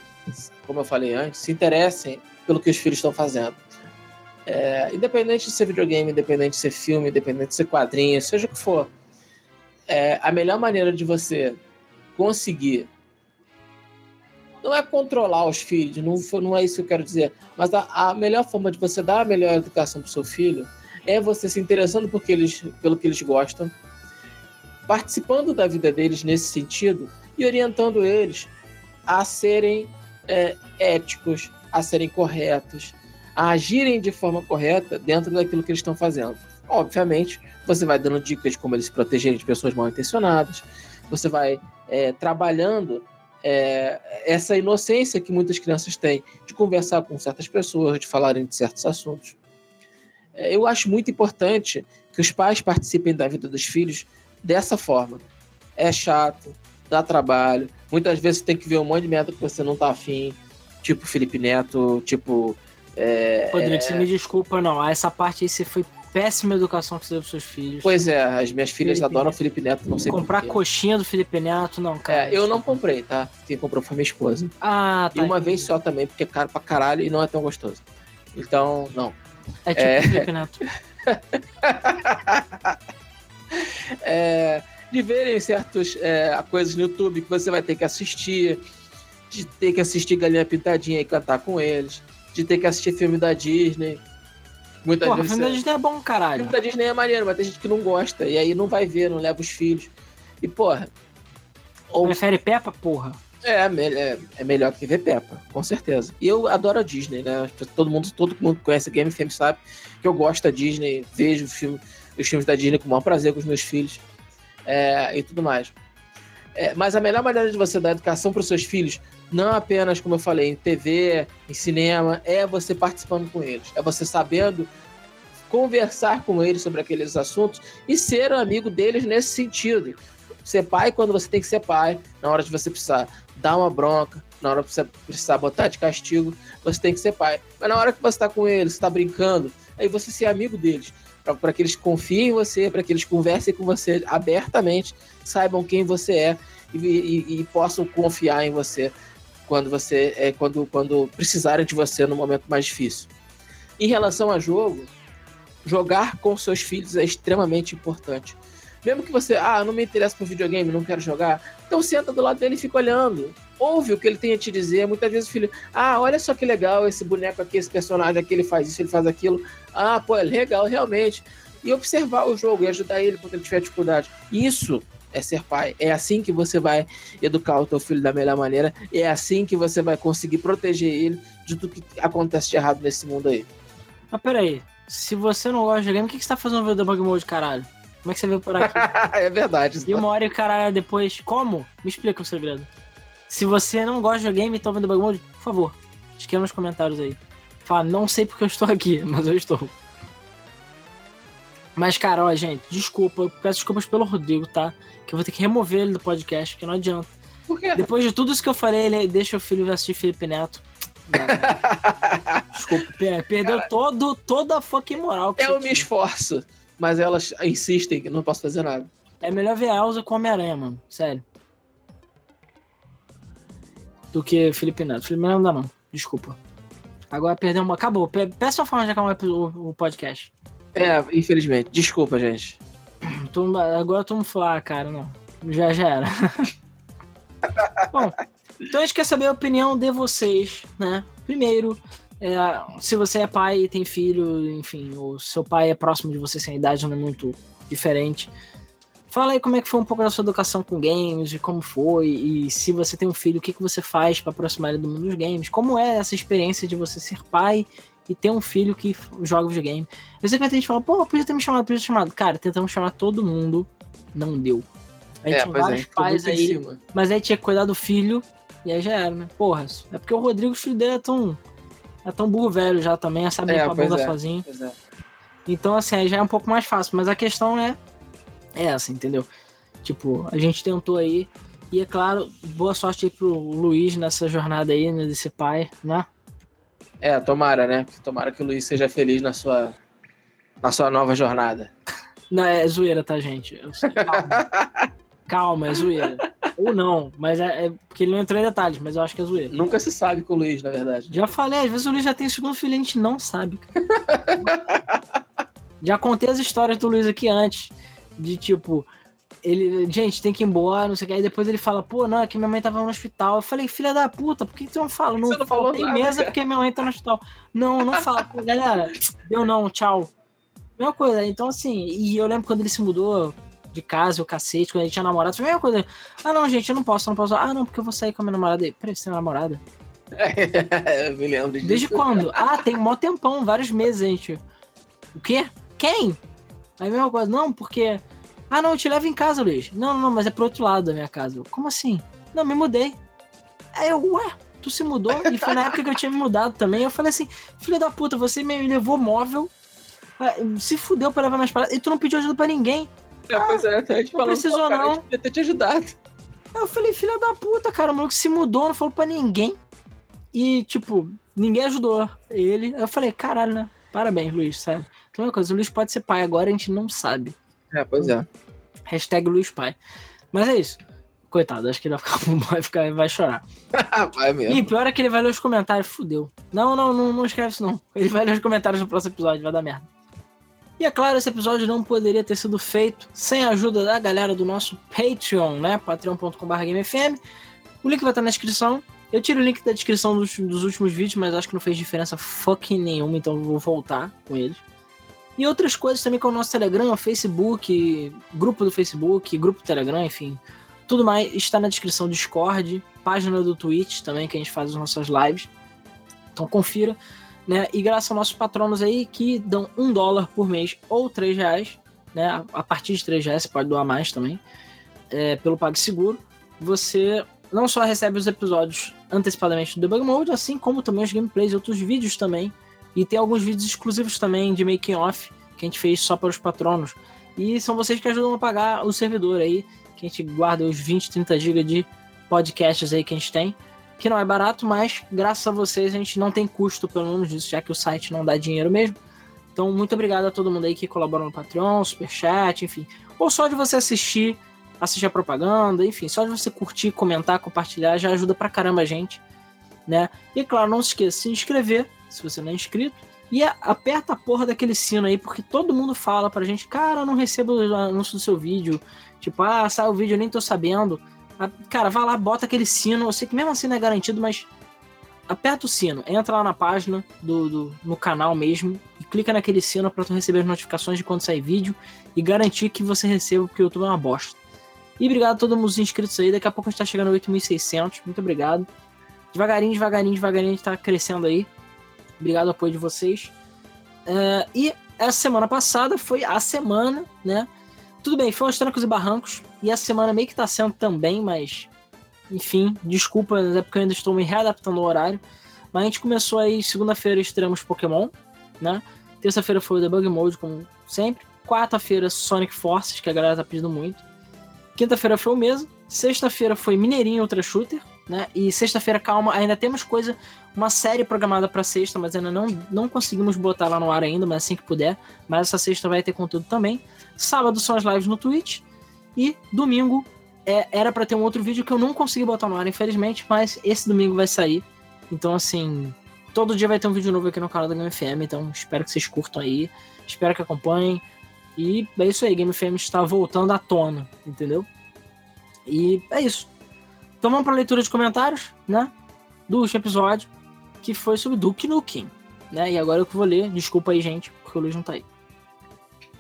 como eu falei antes, se interessem pelo que os filhos estão fazendo. É, independente de ser videogame, independente de ser filme, independente de ser quadrinho, seja o que for, é, a melhor maneira de você conseguir não é controlar os filhos, não, não é isso que eu quero dizer, mas a, a melhor forma de você dar a melhor educação para o seu filho é você se interessando porque eles, pelo que eles gostam, participando da vida deles nesse sentido e orientando eles a serem é, éticos, a serem corretos, a agirem de forma correta dentro daquilo que eles estão fazendo. Obviamente, você vai dando dicas de como eles se protegerem de pessoas mal intencionadas, você vai é, trabalhando é, essa inocência que muitas crianças têm de conversar com certas pessoas, de falarem de certos assuntos. É, eu acho muito importante que os pais participem da vida dos filhos dessa forma. É chato, dá trabalho, muitas vezes tem que ver um monte de merda que você não tá afim, tipo Felipe Neto, tipo. É, Rodrigo, é... você me desculpa, não. Essa parte aí você foi péssima educação que você deu pros seus filhos. Pois é, as minhas filhas Felipe adoram Neto. Felipe Neto, não sei Comprar coxinha do Felipe Neto, não, cara. É, eu não comprei, tá? Quem comprou foi minha esposa. Ah, tá. E uma vez só também, porque é caro pra caralho e não é tão gostoso. Então, não. É tipo é... Felipe Neto. é, de verem certas é, coisas no YouTube que você vai ter que assistir, de ter que assistir Galinha Pintadinha e cantar com eles, de ter que assistir filme da Disney. Muitas Porra, filme da Disney é bom, caralho. Filme da Disney é maneiro, mas tem gente que não gosta. E aí não vai ver, não leva os filhos. E, porra. Ou... Prefere Peppa, porra? É, é, é, melhor que ver Peppa, com certeza. E eu adoro a Disney, né? Todo mundo, todo mundo que conhece Game FM sabe que eu gosto da Disney, vejo filme, os filmes da Disney com o maior prazer com os meus filhos é, e tudo mais. É, mas a melhor maneira de você dar educação para os seus filhos, não apenas, como eu falei, em TV, em cinema, é você participando com eles. É você sabendo conversar com eles sobre aqueles assuntos e ser um amigo deles nesse sentido. Ser pai quando você tem que ser pai, na hora de você precisar dar uma bronca, na hora que você precisar botar de castigo, você tem que ser pai. Mas na hora que você está com eles, está brincando, aí você ser amigo deles para que eles confiem em você, para que eles conversem com você abertamente, saibam quem você é e, e, e possam confiar em você quando você é quando, quando precisarem de você no momento mais difícil. Em relação a jogo, jogar com seus filhos é extremamente importante. Mesmo que você, ah, não me interessa por videogame, não quero jogar, então senta do lado dele e fica olhando. Ouve o que ele tem a te dizer. Muitas vezes o filho, ah, olha só que legal esse boneco aqui, esse personagem aqui, ele faz isso, ele faz aquilo. Ah, pô, é legal, realmente. E observar o jogo e ajudar ele quando ele tiver dificuldade. Isso é ser pai. É assim que você vai educar o teu filho da melhor maneira. É assim que você vai conseguir proteger ele de tudo que acontece de errado nesse mundo aí. Mas peraí, se você não gosta de game, o que, que você tá fazendo no Debug Mode, caralho? Como é que você veio por aqui? é verdade. E uma hora e caralho depois. Como? Me explica o segredo. Se você não gosta de game e tá vendo Debug Mode, por favor, escreva nos comentários aí. Fala, não sei porque eu estou aqui, mas eu estou. Mas, cara, ó, gente, desculpa, peço desculpas pelo Rodrigo, tá? Que eu vou ter que remover ele do podcast, que não adianta. Por quê? Depois de tudo isso que eu falei, ele deixa o filho assistir Felipe Neto. Desculpa, perdeu Cara, todo, toda a fucking moral. eu me esforço, mas elas insistem que não posso fazer nada. É melhor ver a Elza com Homem-Aranha, mano. Sério. Do que Felipe Neto. Felipe Neto não dá, não. Desculpa. Agora perdeu uma. Acabou. Peça uma forma de acabar o podcast. É, infelizmente. Desculpa, gente. Agora todo mundo falar, ah, cara, não. Já, já era. Bom, então a gente quer saber a opinião de vocês, né? Primeiro, é, se você é pai e tem filho, enfim, o seu pai é próximo de você sem idade, não é muito diferente. Fala aí como é que foi um pouco da sua educação com games, e como foi, e se você tem um filho, o que, que você faz para aproximar ele do mundo dos games? Como é essa experiência de você ser pai e ter um filho que joga videogame? Eu sei que ter gente falando, pô, podia ter me chamado, podia ter chamado. Cara, tentamos chamar todo mundo, não deu. A gente é, tinha vários é, pais aí, mas aí tinha que cuidar do filho, e aí já era, né? Porra, é porque o Rodrigo, o filho dele é tão. É tão burro velho já também, é saber é, a bunda é, sozinho. É. Então, assim, aí já é um pouco mais fácil. Mas a questão é, é essa, entendeu? Tipo, a gente tentou aí. E é claro, boa sorte aí pro Luiz nessa jornada aí, né, desse pai, né? É, tomara, né? Tomara que o Luiz seja feliz na sua, na sua nova jornada. Não, é zoeira, tá, gente? Calma. Calma, é zoeira. Ou não, mas é, é, porque ele não entrou em detalhes, mas eu acho que é zoeira. Nunca se sabe com o Luiz, na verdade. Já falei, às vezes o Luiz já tem segundo filho e a gente não sabe. já contei as histórias do Luiz aqui antes. De tipo, ele, gente, tem que ir embora, não sei o que. Aí depois ele fala, pô, não, é que minha mãe tava no hospital. Eu falei, filha da puta, por que você não fala? Não, não falou tem mesa cara. porque minha mãe tá no hospital. Não, não fala. Galera, deu não, tchau. Mesma coisa. Então, assim, e eu lembro quando ele se mudou de casa, o cacete, quando ele tinha namorado, foi a mesma coisa. Ah, não, gente, eu não posso, eu não posso. Ah, não, porque eu vou sair com a minha namorada. Peraí, você tem namorada? eu me lembro disso. Desde quando? Ah, tem um mó tempão, vários meses, gente. O quê? Quem? Aí a mesma coisa, não, porque. Ah, não, eu te levo em casa, Luiz. Não, não, mas é pro outro lado da minha casa. Como assim? Não, me mudei. Aí eu, ué, tu se mudou? E foi na época que eu tinha me mudado também. Eu falei assim, filho da puta, você me levou móvel, se fudeu pra levar mais paradas, e tu não pediu ajuda pra ninguém. É, ah, pois é, até te falando, não precisou cara, não. Eu ter te ajudado. Eu falei, filho da puta, cara, o maluco se mudou, não falou pra ninguém. E, tipo, ninguém ajudou ele. Eu falei, caralho, né? Parabéns, Luiz, sabe? Então, uma coisa, o Luiz pode ser pai agora, a gente não sabe. É, pois é. Hashtag Luiz Pai. Mas é isso. Coitado, acho que ele vai ficar, vai, ficar, vai chorar. vai mesmo. E pior é que ele vai ler os comentários, fudeu. Não, não, não, não escreve isso não. Ele vai ler os comentários no próximo episódio, vai dar merda. E é claro, esse episódio não poderia ter sido feito sem a ajuda da galera do nosso Patreon, né? patreon.com.br GameFM. O link vai estar na descrição. Eu tiro o link da descrição dos, dos últimos vídeos, mas acho que não fez diferença fucking nenhuma, então vou voltar com eles. E outras coisas também com o nosso Telegram, Facebook, grupo do Facebook, grupo do Telegram, enfim. Tudo mais está na descrição do Discord, página do Twitch também, que a gente faz as nossas lives. Então confira. Né? E graças aos nossos patronos aí que dão um dólar por mês ou três reais, né? A partir de três reais você pode doar mais também, é, pelo PagSeguro. Você não só recebe os episódios antecipadamente do Debug Mode, assim como também os gameplays e outros vídeos também. E tem alguns vídeos exclusivos também de making off que a gente fez só para os patronos. E são vocês que ajudam a pagar o servidor aí, que a gente guarda os 20, 30 GB de podcasts aí que a gente tem. Que não é barato, mas graças a vocês a gente não tem custo pelo menos disso, já que o site não dá dinheiro mesmo. Então, muito obrigado a todo mundo aí que colabora no Patreon, Superchat, enfim. Ou só de você assistir assistir a propaganda, enfim, só de você curtir, comentar, compartilhar já ajuda pra caramba a gente, né? E claro, não se esqueça de se inscrever, se você não é inscrito, e aperta a porra daquele sino aí, porque todo mundo fala pra gente, cara, eu não recebo o anúncio do seu vídeo, tipo, ah, sai o vídeo, eu nem tô sabendo. Cara, vai lá, bota aquele sino, eu sei que mesmo assim não é garantido, mas aperta o sino, entra lá na página do, do no canal mesmo e clica naquele sino para tu receber as notificações de quando sair vídeo e garantir que você receba, porque o YouTube é uma bosta. E obrigado a todos os inscritos aí. Daqui a pouco a gente tá chegando a 8.600. Muito obrigado. Devagarinho, devagarinho, devagarinho a gente tá crescendo aí. Obrigado ao apoio de vocês. Uh, e essa semana passada foi a semana, né? Tudo bem, foi uns trancos e barrancos. E essa semana meio que tá sendo também, mas. Enfim, desculpa, é porque eu ainda estou me readaptando ao horário. Mas a gente começou aí, segunda-feira estreamos Pokémon, né? Terça-feira foi o Debug Mode, como sempre. Quarta-feira, Sonic Forces, que a galera tá pedindo muito. Quinta-feira foi o mesmo. Sexta-feira foi Mineirinho Ultra Shooter, né? E sexta-feira, calma, ainda temos coisa, uma série programada para sexta, mas ainda não, não conseguimos botar lá no ar ainda, mas assim que puder. Mas essa sexta vai ter conteúdo também. Sábado são as lives no Twitch. E domingo é, era para ter um outro vídeo que eu não consegui botar no ar, infelizmente, mas esse domingo vai sair. Então, assim, todo dia vai ter um vídeo novo aqui no canal da Game FM, então espero que vocês curtam aí, espero que acompanhem. E é isso aí, Game FM está voltando à tona, entendeu? E é isso. Então vamos para leitura de comentários, né? Do último episódio, que foi sobre Duke Nukem, né? E agora eu que vou ler, desculpa aí, gente, porque o Luiz não tá aí.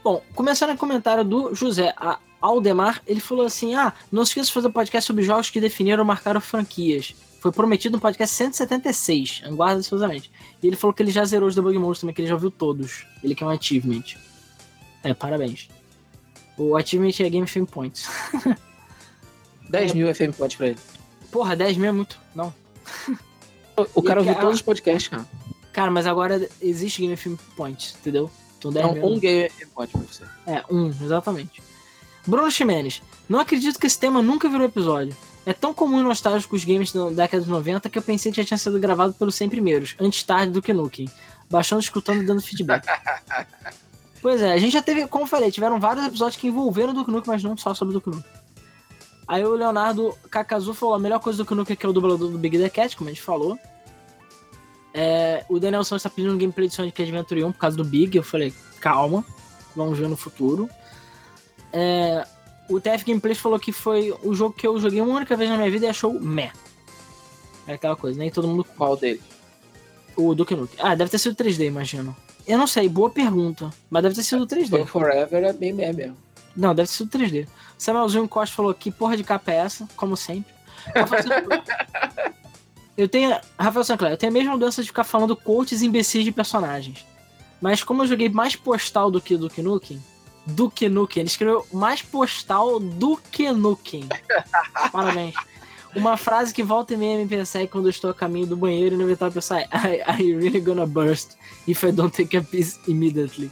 Bom, começando o comentário do José Aldemar, ele falou assim: Ah, não se esqueça de fazer um podcast sobre jogos que definiram ou marcaram franquias. Foi prometido no podcast 176, aguarda ansiosamente. E ele falou que ele já zerou os Debug Modes também, que ele já viu todos. Ele quer um achievement. É, parabéns. O achievement é Game Fame Points. 10 mil FM Points pra ele. Porra, 10 mil é muito. Não. O cara ouviu todos os podcasts, cara. Cara, mas agora existe Game FM Points, entendeu? Então 10 Não, mil. um Game FM Point pra você. É, um, exatamente. Bruno Ximenes. Não acredito que esse tema nunca virou episódio. É tão comum e nostálgico os games da década de 90 que eu pensei que já tinha sido gravado pelos 100 primeiros, antes tarde do que Nukem. Baixando, escutando e dando feedback. Pois é, a gente já teve, como eu falei, tiveram vários episódios que envolveram o Duke Nukem, mas não só sobre o Duke Nukem. Aí o Leonardo Kakazu falou: a melhor coisa do Duke Nukem é que é o dublador do Big The Cat, como a gente falou. É, o Daniel Santos está pedindo um gameplay de Sonic Adventure 1 por causa do Big. Eu falei: calma, vamos ver no futuro. É, o TF Gameplays falou que foi o jogo que eu joguei uma única vez na minha vida e achou meh. É aquela coisa, nem todo mundo. Qual dele? O Duke Nukem. Ah, deve ter sido 3D, imagino. Eu não sei, boa pergunta. Mas deve ter sido 3D. Foi Forever é bem mesmo. Não, deve ter sido 3D. Samuelzinho Costa falou que porra de capa é essa, como sempre. eu tenho. Rafael Sancler, eu tenho a mesma doença de ficar falando coaches imbecis de personagens. Mas como eu joguei mais postal do que Duke Nukem, Duke Nukem, ele escreveu mais postal do que Nukem. Parabéns. Uma frase que volta e meia me persegue quando eu estou a caminho do banheiro e no evitar pensar I, I really gonna burst if I don't take a piece immediately.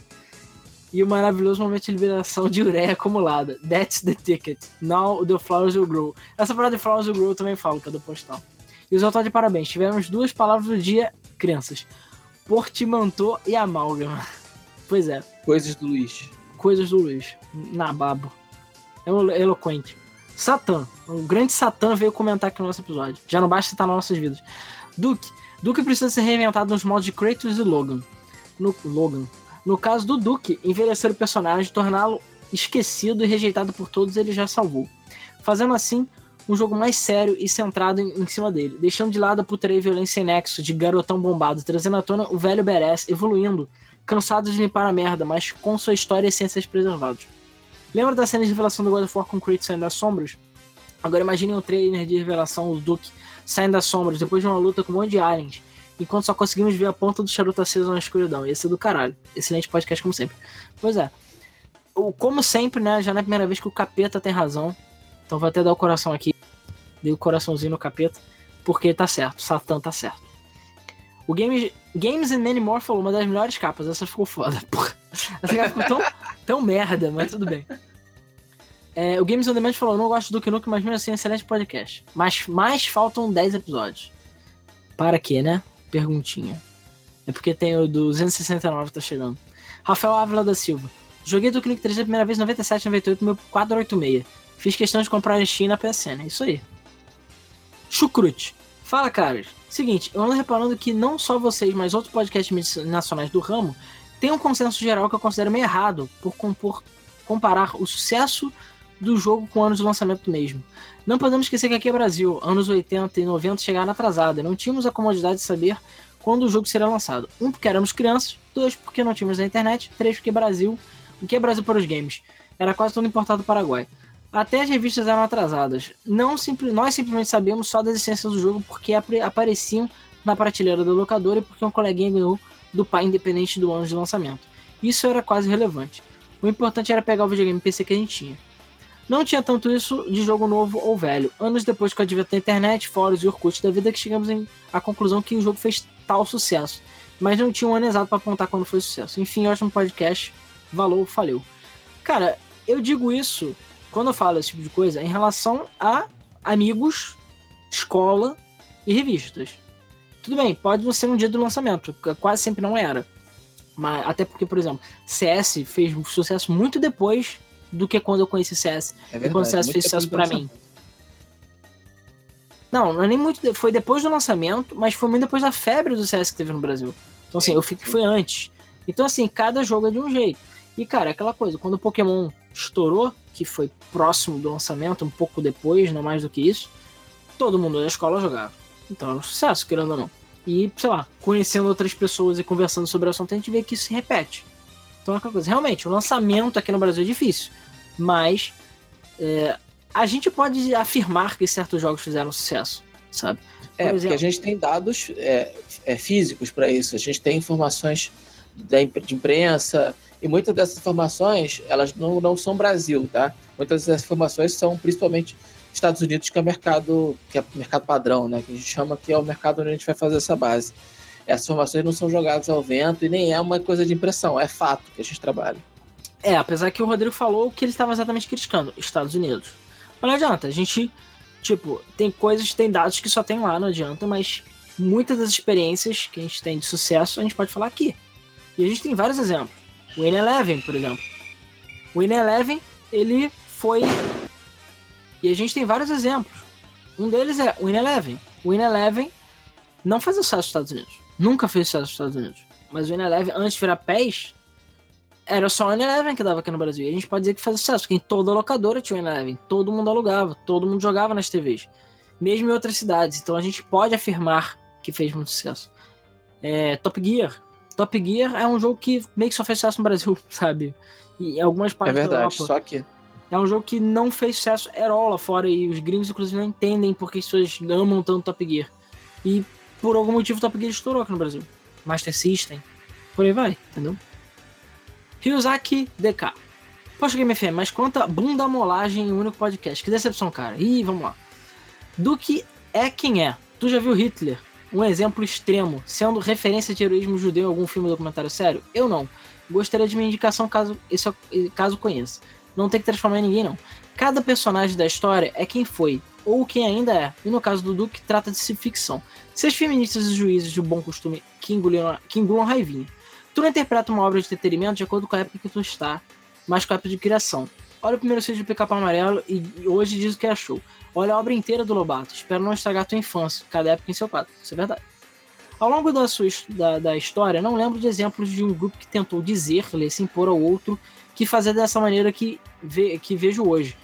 E o maravilhoso momento de liberação de ureia acumulada. That's the ticket. Now the flowers will grow. Essa palavra de flowers will grow eu também falo, que é do postal. E os autores de parabéns. Tivemos duas palavras do dia, crianças. Portimantô e amálgama. Pois é. Coisas do Luiz. Coisas do Luiz. Nababo. É eloquente. Satã. O grande Satã veio comentar aqui no nosso episódio. Já não basta estar nas nossas vidas. Duke. Duke precisa ser reinventado nos modos de Kratos e Logan. No, Logan. No caso do Duke, envelhecer o personagem, torná-lo esquecido e rejeitado por todos, ele já salvou. Fazendo assim, um jogo mais sério e centrado em, em cima dele, deixando de lado a putaria e violência em nexo de garotão bombado, trazendo à tona o velho Beres evoluindo, cansado de limpar a merda, mas com sua história e essências preservados. Lembra da cena de revelação do God of War com Kratos saindo das sombras? Agora imagine o trailer de revelação do Duke saindo das sombras depois de uma luta com um monte de aliens, enquanto só conseguimos ver a ponta do charuto aceso na escuridão. Ia ser do caralho. Excelente podcast como sempre. Pois é. O, como sempre, né? Já não é a primeira vez que o capeta tem razão. Então vou até dar o coração aqui. Dei o coraçãozinho no capeta. Porque tá certo. Satã tá certo. O Games, Games and Many More falou uma das melhores capas. Essa ficou foda. Porra. Essa capa ficou tão, tão merda, mas tudo bem. É, o Games on Demand falou: não gosto do Nukem, mas mesmo assim, excelente podcast. Mas mais faltam 10 episódios. Para quê, né? Perguntinha. É porque tem o 269 tá chegando. Rafael Ávila da Silva. Joguei do Click 3 a primeira vez em 97, 98, meu 486. Fiz questão de comprar em Steam na PSN. É isso aí. Chucrute. Fala, caras. Seguinte, eu ando reparando que não só vocês, mas outros podcasts nacionais do ramo têm um consenso geral que eu considero meio errado por compor, comparar o sucesso do jogo com anos de lançamento mesmo. Não podemos esquecer que aqui é Brasil, anos 80 e 90 chegaram atrasada, não tínhamos a comodidade de saber quando o jogo seria lançado. Um, porque éramos crianças, dois, porque não tínhamos a internet, três, porque Brasil, o que é Brasil para os games? Era quase todo importado do Paraguai. Até as revistas eram atrasadas. Não simples, nós simplesmente sabíamos só das essências do jogo porque apareciam na prateleira do locador e porque um coleguinha ganhou do pai independente do ano de lançamento. Isso era quase relevante. O importante era pegar o videogame PC que a gente tinha. Não tinha tanto isso de jogo novo ou velho. Anos depois com o advento da internet, fóruns e Orkut da vida que chegamos à conclusão que o jogo fez tal sucesso. Mas não tinha um ano exato para apontar quando foi sucesso. Enfim, ótimo podcast. Valeu. Cara, eu digo isso quando eu falo esse tipo de coisa em relação a amigos, escola e revistas. Tudo bem, pode não ser no dia do lançamento, quase sempre não era. Mas, até porque, por exemplo, CS fez sucesso muito depois do que quando eu conheci CS. É verdade, e quando CS fez sucesso para mim. Não, não é nem muito. Foi depois do lançamento, mas foi muito depois da febre do CS que teve no Brasil. Então, assim, eu fico que foi antes. Então, assim, cada jogo é de um jeito. E, cara, aquela coisa, quando o Pokémon estourou, que foi próximo do lançamento, um pouco depois, não mais do que isso, todo mundo da escola jogava. Então era um sucesso, querendo ou não. E, sei lá, conhecendo outras pessoas e conversando sobre o assunto, a gente vê que isso se repete. Então é aquela coisa. Realmente, o lançamento aqui no Brasil é difícil. Mas é, a gente pode afirmar que certos jogos fizeram sucesso, sabe? Por é, exemplo, porque a gente tem dados é, é físicos para isso. A gente tem informações da, de imprensa, e muitas dessas informações, elas não, não são Brasil, tá? Muitas dessas informações são principalmente Estados Unidos, que é o mercado, que é o mercado padrão, né? Que a gente chama que é o mercado onde a gente vai fazer essa base. Essas informações não são jogadas ao vento e nem é uma coisa de impressão, é fato que a gente trabalha. É, apesar que o Rodrigo falou que ele estava exatamente criticando Estados Unidos. Mas não adianta, a gente, tipo, tem coisas, tem dados que só tem lá, não adianta, mas muitas das experiências que a gente tem de sucesso a gente pode falar aqui. E a gente tem vários exemplos. O N11, por exemplo. O N11, ele foi. E a gente tem vários exemplos. Um deles é o N11. O N11 não faz sucesso nos Estados Unidos. Nunca fez sucesso nos Estados Unidos. Mas o N11, antes de virar PES, era só o N11 que dava aqui no Brasil. E a gente pode dizer que faz sucesso, porque em toda locadora tinha o N11. Todo mundo alugava, todo mundo jogava nas TVs. Mesmo em outras cidades. Então a gente pode afirmar que fez muito sucesso. É, Top Gear Top Gear é um jogo que meio que só fez sucesso no Brasil, sabe? E em algumas partes é verdade, só que é um jogo que não fez sucesso lá fora e os gringos, inclusive, não entendem porque as pessoas amam tanto Top Gear. E por algum motivo Top Gear estourou aqui no Brasil. Master System, por aí vai, entendeu? Ryuzaki DK. Poxa, Game FM, mas quanta bunda molagem em um único podcast. Que decepção, cara. Ih, vamos lá. Do que é quem é. Tu já viu Hitler? Um exemplo extremo, sendo referência de heroísmo judeu em algum filme ou documentário sério? Eu não. Gostaria de uma indicação caso, isso, caso conheça. Não tem que transformar em ninguém, não. Cada personagem da história é quem foi, ou quem ainda é. E no caso do Duke, trata de ficção. Seus feministas e juízes de bom costume que engulam, que engulam raivinha. Tu não interpreta uma obra de entretenimento de acordo com a época que tu está, mas com a época de criação. Olha o primeiro vídeo do Pica-Pau Amarelo e hoje diz o que achou. Olha a obra inteira do Lobato. Espero não estragar tua infância, cada época em seu quadro. Isso é verdade. Ao longo da sua da, da história, não lembro de exemplos de um grupo que tentou dizer, ler, se impor ao outro, que fazer dessa maneira que, ve, que vejo hoje,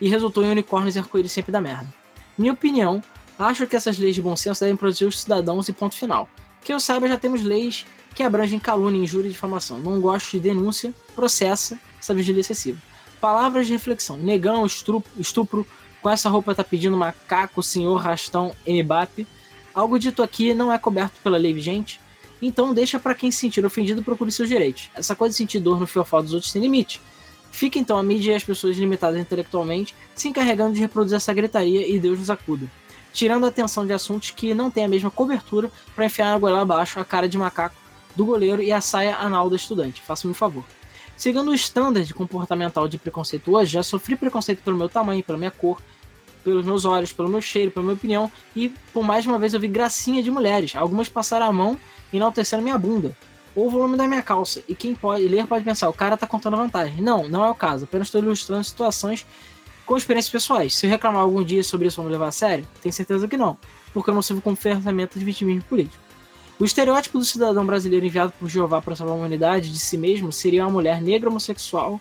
e resultou em unicórnios e arco-íris sempre da merda. Minha opinião, acho que essas leis de bom senso devem proteger os cidadãos e ponto final. Que eu saiba, já temos leis que abrangem calúnia, injúria e difamação. Não gosto de denúncia, processa essa vigília excessiva. Palavras de reflexão. Negão, estupro, estupro com essa roupa tá pedindo macaco, senhor, rastão, Mbappe. Algo dito aqui não é coberto pela lei vigente, então deixa para quem se sentir ofendido procure seus direitos. Essa coisa de sentir dor no fiofó dos outros tem limite. Fica então a mídia e as pessoas limitadas intelectualmente se encarregando de reproduzir essa gritaria e Deus nos acuda. Tirando a atenção de assuntos que não têm a mesma cobertura para enfiar na goela abaixo a cara de macaco do goleiro e a saia anal do estudante. Faça-me um favor. Seguindo o standard comportamental de preconceituoso, já sofri preconceito pelo meu tamanho, pela minha cor, pelos meus olhos, pelo meu cheiro, pela minha opinião, e por mais uma vez eu vi gracinha de mulheres. Algumas passaram a mão enaltecendo minha bunda ou o volume da minha calça. E quem pode ler pode pensar, o cara tá contando vantagem. Não, não é o caso. Apenas estou ilustrando situações com experiências pessoais. Se eu reclamar algum dia sobre isso, vamos levar a sério? Tenho certeza que não, porque eu não sirvo como ferramenta de vitimismo político. O estereótipo do cidadão brasileiro enviado por Jeová para salvar a humanidade de si mesmo seria uma mulher negra homossexual,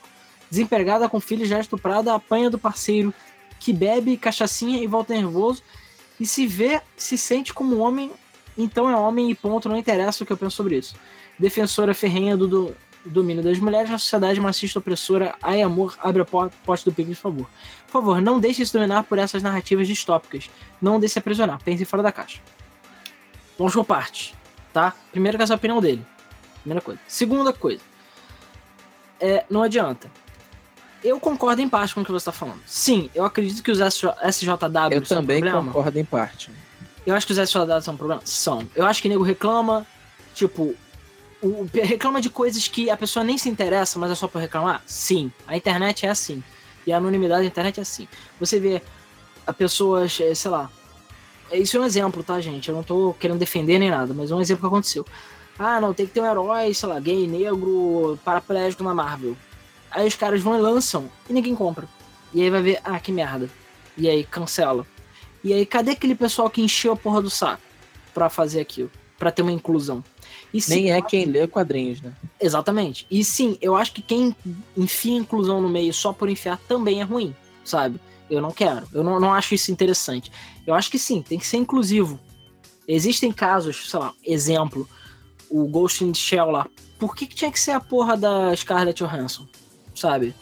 desempregada com filhos já estuprada, apanha do parceiro que bebe cachaçinha e volta nervoso e se vê, se sente como homem então é homem e ponto, não interessa o que eu penso sobre isso. Defensora ferrenha do, do domínio das mulheres na sociedade machista opressora, ai amor, abre a porta do pico, por favor. Por favor, não deixe se dominar por essas narrativas distópicas. Não deixe se aprisionar, pense fora da caixa. Vamos por partes, tá? Primeiro que essa é a opinião dele. Primeira coisa. Segunda coisa. É, não adianta. Eu concordo em parte com o que você está falando. Sim, eu acredito que os SJW eu também concordo em parte. Eu acho que os SJW são um problema? São. Eu acho que o nego reclama, tipo, o, reclama de coisas que a pessoa nem se interessa, mas é só por reclamar? Sim. A internet é assim. E a anonimidade da internet é assim. Você vê a pessoa, sei lá. Isso é um exemplo, tá, gente? Eu não tô querendo defender nem nada, mas é um exemplo que aconteceu. Ah, não, tem que ter um herói, sei lá, gay, negro, paraplégico na Marvel. Aí os caras vão e lançam e ninguém compra. E aí vai ver, ah, que merda. E aí cancela. E aí, cadê aquele pessoal que encheu a porra do saco para fazer aquilo? para ter uma inclusão? E, sim, Nem é quem lê quadrinhos, né? Exatamente. E sim, eu acho que quem enfia inclusão no meio só por enfiar também é ruim, sabe? Eu não quero. Eu não, não acho isso interessante. Eu acho que sim, tem que ser inclusivo. Existem casos, sei lá, exemplo, o Ghost in the Shell lá. Por que, que tinha que ser a porra da Scarlett Johansson? Sabe?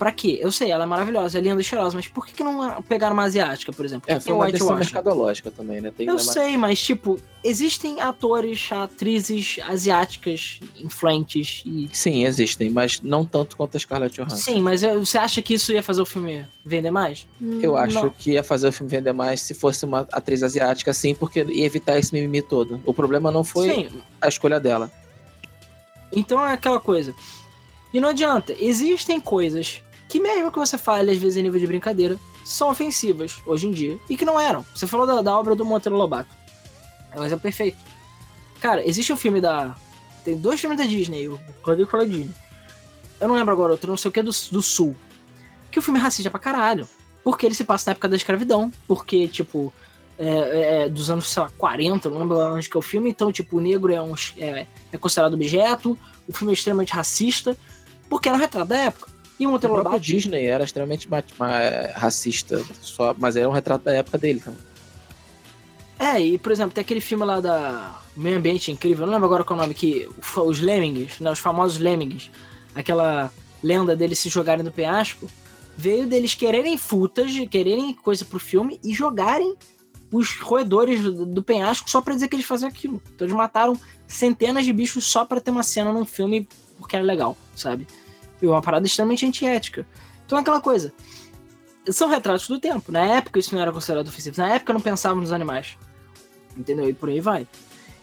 Pra quê? Eu sei, ela é maravilhosa, é linda e cheirosa, mas por que, que não pegaram uma asiática, por exemplo? É, foi uma decisão mercadológica também, né? Tem eu sei, mas tipo, existem atores, atrizes asiáticas influentes e... Sim, existem, mas não tanto quanto a Scarlett Johansson. Sim, mas você acha que isso ia fazer o filme vender mais? Eu acho não. que ia fazer o filme vender mais se fosse uma atriz asiática, sim, porque ia evitar esse mimimi todo. O problema não foi sim. a escolha dela. Então é aquela coisa. E não adianta, existem coisas que mesmo que você fale, às vezes, em nível de brincadeira, são ofensivas hoje em dia e que não eram. Você falou da, da obra do Monteiro Lobato. É um exemplo perfeito. Cara, existe um filme da. Tem dois filmes da Disney, o Rodrigo fala Disney. Eu não lembro agora outro, não sei o que, do, do Sul. Que o filme é racista pra caralho. Porque ele se passa na época da escravidão. Porque, tipo, é, é, dos anos, sei lá, 40, não lembro onde que é o filme. Então, tipo, o negro é, um, é, é considerado objeto. O filme é extremamente racista. Porque era um retrato da época. E o Monteiro Lobato. Disney era extremamente racista, só, mas era um retrato da época dele também. É, e por exemplo, tem aquele filme lá da Meio Ambiente Incrível, não lembro agora qual é o nome, que os Lemmings, né, os famosos Lemmings, aquela lenda deles se jogarem no penhasco, veio deles quererem footage, quererem coisa pro filme e jogarem os roedores do penhasco só para dizer que eles faziam aquilo. Então eles mataram centenas de bichos só para ter uma cena num filme porque era legal, sabe? E uma parada extremamente antiética. Então é aquela coisa. São retratos do tempo. Na época isso não era considerado ofensivo. Na época não pensávamos nos animais. Entendeu? E por aí vai.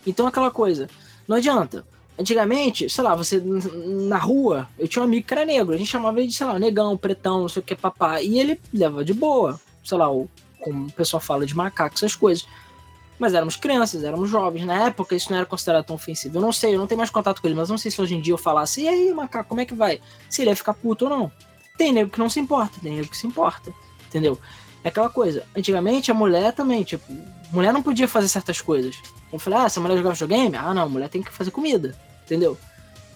Então é aquela coisa. Não adianta. Antigamente, sei lá, você na rua, eu tinha um amigo que era negro, a gente chamava ele de, sei lá, negão, pretão, não sei o que, papá. E ele leva de boa, sei lá, o, como o pessoal fala de macaco, essas coisas. Mas éramos crianças, éramos jovens. Na época isso não era considerado tão ofensivo. Eu não sei, eu não tenho mais contato com ele, mas não sei se hoje em dia eu falasse, e aí, macaco, como é que vai? Se ele ia ficar puto ou não. Tem nego que não se importa, tem nego que se importa, entendeu? É aquela coisa. Antigamente a mulher também, tipo, mulher não podia fazer certas coisas. Eu falei, ah, se a mulher jogar videogame, ah, não, mulher tem que fazer comida, entendeu?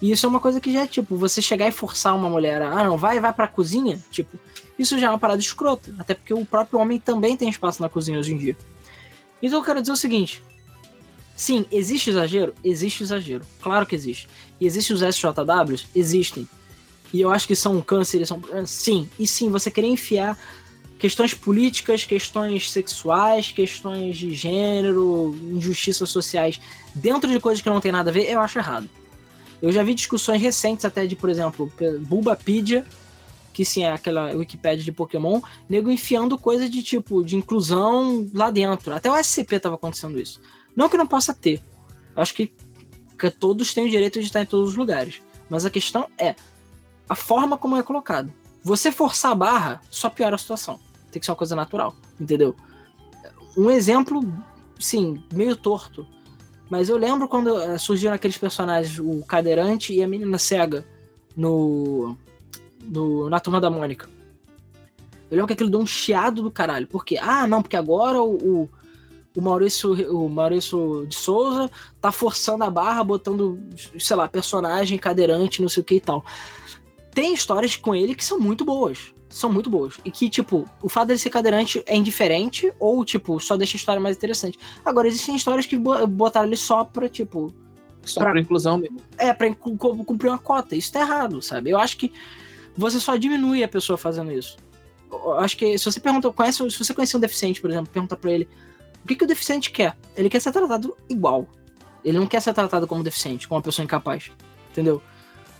E isso é uma coisa que já é, tipo, você chegar e forçar uma mulher a, ah, não, vai, vai pra cozinha, tipo, isso já é uma parada escrota. Até porque o próprio homem também tem espaço na cozinha hoje em dia. Então eu quero dizer o seguinte. Sim, existe exagero? Existe exagero. Claro que existe. E existem os SJWs? Existem. E eu acho que são um câncer, são. Sim. E sim, você querer enfiar questões políticas, questões sexuais, questões de gênero, injustiças sociais dentro de coisas que não tem nada a ver, eu acho errado. Eu já vi discussões recentes até de, por exemplo, Bulbapedia, que sim é aquela Wikipedia de Pokémon, nego enfiando coisa de tipo de inclusão lá dentro. Até o SCP tava acontecendo isso. Não que não possa ter. Acho que, que todos têm o direito de estar em todos os lugares. Mas a questão é a forma como é colocado. Você forçar a barra só piora a situação tem que ser uma coisa natural, entendeu? Um exemplo, sim, meio torto. Mas eu lembro quando eh, surgiram aqueles personagens, o cadeirante e a menina cega no, no na turma da Mônica. Eu lembro que aquilo deu um chiado do caralho. Porque, ah, não, porque agora o, o, o, Maurício, o Maurício de Souza tá forçando a barra, botando, sei lá, personagem cadeirante, não sei o que e tal. Tem histórias com ele que são muito boas são muito boas. E que, tipo, o fato dele ser cadeirante é indiferente, ou, tipo, só deixa a história mais interessante. Agora, existem histórias que botaram ele só pra, tipo. Só pra, pra inclusão mesmo. É, pra cumprir uma cota. Isso tá errado, sabe? Eu acho que você só diminui a pessoa fazendo isso. Eu acho que se você pergunta, conhece, se você conhece um deficiente, por exemplo, pergunta pra ele o que, que o deficiente quer? Ele quer ser tratado igual. Ele não quer ser tratado como deficiente, como uma pessoa incapaz. Entendeu?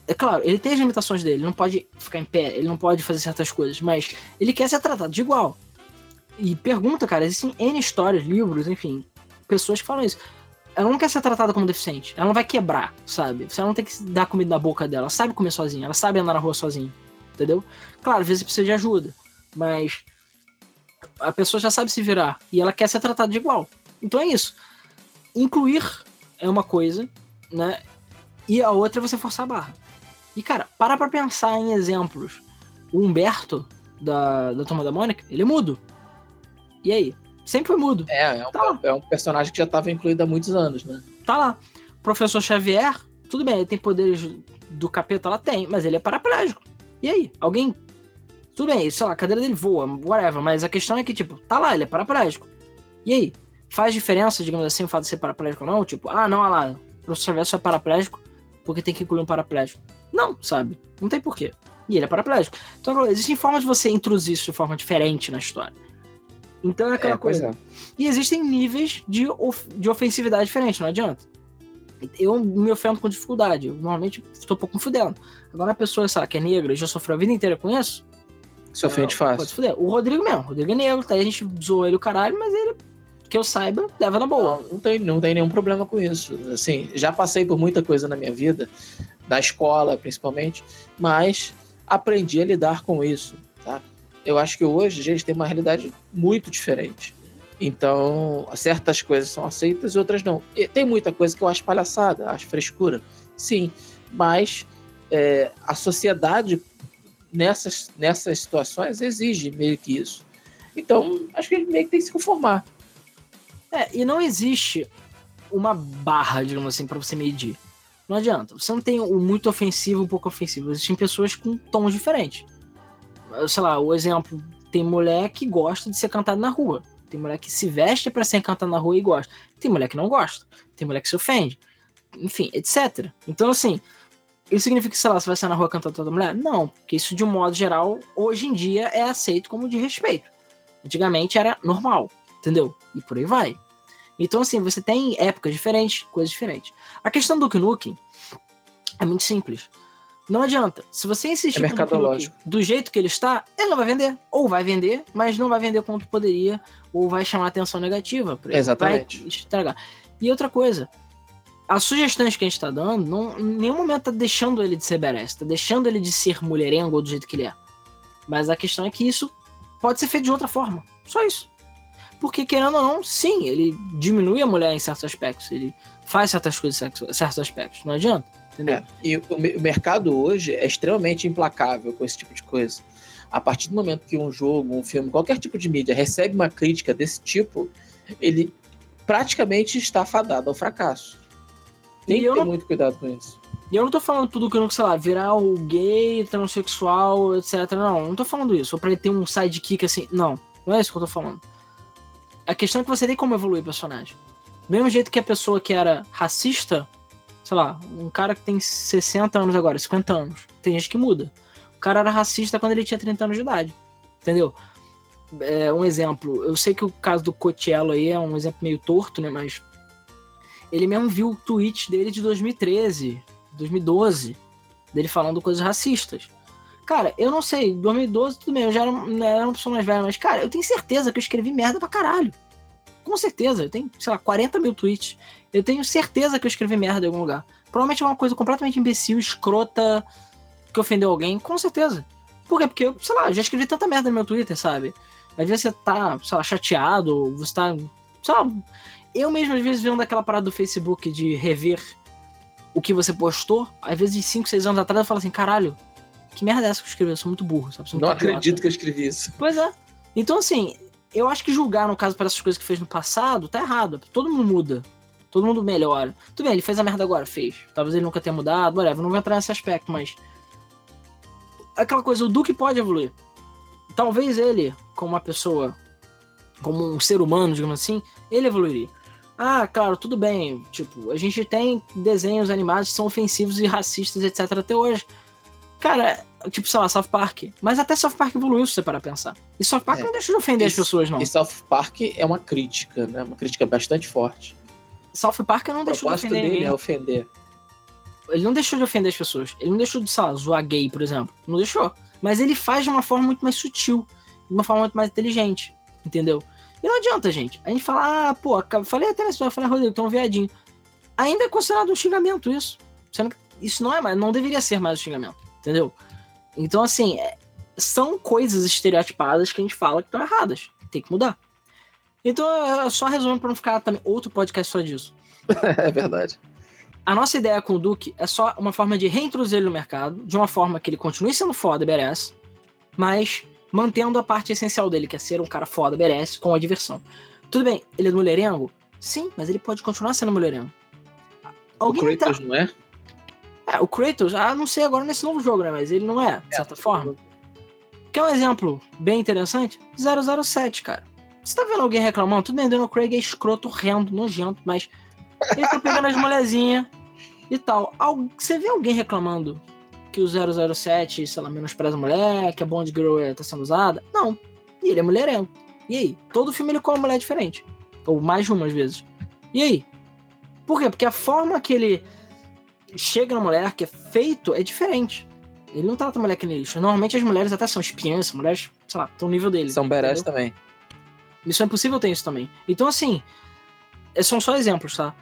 É claro, ele tem as limitações dele, ele não pode ficar em pé, ele não pode fazer certas coisas, mas ele quer ser tratado de igual. E pergunta, cara, existem N histórias, livros, enfim, pessoas que falam isso. Ela não quer ser tratada como deficiente, ela não vai quebrar, sabe? Você não tem que dar comida na boca dela, ela sabe comer sozinha, ela sabe andar na rua sozinha, entendeu? Claro, às vezes precisa de ajuda, mas a pessoa já sabe se virar e ela quer ser tratada de igual. Então é isso. Incluir é uma coisa, né? E a outra é você forçar a barra. E, cara, para pra pensar em exemplos. O Humberto, da, da Turma da Mônica, ele é mudo. E aí? Sempre foi mudo. É, é um, tá é um personagem que já estava incluído há muitos anos, né? Tá lá. Professor Xavier, tudo bem, ele tem poderes do capeta, lá tem, mas ele é paraplégico. E aí? Alguém. Tudo bem, sei lá, a cadeira dele voa, whatever, mas a questão é que, tipo, tá lá, ele é paraplégico. E aí? Faz diferença, digamos assim, o fato de ser paraplégico ou não? Tipo, ah, não, olha lá, o professor Xavier só é paraplégico porque tem que incluir um paraplégico. Não, sabe? Não tem porquê. E ele é paraplégico. Então, existem formas de você introduzir isso de forma diferente na história. Então é aquela é, coisa. É. E existem níveis de, of de ofensividade diferente, não adianta. Eu me ofendo com dificuldade. Eu normalmente estou um pouco fudendo. Agora a pessoa, sabe, que é negra e já sofreu a vida inteira com isso. Se ofende fácil. Pode fuder. O Rodrigo mesmo. O Rodrigo é negro, tá? A gente zoou ele o caralho, mas ele, que eu saiba, leva na boa. Não, não, tem, não tem nenhum problema com isso. Assim, já passei por muita coisa na minha vida da escola principalmente, mas aprendi a lidar com isso? Eu acho que hoje a gente tem uma realidade muito diferente. Então, certas coisas são aceitas e outras não. E tem muita coisa que eu acho palhaçada, acho frescura, sim, mas é, a sociedade nessas, nessas situações exige meio que isso. Então, acho que ele meio que tem que se conformar. É, e não existe uma barra, digamos assim, para você medir. Não adianta. Você não tem o muito ofensivo e o pouco ofensivo. Existem pessoas com tons diferentes. Sei lá, o exemplo, tem mulher que gosta de ser cantada na rua. Tem mulher que se veste para ser encantada na rua e gosta. Tem mulher que não gosta. Tem mulher que se ofende. Enfim, etc. Então, assim, isso significa que, sei lá, você vai sair na rua cantando toda mulher? Não, porque isso, de um modo geral, hoje em dia é aceito como de respeito. Antigamente era normal, entendeu? E por aí vai. Então, assim, você tem épocas diferentes, coisas diferentes. A questão do Duke é muito simples. Não adianta. Se você insistir é Nukem do jeito que ele está, ele não vai vender. Ou vai vender, mas não vai vender quanto poderia, ou vai chamar atenção negativa. Exatamente. Vai estragar. E outra coisa, as sugestões que a gente está dando, não, em nenhum momento tá deixando ele de ser badass, tá deixando ele de ser mulherengo do jeito que ele é. Mas a questão é que isso pode ser feito de outra forma. Só isso. Porque, querendo ou não, sim, ele diminui a mulher em certos aspectos. Ele faz certas coisas em certos aspectos. Não adianta. Entendeu? É, e o, o mercado hoje é extremamente implacável com esse tipo de coisa. A partir do momento que um jogo, um filme, qualquer tipo de mídia recebe uma crítica desse tipo, ele praticamente está fadado ao fracasso. Tem que ter não... muito cuidado com isso. E eu não tô falando tudo que eu não, sei lá, virar o gay, transexual, etc. Não, não tô falando isso. Ou pra ele ter um sidekick assim. Não, não é isso que eu tô falando. A questão é que você tem como evoluir o personagem. Do mesmo jeito que a pessoa que era racista, sei lá, um cara que tem 60 anos agora, 50 anos, tem gente que muda. O cara era racista quando ele tinha 30 anos de idade. Entendeu? É, um exemplo, eu sei que o caso do Cotiello aí é um exemplo meio torto, né? Mas ele mesmo viu o tweet dele de 2013, 2012, dele falando coisas racistas. Cara, eu não sei, 2012 tudo bem, eu já era, era uma pessoa mais velha, mas, cara, eu tenho certeza que eu escrevi merda pra caralho. Com certeza, eu tenho, sei lá, 40 mil tweets. Eu tenho certeza que eu escrevi merda em algum lugar. Provavelmente é uma coisa completamente imbecil, escrota, que ofendeu alguém, com certeza. Por quê? Porque, sei lá, eu já escrevi tanta merda no meu Twitter, sabe? Às vezes você tá, sei lá, chateado, você tá, sei lá, eu mesmo, às vezes, vendo aquela parada do Facebook de rever o que você postou, às vezes de 5, 6 anos atrás, eu falo assim, caralho, que merda é essa que eu escrevi? Eu sou muito burro, sabe? Não acredito que eu escrevi isso. Pois é. Então, assim, eu acho que julgar, no caso, para essas coisas que fez no passado, tá errado. Todo mundo muda. Todo mundo melhora. Tudo bem, ele fez a merda agora, fez. Talvez ele nunca tenha mudado, whatever. Não vou entrar nesse aspecto, mas. Aquela coisa, o Duque pode evoluir. Talvez ele, como uma pessoa, como um ser humano, digamos assim, ele evoluiria. Ah, claro, tudo bem. Tipo, a gente tem desenhos animados que são ofensivos e racistas, etc. até hoje. Cara, tipo, sei lá, South Park. Mas até South Park evoluiu, se você parar pensar. E South Park é. não deixa de ofender as pessoas, não. E South Park é uma crítica, né? Uma crítica bastante forte. South Park não deixou de ofender dele ninguém. é ofender. Ele não deixou de ofender as pessoas. Ele não deixou de, sei lá, zoar gay, por exemplo. Não deixou. Mas ele faz de uma forma muito mais sutil. De uma forma muito mais inteligente. Entendeu? E não adianta, gente. A gente fala, ah, pô, falei até nessa história, falei, Rodrigo, tem um viadinho. Ainda é considerado um xingamento isso. Isso não é mais, não deveria ser mais um xingamento, entendeu? Então, assim, é, são coisas estereotipadas que a gente fala que estão erradas. Tem que mudar. Então, só resumo para não ficar também outro podcast só disso. é verdade. A nossa ideia com o Duke é só uma forma de reintroduzir ele no mercado, de uma forma que ele continue sendo foda, merece, mas mantendo a parte essencial dele, que é ser um cara foda, merece, com a diversão. Tudo bem, ele é mulherengo? Sim, mas ele pode continuar sendo mulherengo. Alguém o Kratos tá... não é? É, o Kratos, ah, não sei agora nesse novo jogo, né? Mas ele não é, de é, certa é, forma. Quer um exemplo bem interessante? 007, cara. Você tá vendo alguém reclamando? Tudo bem, Daniel Craig é escroto, horrendo, nojento, mas ele tá pegando as molezinhas e tal. Você vê alguém reclamando que o 007, sei lá, menospreza a mulher, que a Bond Girl é, tá sendo usada. Não. E ele é mulherengo. E aí? Todo filme ele com uma mulher diferente. Ou mais de uma às vezes. E aí? Por quê? Porque a forma que ele chega na mulher, que é feito, é diferente. Ele não trata a mulher que nem lixo. Normalmente as mulheres até são espiãs, mulheres, sei lá, estão no nível dele. São badass também. Missão Impossível tem isso também. Então, assim, são só exemplos, tá?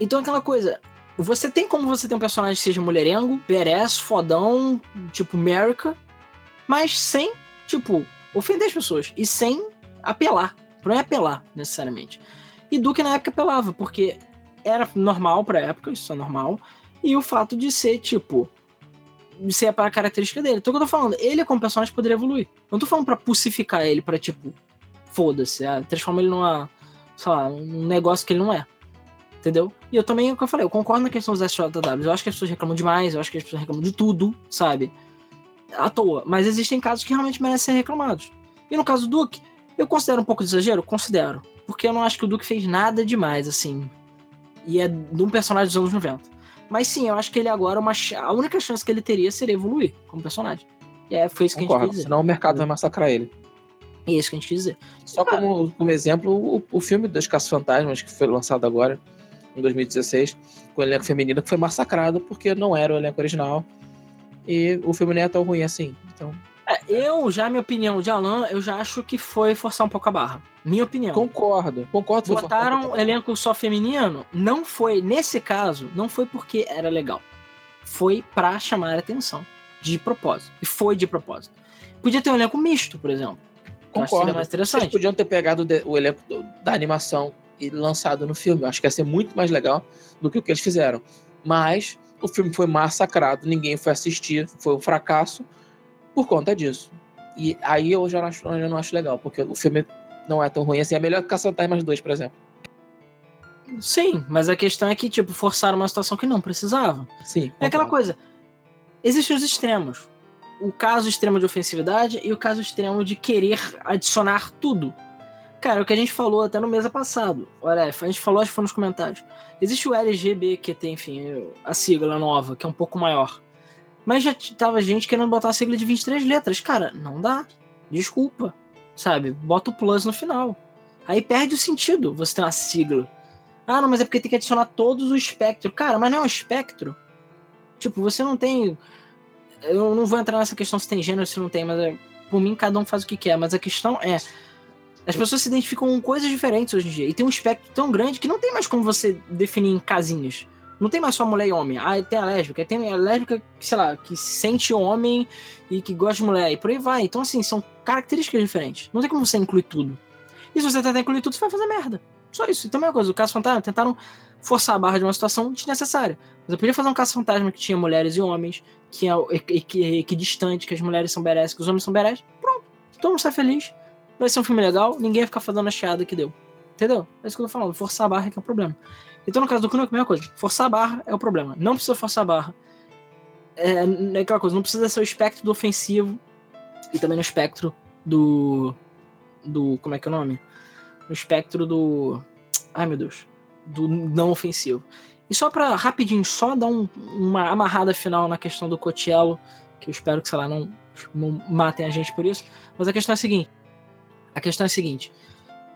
Então, aquela coisa, você tem como você ter um personagem que seja mulherengo, badass, fodão, tipo America, mas sem, tipo, ofender as pessoas. E sem apelar. Não é apelar, necessariamente. E Duke na época apelava, porque era normal pra época, isso é normal. E o fato de ser, tipo, ser a característica dele. Então, o que eu tô falando, ele como personagem poderia evoluir. Não tô falando pra pussificar ele, pra, tipo, foda-se, é, transforma ele numa, sei lá, um negócio que ele não é. Entendeu? E eu também, como eu falei, eu concordo na questão dos SJWs. Eu acho que as pessoas reclamam demais, eu acho que as pessoas reclamam de tudo, sabe? À toa. Mas existem casos que realmente merecem ser reclamados. E no caso do Duke, Eu considero um pouco de exagero? Considero. Porque eu não acho que o Duke fez nada demais, assim. E é de um personagem dos anos 90. Mas sim, eu acho que ele agora, uma, a única chance que ele teria seria evoluir como personagem. E é, foi isso que Concordo, a gente quis dizer. Senão o mercado vai massacrar ele. É isso que a gente dizer. Só como, como exemplo, o, o filme dos Caça-Fantasmas, que foi lançado agora, em 2016, com o elenco feminino, que foi massacrado porque não era o elenco original. E o filme nem é tão ruim assim. Então, É, eu, já, minha opinião de Alan, eu já acho que foi forçar um pouco a barra. Minha opinião. concordo. Concordo. Botaram forçado. elenco só feminino, não foi, nesse caso, não foi porque era legal. Foi pra chamar a atenção. De propósito. E foi de propósito. Podia ter um elenco misto, por exemplo. Acho Concordo. mais Vocês interessante. podiam ter pegado o elenco da animação e lançado no filme. Eu acho que ia ser muito mais legal do que o que eles fizeram. Mas o filme foi massacrado, ninguém foi assistir, foi um fracasso por conta disso. E aí eu já não acho, eu já não acho legal, porque o filme não é tão ruim assim. É melhor que Caça-Fantasmas 2, por exemplo. Sim, mas a questão é que, tipo, forçaram uma situação que não precisava. Sim. É aquela coisa. Existem os extremos. O caso extremo de ofensividade e o caso extremo de querer adicionar tudo. Cara, é o que a gente falou até no mês passado. Olha, a gente falou, acho que foi nos comentários. Existe o LGBTQT, enfim, a sigla nova, que é um pouco maior. Mas já tava gente querendo botar a sigla de 23 letras. Cara, não dá. Desculpa. Sabe? Bota o plus no final. Aí perde o sentido você ter uma sigla. Ah, não, mas é porque tem que adicionar todos o espectro. Cara, mas não é um espectro. Tipo, você não tem. Eu não vou entrar nessa questão se tem gênero, se não tem, mas é... por mim cada um faz o que quer. Mas a questão é. As pessoas se identificam com coisas diferentes hoje em dia. E tem um espectro tão grande que não tem mais como você definir em casinhas. Não tem mais só mulher e homem. Ah, tem a lésbica. Tem a lésbica, sei lá, que se sente homem e que gosta de mulher. E por aí vai. Então, assim, são características diferentes. Não tem como você incluir tudo. E se você tentar incluir tudo, você vai fazer merda. Só isso. E também uma coisa, o caso fantasma tentaram forçar a barra de uma situação desnecessária. Mas eu podia fazer um caso fantasma que tinha mulheres e homens, que é equi- equidistante, que as mulheres são berés, que os homens são berés. Pronto. Todo mundo sai feliz. Vai ser um filme legal, ninguém vai ficar fazendo a chiada que deu. Entendeu? É isso que eu tô falando. Forçar a barra é que é o problema. Então, no caso do Kuno, é a mesma coisa. Forçar a barra é o problema. Não precisa forçar a barra. É, é aquela coisa, não precisa ser o espectro do ofensivo e também no espectro do. Do. Como é que é o nome? No espectro do. Ai meu Deus. Do não ofensivo. E só pra rapidinho, só dar um- uma amarrada final na questão do Cotiello, que eu espero que, sei lá, não, não matem a gente por isso. Mas a questão é a seguinte. A questão é a seguinte.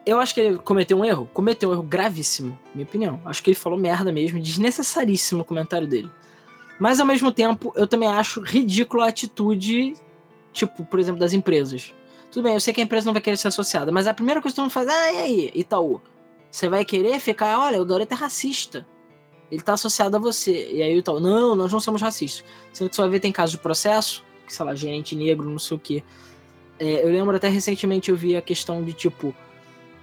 Eu acho que ele cometeu um erro. Cometeu um erro gravíssimo, minha opinião. Acho que ele falou merda mesmo, desnecessaríssimo o comentário dele. Mas ao mesmo tempo, eu também acho ridícula a atitude, tipo, por exemplo, das empresas. Tudo bem, eu sei que a empresa não vai querer ser associada, mas a primeira coisa que todo mundo faz, ah, e aí, Itaú? Você vai querer ficar, olha, o Doreto é racista. Ele tá associado a você. E aí o Itaú, não, nós não somos racistas. Sendo que você vai ver, tem casos de processo, que, sei lá, gerente negro, não sei o quê. É, eu lembro até recentemente eu vi a questão de, tipo,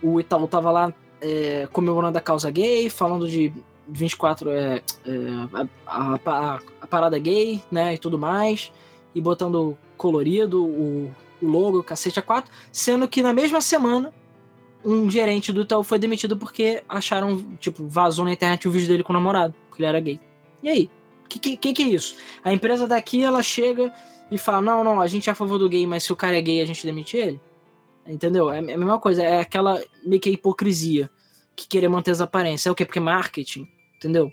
o Itaú tava lá é, comemorando a causa gay, falando de 24, é, é, a, a- a parada gay, né, e tudo mais, e botando colorido o, o logo, cacete a 4, sendo que na mesma semana um gerente do Itaú foi demitido porque acharam, tipo, vazou na internet o vídeo dele com o namorado, porque ele era gay. E aí? O que, que, que é isso? A empresa daqui, ela chega e fala, não, não, a gente é a favor do gay, mas se o cara é gay, a gente demite ele? Entendeu? É a mesma coisa, é aquela meio que hipocrisia que querer manter as aparências. É o quê? Porque é marketing, entendeu?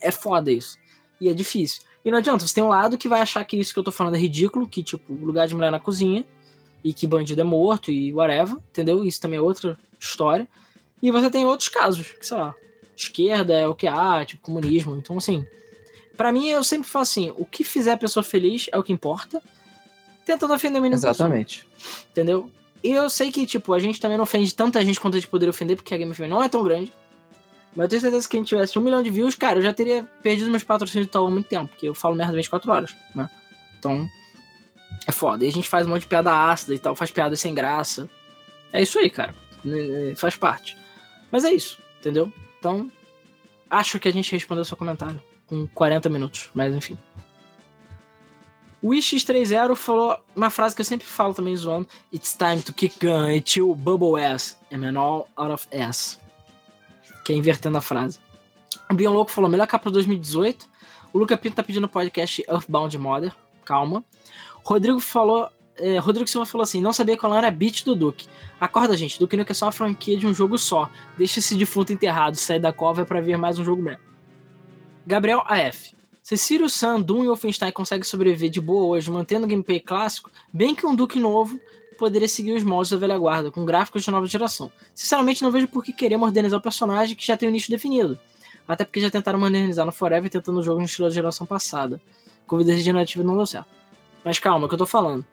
É foda isso. E é difícil. E não adianta, você tem um lado que vai achar que isso que eu tô falando é ridículo, que, tipo, lugar de mulher na cozinha, e que bandido é morto e whatever, entendeu? Isso também é outra história. E você tem outros casos, que, sei lá, esquerda é o que há, tipo, comunismo. Então, assim, pra mim, eu sempre falo assim, o que fizer a pessoa feliz é o que importa, tentando ofender o mínimo possível. Exatamente. Entendeu? E eu sei que, tipo, a gente também não ofende tanta gente quanto a gente poderia ofender, porque a Game FM não é tão grande. Mas eu tenho certeza que se a gente tivesse um milhão de views, cara, eu já teria perdido meus patrocínios de Itaú há muito tempo, porque eu falo merda 24 horas, né? Então, é foda. E a gente faz um monte de piada ácida e tal, faz piada sem graça. É isso aí, cara. Faz parte. Mas é isso, entendeu? Então, acho que a gente respondeu seu comentário com 40 minutos, mas enfim. O X30 falou uma frase que eu sempre falo também zoando: It's time to kick gun until bubble ass and an all out of ass. Que é invertendo a frase. O Bion Louco falou: melhor capa 2018. O Luca Pinto tá pedindo podcast Earthbound Mother. Calma. Rodrigo falou: é, Rodrigo Silva falou assim: não sabia qual era a beat do Duke. Acorda, gente, Duke Nukem é só uma franquia de um jogo só. Deixa esse defunto enterrado, sair da cova para ver mais um jogo mesmo. Gabriel AF. Se Sirius Sam, Doom e Wolfenstein conseguem sobreviver de boa hoje, mantendo o gameplay clássico, bem que um Duke novo poderia seguir os moldes da velha guarda, com gráficos de nova geração. Sinceramente, não vejo por que querer modernizar o personagem que já tem o nicho definido. Até porque já tentaram modernizar no Forever tentando o jogo no estilo da geração passada. Com vida regenerativa não deu certo. Mas calma, é o que eu tô falando.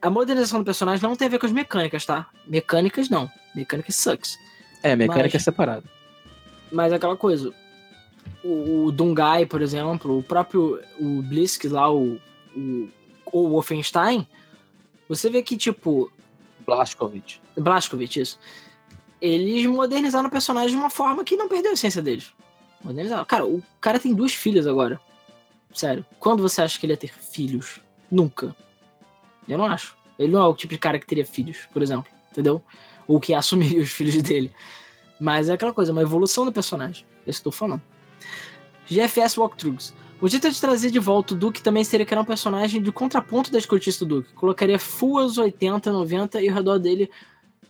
A modernização do personagem não tem a ver com as mecânicas, tá? Mecânicas não. Mecânicas sucks. É, mecânica mas, é separada. Mas aquela coisa. O, o Dungai, por exemplo, o próprio o Blisk lá, o, o, o Wolfenstein, você vê que, tipo. Blaskovic. Blaskovic, isso. Eles modernizaram o personagem de uma forma que não perdeu a essência deles. Modernizaram. Cara, o cara tem duas filhas agora. Sério. Quando você acha que ele ia ter filhos? Nunca. Eu não acho. Ele não é o tipo de cara que teria filhos, por exemplo. Entendeu? Ou que assumiria os filhos dele. Mas é aquela coisa, uma evolução do personagem. É eu tô falando. GFS Walkthroughs. O jeito de trazer de volta o Duke também seria criar um personagem de contraponto da escotista do Duke. Colocaria full aos 80, 90 e o redor dele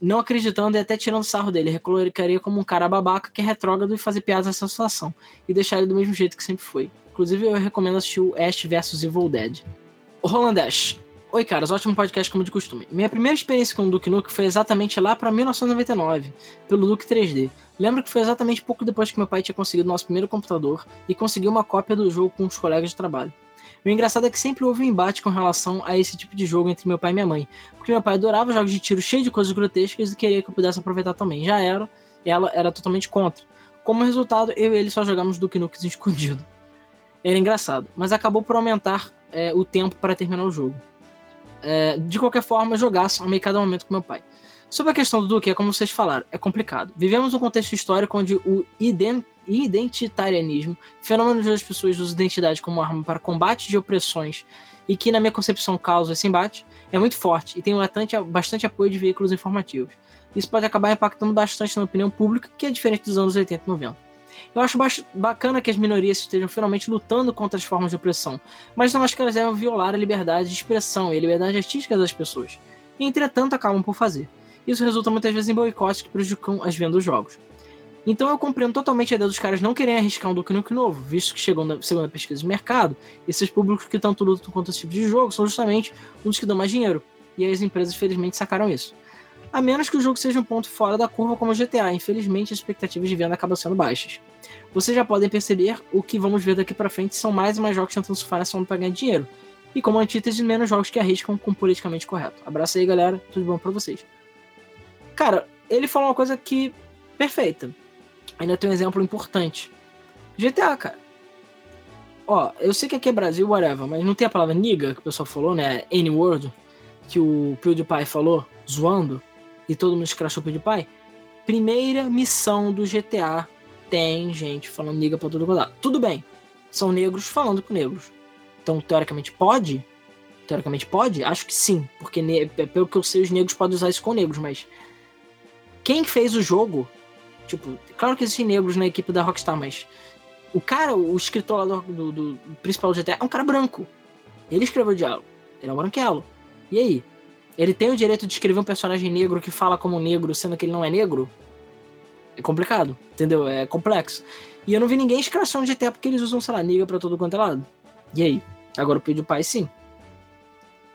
não acreditando e até tirando sarro dele. Recolocaria como um cara babaca que é retrógrado e fazer piadas nessa situação. E deixar ele do mesmo jeito que sempre foi. Inclusive, eu recomendo assistir o Ash vs Evil Dead. Roland Ash. Oi, caras, ótimo podcast como de costume. Minha primeira experiência com o Duke Nukem foi exatamente lá para 1999, pelo Duke 3D. Lembro que foi exatamente pouco depois que meu pai tinha conseguido nosso primeiro computador e conseguiu uma cópia do jogo com os colegas de trabalho. O engraçado é que sempre houve um embate com relação a esse tipo de jogo entre meu pai e minha mãe, porque meu pai adorava jogos de tiro cheios de coisas grotescas e queria que eu pudesse aproveitar também. Já era, ela era totalmente contra. Como resultado, eu e ele só jogamos Duke Nukem escondido. Era engraçado, mas acabou por aumentar é, o tempo para terminar o jogo é, de qualquer forma, só meio cada momento com meu pai. Sobre a questão do Duque, é como vocês falaram, é complicado. Vivemos um contexto histórico onde o identitarianismo, fenômeno de as pessoas usam identidade como arma para combate de opressões e que, na minha concepção, causa esse embate, é muito forte e tem bastante, bastante apoio de veículos informativos. Isso pode acabar impactando bastante na opinião pública, que é diferente dos anos 80 e 90. Eu acho bacana que as minorias estejam finalmente lutando contra as formas de opressão, mas não acho que elas devem violar a liberdade de expressão e a liberdade artística das pessoas. E, entretanto, acabam por fazer. Isso resulta muitas vezes em boicotes que prejudicam as vendas dos jogos. Então eu compreendo totalmente a ideia dos caras não querem arriscar um Duke Nukem novo, visto que chegou na segunda pesquisa de mercado, esses públicos que tanto lutam contra esse tipo de jogo são justamente os que dão mais dinheiro. E as empresas, felizmente, sacaram isso. A menos que o jogo seja um ponto fora da curva como o GTA, infelizmente as expectativas de venda acabam sendo baixas vocês já podem perceber o que vamos ver daqui para frente são mais e mais jogos tentando surfar nessa onda pra ganhar dinheiro. E como antítese, menos jogos que arriscam com politicamente correto. Abraço aí, galera. Tudo bom para vocês. Cara, ele falou uma coisa que. perfeita. Ainda tem um exemplo importante. GTA, cara. Ó, eu sei que aqui é Brasil, whatever, mas não tem a palavra niga que o pessoal falou, né? N-word, que o PewDiePie falou, zoando, e todo mundo escrachou o PewDiePie. Primeira missão do GTA tem gente falando niga pra tudo quanto Tudo bem, são negros falando com negros. Então, teoricamente, pode? Teoricamente pode? Acho que sim, porque pelo que eu sei, os negros podem usar isso com negros, mas quem fez o jogo, tipo, claro que existem negros na equipe da Rockstar, mas o cara, o escritor lá do, do, do principal do GTA é um cara branco. Ele escreveu o diálogo, ele é um branquelo. E aí? Ele tem o direito de escrever um personagem negro que fala como negro, sendo que ele não é negro? É complicado, entendeu? É complexo. E eu não vi ninguém escrachando de GTA porque eles usam, sei lá, niga pra todo quanto é lado. E aí? Agora o PewDiePie sim.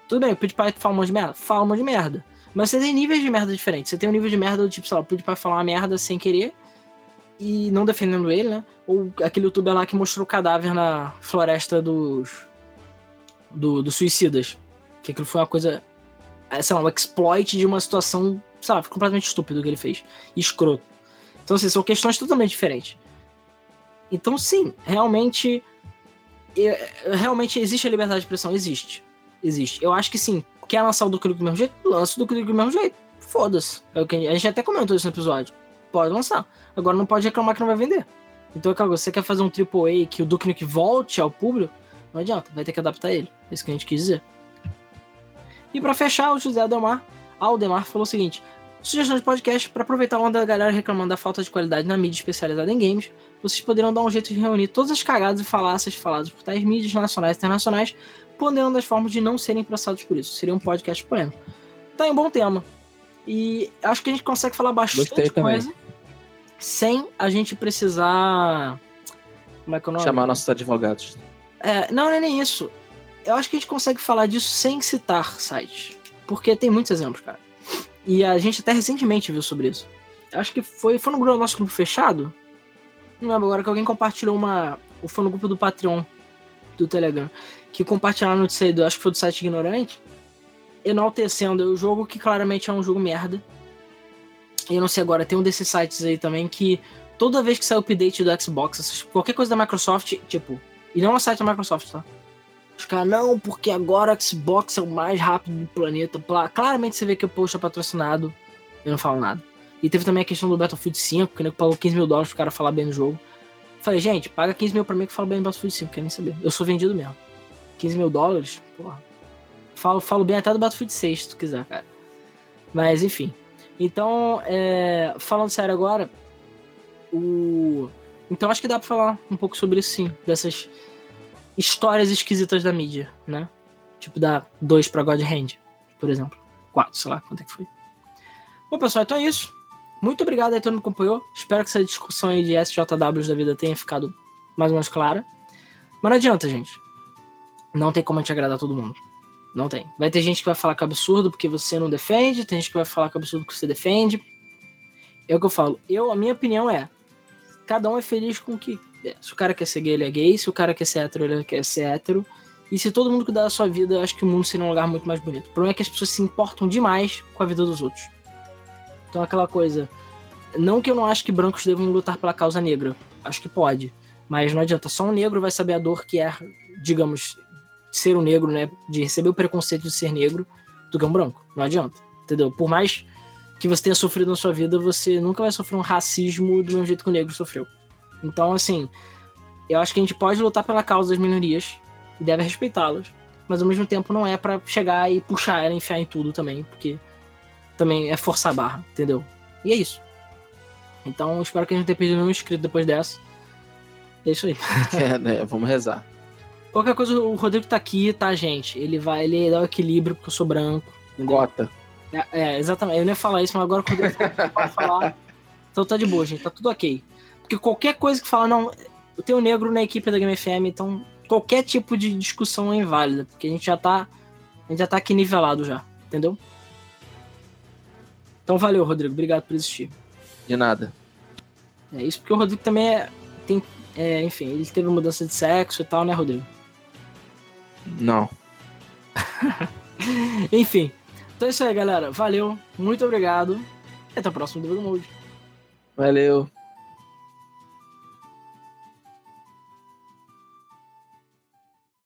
Tudo bem, o PewDiePie fala um monte de merda? Fala um monte de merda. Mas você tem níveis de merda diferentes. Você tem um nível de merda do tipo, sei lá, o PewDiePie falar uma merda sem querer e não defendendo ele, né? Ou aquele youtuber lá que mostrou o cadáver na floresta dos. Do, dos suicidas. Que aquilo foi uma coisa. É, sei lá, um exploit de uma situação, sei lá, completamente estúpido que ele fez. Escroto. Então, assim, são questões totalmente diferentes. Então, sim, realmente. Realmente existe a liberdade de expressão? Existe. Existe. Eu acho que sim. Quer lançar o do do mesmo jeito? Lança o do do mesmo jeito. Foda-se. É a gente até comentou isso no episódio. Pode lançar. Agora não pode reclamar que não vai vender. Então, é você quer fazer um AAA que o Duke Nukem volte ao público? Não adianta, vai ter que adaptar ele. É isso que a gente quis dizer. E para fechar, o José Ademar, Aldemar falou o seguinte: Sugestão de podcast para aproveitar a onda da galera reclamando da falta de qualidade na mídia especializada em games. Vocês poderiam dar um jeito de reunir todas as cagadas e falácias faladas por tais mídias nacionais e internacionais podendo das formas de não serem processados por isso. Seria um podcast polêmico. Tá em um bom tema. E acho que a gente consegue falar bastante coisa sem a gente precisar. Como é que é o nome? Chamar nossos advogados. É, não, não é nem isso. Eu acho que a gente consegue falar disso sem citar sites. Porque tem muitos exemplos, cara. E a gente até recentemente viu sobre isso. Acho que foi, foi no nosso grupo fechado. Não lembro agora que alguém compartilhou uma. Ou foi no grupo do Patreon do Telegram. Que compartilharam no do, acho que foi do site Ignorante. Enaltecendo o jogo que claramente é um jogo merda. E eu não sei agora, tem um desses sites aí também que toda vez que sai o update do Xbox, qualquer coisa da Microsoft, tipo. E não é um site da Microsoft, tá? Os caras, não, porque agora o Xbox é o mais rápido do planeta. Claramente você vê que o post é patrocinado. Eu não falo nada. E teve também a questão do Battlefield 5, que ele pagou 15 mil dólares pro cara falar bem do jogo. Falei, gente, paga 15 mil pra mim que fala bem do Battlefield 5, quer nem saber. Eu sou vendido mesmo. 15 mil dólares, porra. Falo, falo bem até do Battlefield 6, se tu quiser, cara. Mas, enfim. Então, é, falando sério agora, o... Então acho que dá pra falar um pouco sobre isso sim, dessas histórias esquisitas da mídia, né? Tipo da 2 pra God Hand, por exemplo. 4, sei lá quanto é que foi. Bom, pessoal, então é isso. Muito obrigado aí todo mundo que acompanhou. Espero que essa discussão aí de SJWs da vida tenha ficado mais ou menos clara. Mas não adianta, gente. Não tem como gente agradar todo mundo. Não tem. Vai ter gente que vai falar que é absurdo porque você não defende, tem gente que vai falar que é absurdo porque você defende. É o que eu falo. Eu, a minha opinião é: cada um é feliz com o que. É. Se o cara quer ser gay, ele é gay. Se o cara quer ser hétero, ele quer ser hétero. E se todo mundo cuidar da sua vida, acho que o mundo seria um lugar muito mais bonito. O problema é que as pessoas se importam demais com a vida dos outros. Então aquela coisa. Não que eu não acho que brancos devam lutar pela causa negra. Acho que pode. Mas não adianta. Só um negro vai saber a dor que é, digamos, ser um negro, né? De receber o preconceito de ser negro do que um branco. Não adianta. Entendeu? Por mais que você tenha sofrido na sua vida, você nunca vai sofrer um racismo do mesmo jeito que o negro sofreu. Então, assim, eu acho que a gente pode lutar pela causa das minorias e deve respeitá-las. Mas ao mesmo tempo não é para chegar e puxar ela, enfiar em tudo também, porque também é forçar a barra, entendeu? E é isso. Então, espero que a gente tenha perdido nenhum inscrito depois dessa. É isso aí. É, né? Vamos rezar. Qualquer coisa, o Rodrigo tá aqui, tá, gente? Ele vai, ele dá o equilíbrio porque eu sou branco. Entendeu? Gota. É, é, exatamente. Eu nem ia falar isso, mas agora o Rodrigo pode falar. Então tá de boa, gente. Tá tudo ok. Porque qualquer coisa que fala, não, eu tenho negro na equipe da Game FM, então qualquer tipo de discussão é inválida. Porque a gente já tá. A gente já tá aqui nivelado já, entendeu? Então valeu, Rodrigo. Obrigado por existir. De nada. É isso porque o Rodrigo também é, tem. É, enfim, ele teve mudança de sexo e tal, né, Rodrigo? Não. enfim. Então é isso aí, galera. Valeu. Muito obrigado. E até o próximo Debug Mode. Valeu.